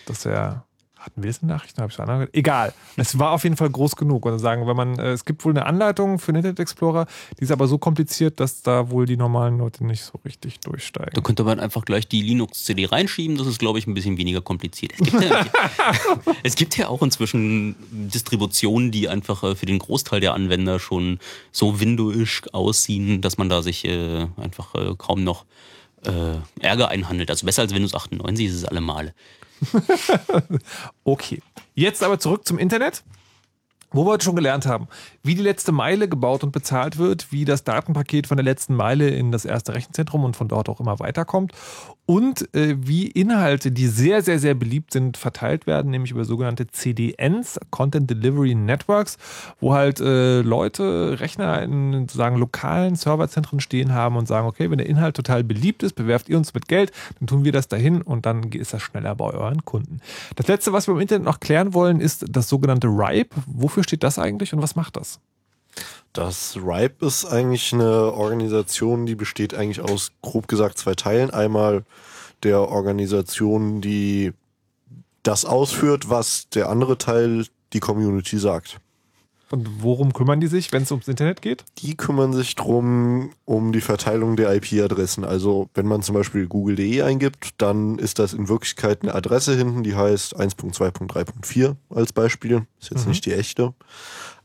Dass er hatten wir das in Nachrichten? Hab ich so andere? Egal. Es war auf jeden Fall groß genug. Und sagen, wenn man, äh, es gibt wohl eine Anleitung für den Internet Explorer, die ist aber so kompliziert, dass da wohl die normalen Leute nicht so richtig durchsteigen. Da könnte man einfach gleich die Linux-CD reinschieben, das ist, glaube ich, ein bisschen weniger kompliziert. Es gibt ja, [LAUGHS] es gibt ja auch inzwischen Distributionen, die einfach äh, für den Großteil der Anwender schon so windowisch aussehen, dass man da sich äh, einfach kaum noch Ärger einhandelt. Also besser als Windows 98 ist es allemal. [LAUGHS] Okay. Jetzt aber zurück zum Internet. Wo wir heute schon gelernt haben, wie die letzte Meile gebaut und bezahlt wird, wie das Datenpaket von der letzten Meile in das erste Rechenzentrum und von dort auch immer weiterkommt und äh, wie Inhalte, die sehr, sehr, sehr beliebt sind, verteilt werden, nämlich über sogenannte CDNs, Content Delivery Networks, wo halt äh, Leute Rechner in sozusagen lokalen Serverzentren stehen haben und sagen, okay, wenn der Inhalt total beliebt ist, bewerft ihr uns mit Geld, dann tun wir das dahin und dann ist das schneller bei euren Kunden. Das letzte, was wir im Internet noch klären wollen, ist das sogenannte RIPE. Wofür steht das eigentlich und was macht das? Das RIPE ist eigentlich eine Organisation, die besteht eigentlich aus, grob gesagt, zwei Teilen. Einmal der Organisation, die das ausführt, was der andere Teil die Community sagt. Und worum kümmern die sich, wenn es ums Internet geht? Die kümmern sich drum um die Verteilung der IP-Adressen. Also wenn man zum Beispiel google.de eingibt, dann ist das in Wirklichkeit eine Adresse hinten, die heißt 1.2.3.4 als Beispiel. Ist jetzt Mhm. nicht die echte.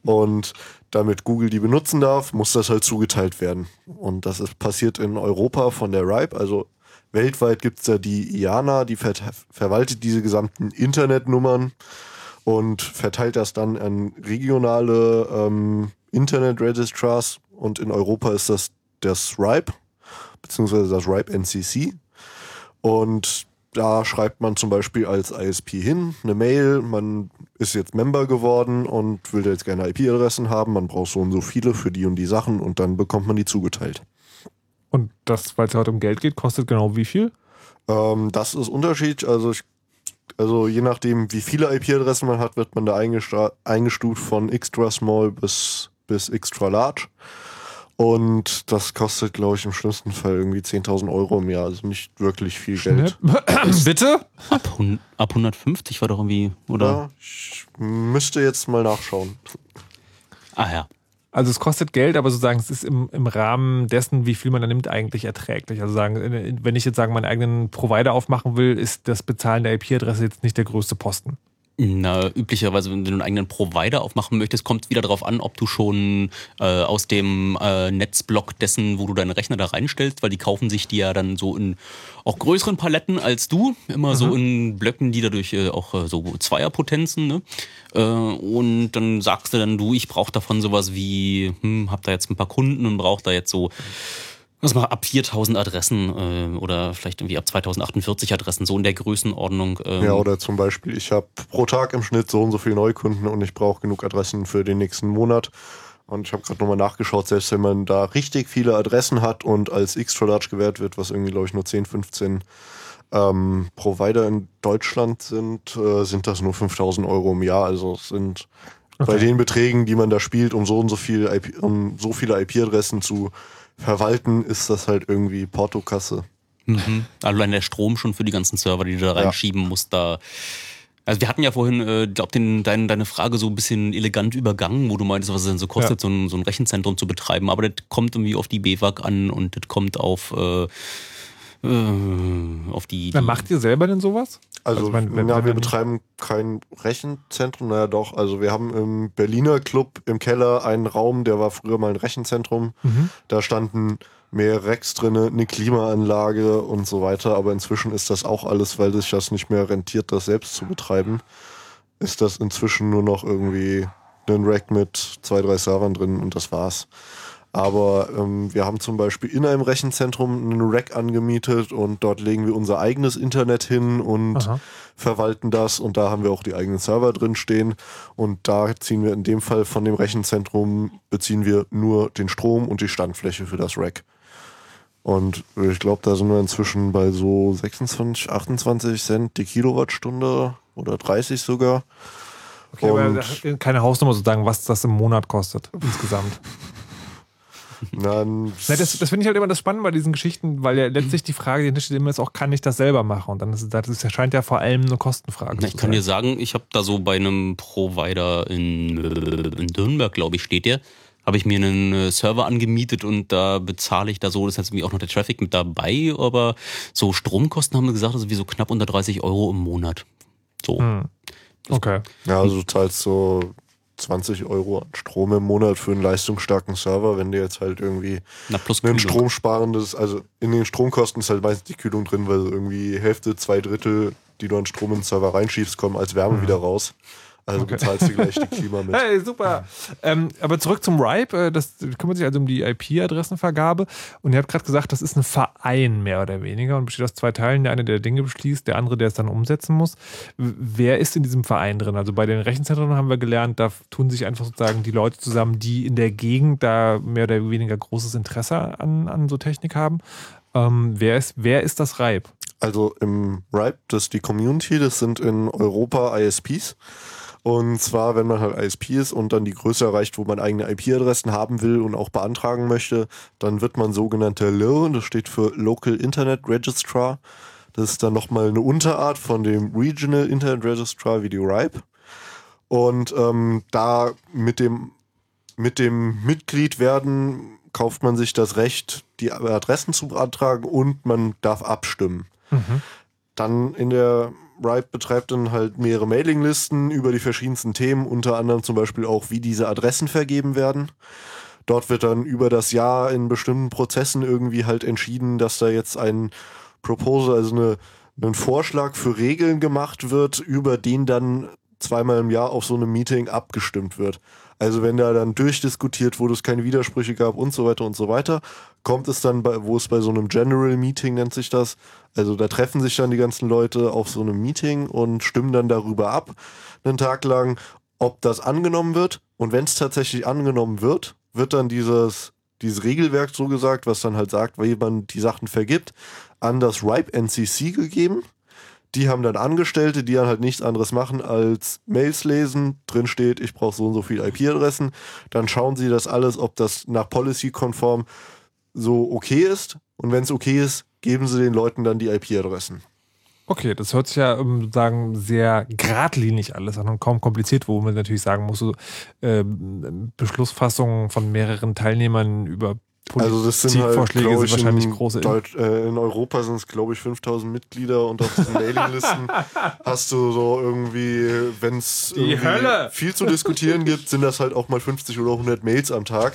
Und damit Google die benutzen darf, muss das halt zugeteilt werden. Und das ist passiert in Europa von der RIPE, also weltweit gibt es ja die IANA, die ver verwaltet diese gesamten Internetnummern und verteilt das dann an regionale ähm, Internet-Registrars. Und in Europa ist das das RIPE, beziehungsweise das RIPE NCC. Und da schreibt man zum Beispiel als ISP hin eine Mail, man ist jetzt Member geworden und will jetzt gerne IP-Adressen haben, man braucht so und so viele für die und die Sachen und dann bekommt man die zugeteilt. Und das, weil es heute um Geld geht, kostet genau wie viel? Ähm, das ist Unterschied. Also, ich, also je nachdem, wie viele IP-Adressen man hat, wird man da eingestuft von extra small bis, bis extra large. Und das kostet, glaube ich, im schlimmsten Fall irgendwie 10.000 Euro im Jahr. Also nicht wirklich viel Geld. [CLEARS THROAT] Bitte? Ab, ab 150 war doch irgendwie, oder? Ja, ich müsste jetzt mal nachschauen. Ah ja. Also es kostet Geld, aber sozusagen es ist im, im Rahmen dessen, wie viel man da nimmt, eigentlich erträglich. Also sagen, wenn ich jetzt sagen, meinen eigenen Provider aufmachen will, ist das Bezahlen der IP-Adresse jetzt nicht der größte Posten. Na, üblicherweise, wenn du einen eigenen Provider aufmachen möchtest, kommt es wieder darauf an, ob du schon äh, aus dem äh, Netzblock dessen, wo du deine Rechner da reinstellst, weil die kaufen sich die ja dann so in auch größeren Paletten als du, immer mhm. so in Blöcken, die dadurch äh, auch äh, so Zweierpotenzen, ne? Äh, und dann sagst du dann, du, ich brauche davon sowas wie, hm, hab da jetzt ein paar Kunden und brauche da jetzt so was mal ab 4000 Adressen äh, oder vielleicht irgendwie ab 2048 Adressen, so in der Größenordnung. Ähm. Ja, oder zum Beispiel, ich habe pro Tag im Schnitt so und so viele Neukunden und ich brauche genug Adressen für den nächsten Monat. Und ich habe gerade nochmal nachgeschaut, selbst wenn man da richtig viele Adressen hat und als extra large gewährt wird, was irgendwie, glaube ich, nur 10, 15 ähm, Provider in Deutschland sind, äh, sind das nur 5000 Euro im Jahr. Also es sind okay. bei den Beträgen, die man da spielt, um so und so viel IP, um so viele IP-Adressen zu verwalten, ist das halt irgendwie Portokasse. Mhm. Allein der Strom schon für die ganzen Server, die du da reinschieben ja. musst, da. Also wir hatten ja vorhin, äh, glaub, den, dein, deine Frage so ein bisschen elegant übergangen, wo du meintest, was es denn so kostet, ja. so, ein, so ein Rechenzentrum zu betreiben. Aber das kommt irgendwie auf die BWAG an und das kommt auf, äh, äh, auf die, die. Macht ihr selber denn sowas? Also, also mein, na, wir betreiben kein Rechenzentrum, naja doch. Also wir haben im Berliner Club im Keller einen Raum, der war früher mal ein Rechenzentrum. Mhm. Da standen mehr Racks drin, eine Klimaanlage und so weiter. Aber inzwischen ist das auch alles, weil sich das nicht mehr rentiert, das selbst zu betreiben, ist das inzwischen nur noch irgendwie ein Rack mit zwei, drei Servern drin und das war's. Aber ähm, wir haben zum Beispiel in einem Rechenzentrum einen Rack angemietet und dort legen wir unser eigenes Internet hin und Aha. verwalten das und da haben wir auch die eigenen Server drin stehen und da ziehen wir in dem Fall von dem Rechenzentrum beziehen wir nur den Strom und die Standfläche für das Rack. Und ich glaube, da sind wir inzwischen bei so 26, 28 Cent die Kilowattstunde oder 30 sogar. Okay, und aber keine Hausnummer sozusagen, was das im Monat kostet insgesamt. [LAUGHS] Dann Na, das das finde ich halt immer das Spannende bei diesen Geschichten, weil ja letztlich die Frage, die steht immer ist auch, kann ich das selber machen? Und dann ist das ist, scheint ja vor allem eine Kostenfrage Na, Ich kann dir sagen, ich habe da so bei einem Provider in, in Nürnberg, glaube ich, steht der, habe ich mir einen äh, Server angemietet und da bezahle ich da so, das heißt irgendwie auch noch der Traffic mit dabei, aber so Stromkosten haben wir gesagt, also wie so knapp unter 30 Euro im Monat. So. Hm. Okay. Ja, also du zahlst so 20 Euro an Strom im Monat für einen leistungsstarken Server, wenn du jetzt halt irgendwie Na, plus ein stromsparendes, also in den Stromkosten ist halt meistens die Kühlung drin, weil irgendwie Hälfte, zwei Drittel, die du an Strom in den Server reinschiebst, kommen als Wärme mhm. wieder raus. Also okay. bezahlst du gleich die [LAUGHS] Klima mit. Hey, super. Ähm, aber zurück zum RIPE. Äh, das kümmert sich also um die IP-Adressenvergabe. Und ihr habt gerade gesagt, das ist ein Verein mehr oder weniger und besteht aus zwei Teilen. Der eine, der Dinge beschließt, der andere, der es dann umsetzen muss. Wer ist in diesem Verein drin? Also bei den Rechenzentren haben wir gelernt, da tun sich einfach sozusagen die Leute zusammen, die in der Gegend da mehr oder weniger großes Interesse an, an so Technik haben. Ähm, wer, ist, wer ist das RIPE? Also im RIPE, das ist die Community, das sind in Europa ISPs. Und zwar, wenn man halt ISP ist und dann die Größe erreicht, wo man eigene IP-Adressen haben will und auch beantragen möchte, dann wird man sogenannter LIR, das steht für Local Internet Registrar. Das ist dann nochmal eine Unterart von dem Regional Internet Registrar wie die RIPE. Und ähm, da mit dem, mit dem Mitglied werden kauft man sich das Recht, die Adressen zu beantragen und man darf abstimmen. Mhm. Dann in der Ripe betreibt dann halt mehrere Mailinglisten über die verschiedensten Themen, unter anderem zum Beispiel auch, wie diese Adressen vergeben werden. Dort wird dann über das Jahr in bestimmten Prozessen irgendwie halt entschieden, dass da jetzt ein Proposal, also eine, ein Vorschlag für Regeln gemacht wird, über den dann zweimal im Jahr auf so einem Meeting abgestimmt wird. Also wenn da dann durchdiskutiert wurde, es keine Widersprüche gab und so weiter und so weiter, kommt es dann, bei, wo es bei so einem General Meeting nennt sich das, also da treffen sich dann die ganzen Leute auf so einem Meeting und stimmen dann darüber ab, einen Tag lang, ob das angenommen wird. Und wenn es tatsächlich angenommen wird, wird dann dieses, dieses Regelwerk so gesagt, was dann halt sagt, wie man die Sachen vergibt, an das RIPE NCC gegeben. Die haben dann Angestellte, die dann halt nichts anderes machen als Mails lesen. Drin steht, ich brauche so und so viele IP-Adressen. Dann schauen sie das alles, ob das nach Policy-konform so okay ist. Und wenn es okay ist, geben sie den Leuten dann die IP-Adressen. Okay, das hört sich ja ähm, sagen sehr geradlinig alles an und kaum kompliziert, wo man natürlich sagen muss, so, äh, Beschlussfassungen von mehreren Teilnehmern über Also das sind halt, glaub sind ich, wahrscheinlich in, große. Deut äh, in Europa sind es, glaube ich, 5000 Mitglieder und auf diesen Mailinglisten [LAUGHS] hast du so irgendwie, wenn es viel zu diskutieren gibt, sind das halt auch mal 50 oder 100 Mails am Tag.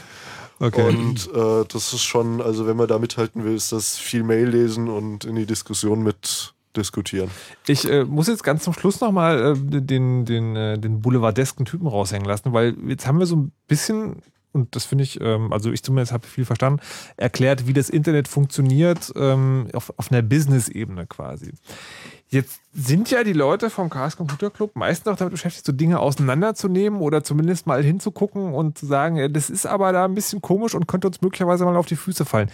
Okay. Und äh, das ist schon, also wenn man da mithalten will, ist das viel Mail lesen und in die Diskussion mit diskutieren. Ich äh, muss jetzt ganz zum Schluss nochmal äh, den, den, äh, den boulevardesken Typen raushängen lassen, weil jetzt haben wir so ein bisschen, und das finde ich, ähm, also ich zumindest habe viel verstanden, erklärt, wie das Internet funktioniert ähm, auf, auf einer Business-Ebene quasi. Jetzt sind ja die Leute vom Chaos Computer Club meistens auch damit beschäftigt, so Dinge auseinanderzunehmen oder zumindest mal hinzugucken und zu sagen, ja, das ist aber da ein bisschen komisch und könnte uns möglicherweise mal auf die Füße fallen.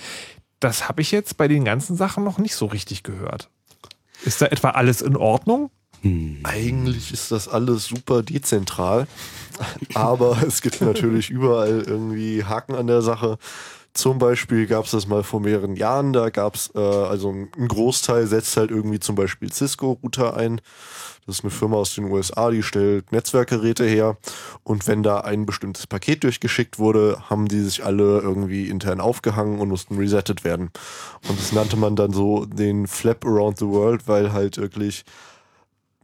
Das habe ich jetzt bei den ganzen Sachen noch nicht so richtig gehört. Ist da etwa alles in Ordnung? Eigentlich ist das alles super dezentral, aber [LAUGHS] es gibt natürlich überall irgendwie Haken an der Sache. Zum Beispiel gab es das mal vor mehreren Jahren, da gab es, äh, also ein Großteil setzt halt irgendwie zum Beispiel Cisco-Router ein. Das ist eine Firma aus den USA, die stellt Netzwerkgeräte her. Und wenn da ein bestimmtes Paket durchgeschickt wurde, haben die sich alle irgendwie intern aufgehangen und mussten resettet werden. Und das nannte man dann so den Flap Around the World, weil halt wirklich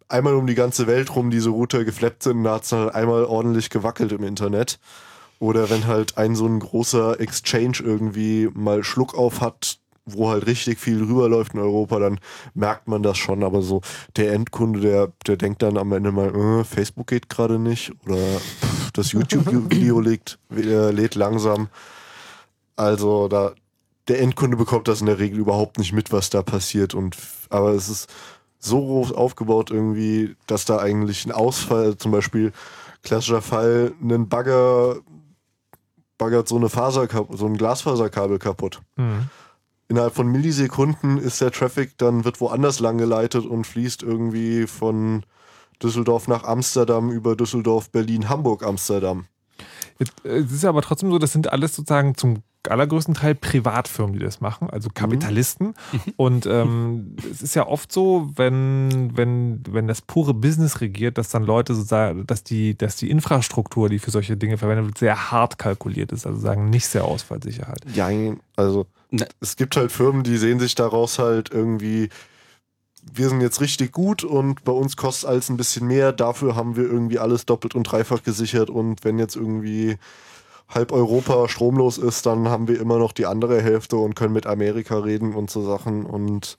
einmal um die ganze Welt rum diese Router geflappt sind, da hat es halt einmal ordentlich gewackelt im Internet. Oder wenn halt ein so ein großer Exchange irgendwie mal Schluck auf hat, wo halt richtig viel rüberläuft in Europa, dann merkt man das schon. Aber so der Endkunde, der, der denkt dann am Ende mal, äh, Facebook geht gerade nicht oder pff, das YouTube-Video lädt, äh, lädt langsam. Also da der Endkunde bekommt das in der Regel überhaupt nicht mit, was da passiert. Und aber es ist so groß aufgebaut irgendwie, dass da eigentlich ein Ausfall, zum Beispiel klassischer Fall, ein Bagger baggert so eine Faser, so ein Glasfaserkabel kaputt. Mhm. Innerhalb von Millisekunden ist der Traffic dann wird woanders lang geleitet und fließt irgendwie von Düsseldorf nach Amsterdam über Düsseldorf, Berlin, Hamburg, Amsterdam. Äh, Es ist aber trotzdem so, das sind alles sozusagen zum allergrößten Teil Privatfirmen, die das machen, also Kapitalisten. Und ähm, es ist ja oft so, wenn, wenn, wenn das pure Business regiert, dass dann Leute sozusagen, dass die, dass die Infrastruktur, die für solche Dinge verwendet wird, sehr hart kalkuliert ist, also sagen nicht sehr Ausfallsicher halt. Ja, also es gibt halt Firmen, die sehen sich daraus halt irgendwie, wir sind jetzt richtig gut und bei uns kostet alles ein bisschen mehr, dafür haben wir irgendwie alles doppelt und dreifach gesichert. Und wenn jetzt irgendwie halb Europa stromlos ist, dann haben wir immer noch die andere Hälfte und können mit Amerika reden und so Sachen. Und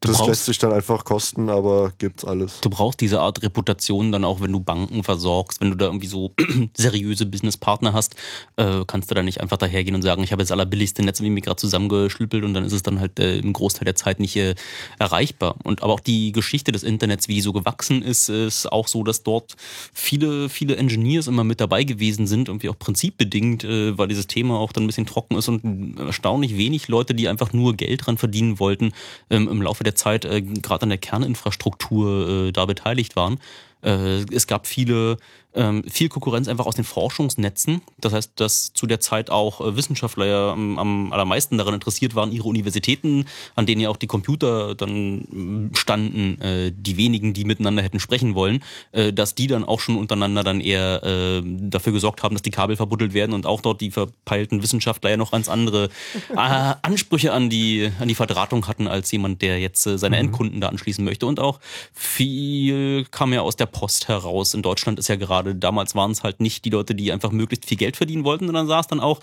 Du das brauchst- lässt sich dann einfach kosten, aber gibt's alles. Du brauchst diese Art Reputation dann auch, wenn du Banken versorgst, wenn du da irgendwie so [CLEARS THROAT] seriöse Businesspartner hast, äh, kannst du da nicht einfach dahergehen und sagen, ich habe jetzt allerbilligste Netz irgendwie gerade zusammengeschlüppelt und dann ist es dann halt äh, im Großteil der Zeit nicht äh, erreichbar. Und aber auch die Geschichte des Internets, wie die so gewachsen ist, ist auch so, dass dort viele, viele Engineers immer mit dabei gewesen sind, irgendwie auch prinzipbedingt, äh, weil dieses Thema auch dann ein bisschen trocken ist und erstaunlich wenig Leute, die einfach nur Geld dran verdienen wollten, ähm, im Laufe der Zeit äh, gerade an der Kerninfrastruktur äh, da beteiligt waren. Äh, es gab viele, ähm, viel Konkurrenz einfach aus den Forschungsnetzen. Das heißt, dass zu der Zeit auch äh, Wissenschaftler ja am, am allermeisten daran interessiert waren, ihre Universitäten, an denen ja auch die Computer dann mm, standen, äh, die wenigen, die miteinander hätten sprechen wollen, äh, dass die dann auch schon untereinander dann eher äh, dafür gesorgt haben, dass die Kabel verbuddelt werden und auch dort die verpeilten Wissenschaftler ja noch ganz andere äh, [LAUGHS] Ansprüche an die, an die Verdrahtung hatten als jemand, der jetzt äh, seine Endkunden da anschließen möchte. Und auch viel kam ja aus der Post heraus. In Deutschland ist ja gerade gerade damals waren es halt nicht die Leute, die einfach möglichst viel Geld verdienen wollten, sondern saß dann auch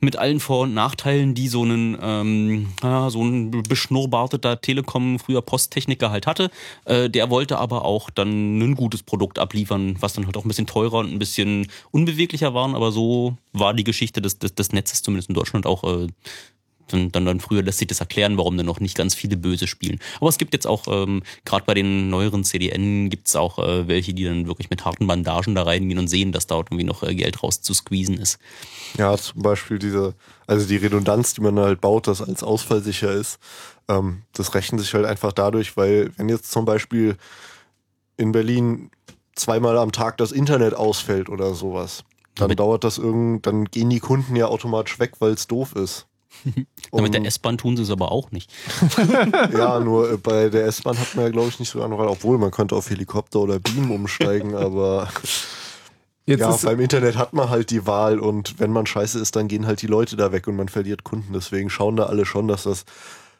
mit allen Vor- und Nachteilen, die so einen, ähm, ja, so ein beschnurrbarteter Telekom, früher Posttechniker halt hatte. Äh, der wollte aber auch dann ein gutes Produkt abliefern, was dann halt auch ein bisschen teurer und ein bisschen unbeweglicher waren, aber so war die Geschichte des, des, des Netzes zumindest in Deutschland auch äh, dann, dann, dann früher lässt sich das erklären, warum dann noch nicht ganz viele Böse spielen. Aber es gibt jetzt auch, ähm, gerade bei den neueren CDN, gibt es auch äh, welche, die dann wirklich mit harten Bandagen da reingehen und sehen, dass da irgendwie noch äh, Geld raus zu squeezen ist. Ja, zum Beispiel diese, also die Redundanz, die man halt baut, das als ausfallsicher ist, ähm, das rechnet sich halt einfach dadurch, weil wenn jetzt zum Beispiel in Berlin zweimal am Tag das Internet ausfällt oder sowas, dann dauert das irgend, dann gehen die Kunden ja automatisch weg, weil es doof ist. [LAUGHS] Na, mit der S-Bahn tun sie es aber auch nicht. [LAUGHS] ja, [LAUGHS] nur äh, bei der S-Bahn hat man ja, glaube ich, nicht so eine Wahl, obwohl man könnte auf Helikopter oder Beam umsteigen, aber Jetzt ja, ist- beim Internet hat man halt die Wahl und wenn man scheiße ist, dann gehen halt die Leute da weg und man verliert Kunden. Deswegen schauen da alle schon, dass das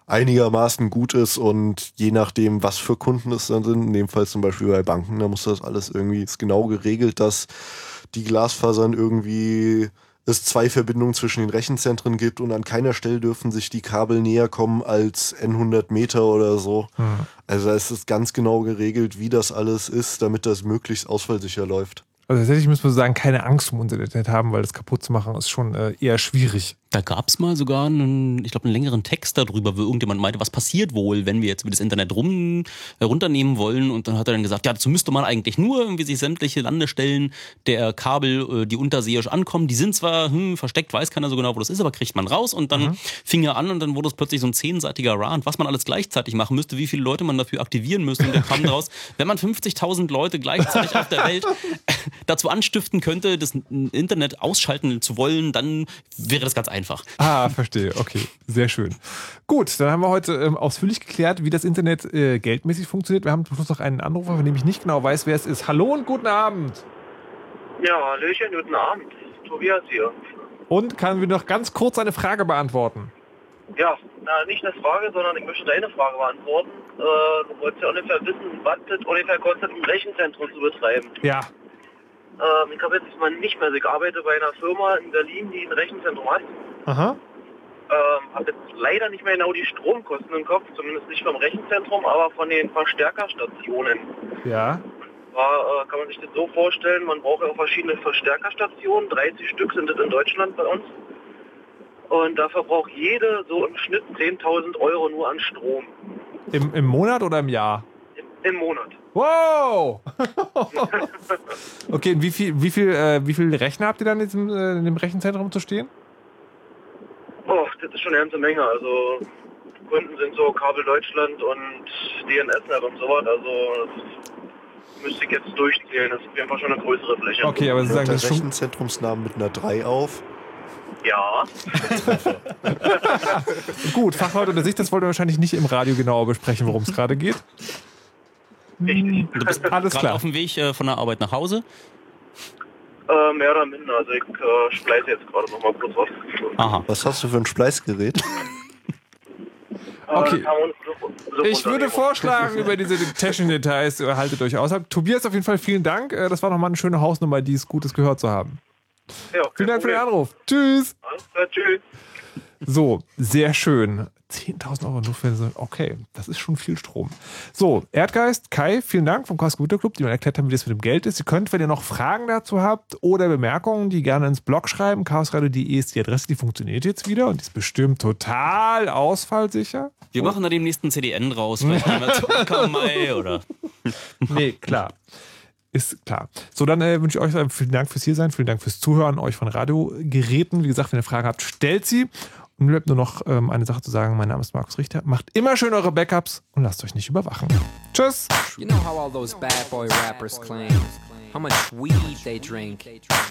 einigermaßen gut ist und je nachdem, was für Kunden es dann sind, in dem Fall zum Beispiel bei Banken, da muss das alles irgendwie, ist genau geregelt, dass die Glasfasern irgendwie es zwei Verbindungen zwischen den Rechenzentren gibt und an keiner Stelle dürfen sich die Kabel näher kommen als N100 Meter oder so. Mhm. Also es ist ganz genau geregelt, wie das alles ist, damit das möglichst ausfallsicher läuft. Also tatsächlich müssen wir sagen, keine Angst um unser Internet haben, weil das kaputt zu machen ist schon äh, eher schwierig. Da gab es mal sogar einen, ich glaube, einen längeren Text darüber, wo irgendjemand meinte, was passiert wohl, wenn wir jetzt über das Internet rum, äh, runternehmen wollen. Und dann hat er dann gesagt, ja, dazu müsste man eigentlich nur irgendwie sich sämtliche Landestellen der Kabel, äh, die unterseeisch ankommen, die sind zwar hm, versteckt, weiß keiner so genau, wo das ist, aber kriegt man raus. Und dann fing er an und dann wurde es plötzlich so ein zehnseitiger Rant, was man alles gleichzeitig machen müsste, wie viele Leute man dafür aktivieren müsste. Und der kam [LAUGHS] daraus, wenn man 50.000 Leute gleichzeitig auf der Welt dazu anstiften könnte, das Internet ausschalten zu wollen, dann wäre das ganz einfach. Ah, verstehe. Okay, sehr schön. Gut, dann haben wir heute ähm, ausführlich geklärt, wie das Internet äh, geldmäßig funktioniert. Wir haben zum Schluss noch einen Anrufer, von dem ich nicht genau weiß, wer es ist. Hallo und guten Abend. Ja, Hallöchen, guten Abend. Tobias hier. Und kann wir noch ganz kurz eine Frage beantworten? Ja, na, nicht eine Frage, sondern ich möchte deine Frage beantworten. Äh, du wolltest ja ungefähr wissen, was das ungefähr kostet, ein Rechenzentrum zu betreiben. Ja. Ähm, ich habe jetzt mal nicht mehr, ich arbeite bei einer Firma in Berlin, die ein Rechenzentrum hat. Aha. Ähm, habe jetzt leider nicht mehr genau die Stromkosten im Kopf, zumindest nicht vom Rechenzentrum, aber von den Verstärkerstationen. Ja. War, äh, kann man sich das so vorstellen, man braucht ja auch verschiedene Verstärkerstationen, 30 Stück sind es in Deutschland bei uns. Und dafür braucht jede so im Schnitt 10.000 Euro nur an Strom Im, Im Monat oder im Jahr? im Monat. Wow! [LAUGHS] okay, und wie viel, wie viel, äh, wie viel Rechner habt ihr dann jetzt im, äh, in dem Rechenzentrum zu stehen? Oh, das ist schon eine ganze Menge. Also Kunden sind so Kabel Deutschland und DNSNet und sowas. Also das müsste ich jetzt durchzählen. Das ist auf jeden Fall schon eine größere Fläche. Okay, aber Sie sagen, das ist schon. Rechenzentrumsnamen mit einer 3 auf. Ja. [LAUGHS] Gut, Fachleute unter sich, das wollt ihr wahrscheinlich nicht im Radio genauer besprechen, worum es gerade geht. Hm, Du bist Alles klar. auf dem Weg äh, von der Arbeit nach Hause. Äh, mehr oder minder. Also ich äh, spleiße jetzt gerade noch mal kurz was. Aha. Was hast du für ein Spleißgerät? [LAUGHS] Okay. Äh, so Ich würde vorschlagen, über diese [LAUGHS] technischen Details äh, haltet euch aus. Tobias, auf jeden Fall vielen Dank. Das war nochmal eine schöne Hausnummer, die es Gutes gehört zu haben. Ja, Vielen Dank für den Anruf. Tschüss. Alles klar, tschüss. So, sehr schön. 10.000 Euro nur für so. Okay, das ist schon viel Strom. So, Erdgeist, Kai, vielen Dank vom Chaos Computer Club, die mir erklärt haben, wie das mit dem Geld ist. Ihr könnt, wenn ihr noch Fragen dazu habt oder Bemerkungen, die gerne ins Blog schreiben. chaosradio.de ist die Adresse, die funktioniert jetzt wieder und die ist bestimmt total ausfallsicher. Wir machen da demnächst einen CDN draus, vielleicht [LAUGHS] Akamai oder. Nee, klar. Ist klar. So, dann äh, wünsche ich euch äh, vielen Dank fürs hier sein, vielen Dank fürs Zuhören, euch von Radiogeräten. Wie gesagt, wenn ihr Fragen habt, stellt sie. Mir bleibt nur noch ähm, eine Sache zu sagen. Mein Name ist Markus Richter. Macht immer schön eure Backups und lasst euch nicht überwachen. Tschüss. You know how all those bad boy rappers claim how much weed they drink,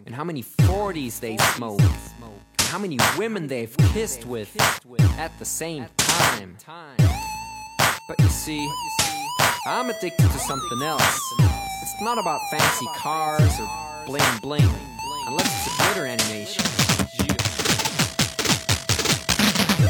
and how many 40s they smoke, and how many women they've kissed with at the same time. But you see, I'm addicted to something else. It's not about fancy cars or bling bling, unless it's a glitter animation.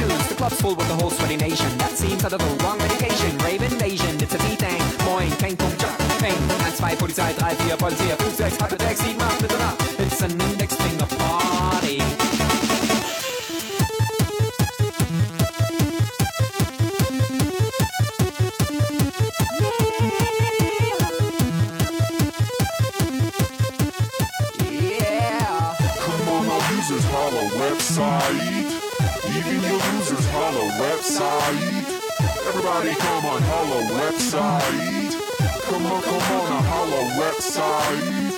afternoons. The club's full with the whole sweaty nation. That seems out of the wrong medication. Rave invasion, it's a T-Thing. Moin, Peng, Pum, Jump, Peng. 1, 2, Polizei, 3, 4, Polizei, 5, 6, 8, 6, 7, 8, Mitternacht. It's an index finger party. Yeah. Come on, our users holla website. Holla website. Everybody come on, holla website. Come on, come on, a holla website.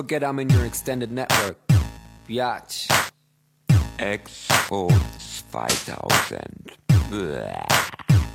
Forget I'm in your extended network. Biatch. Expo 2000. Bäh.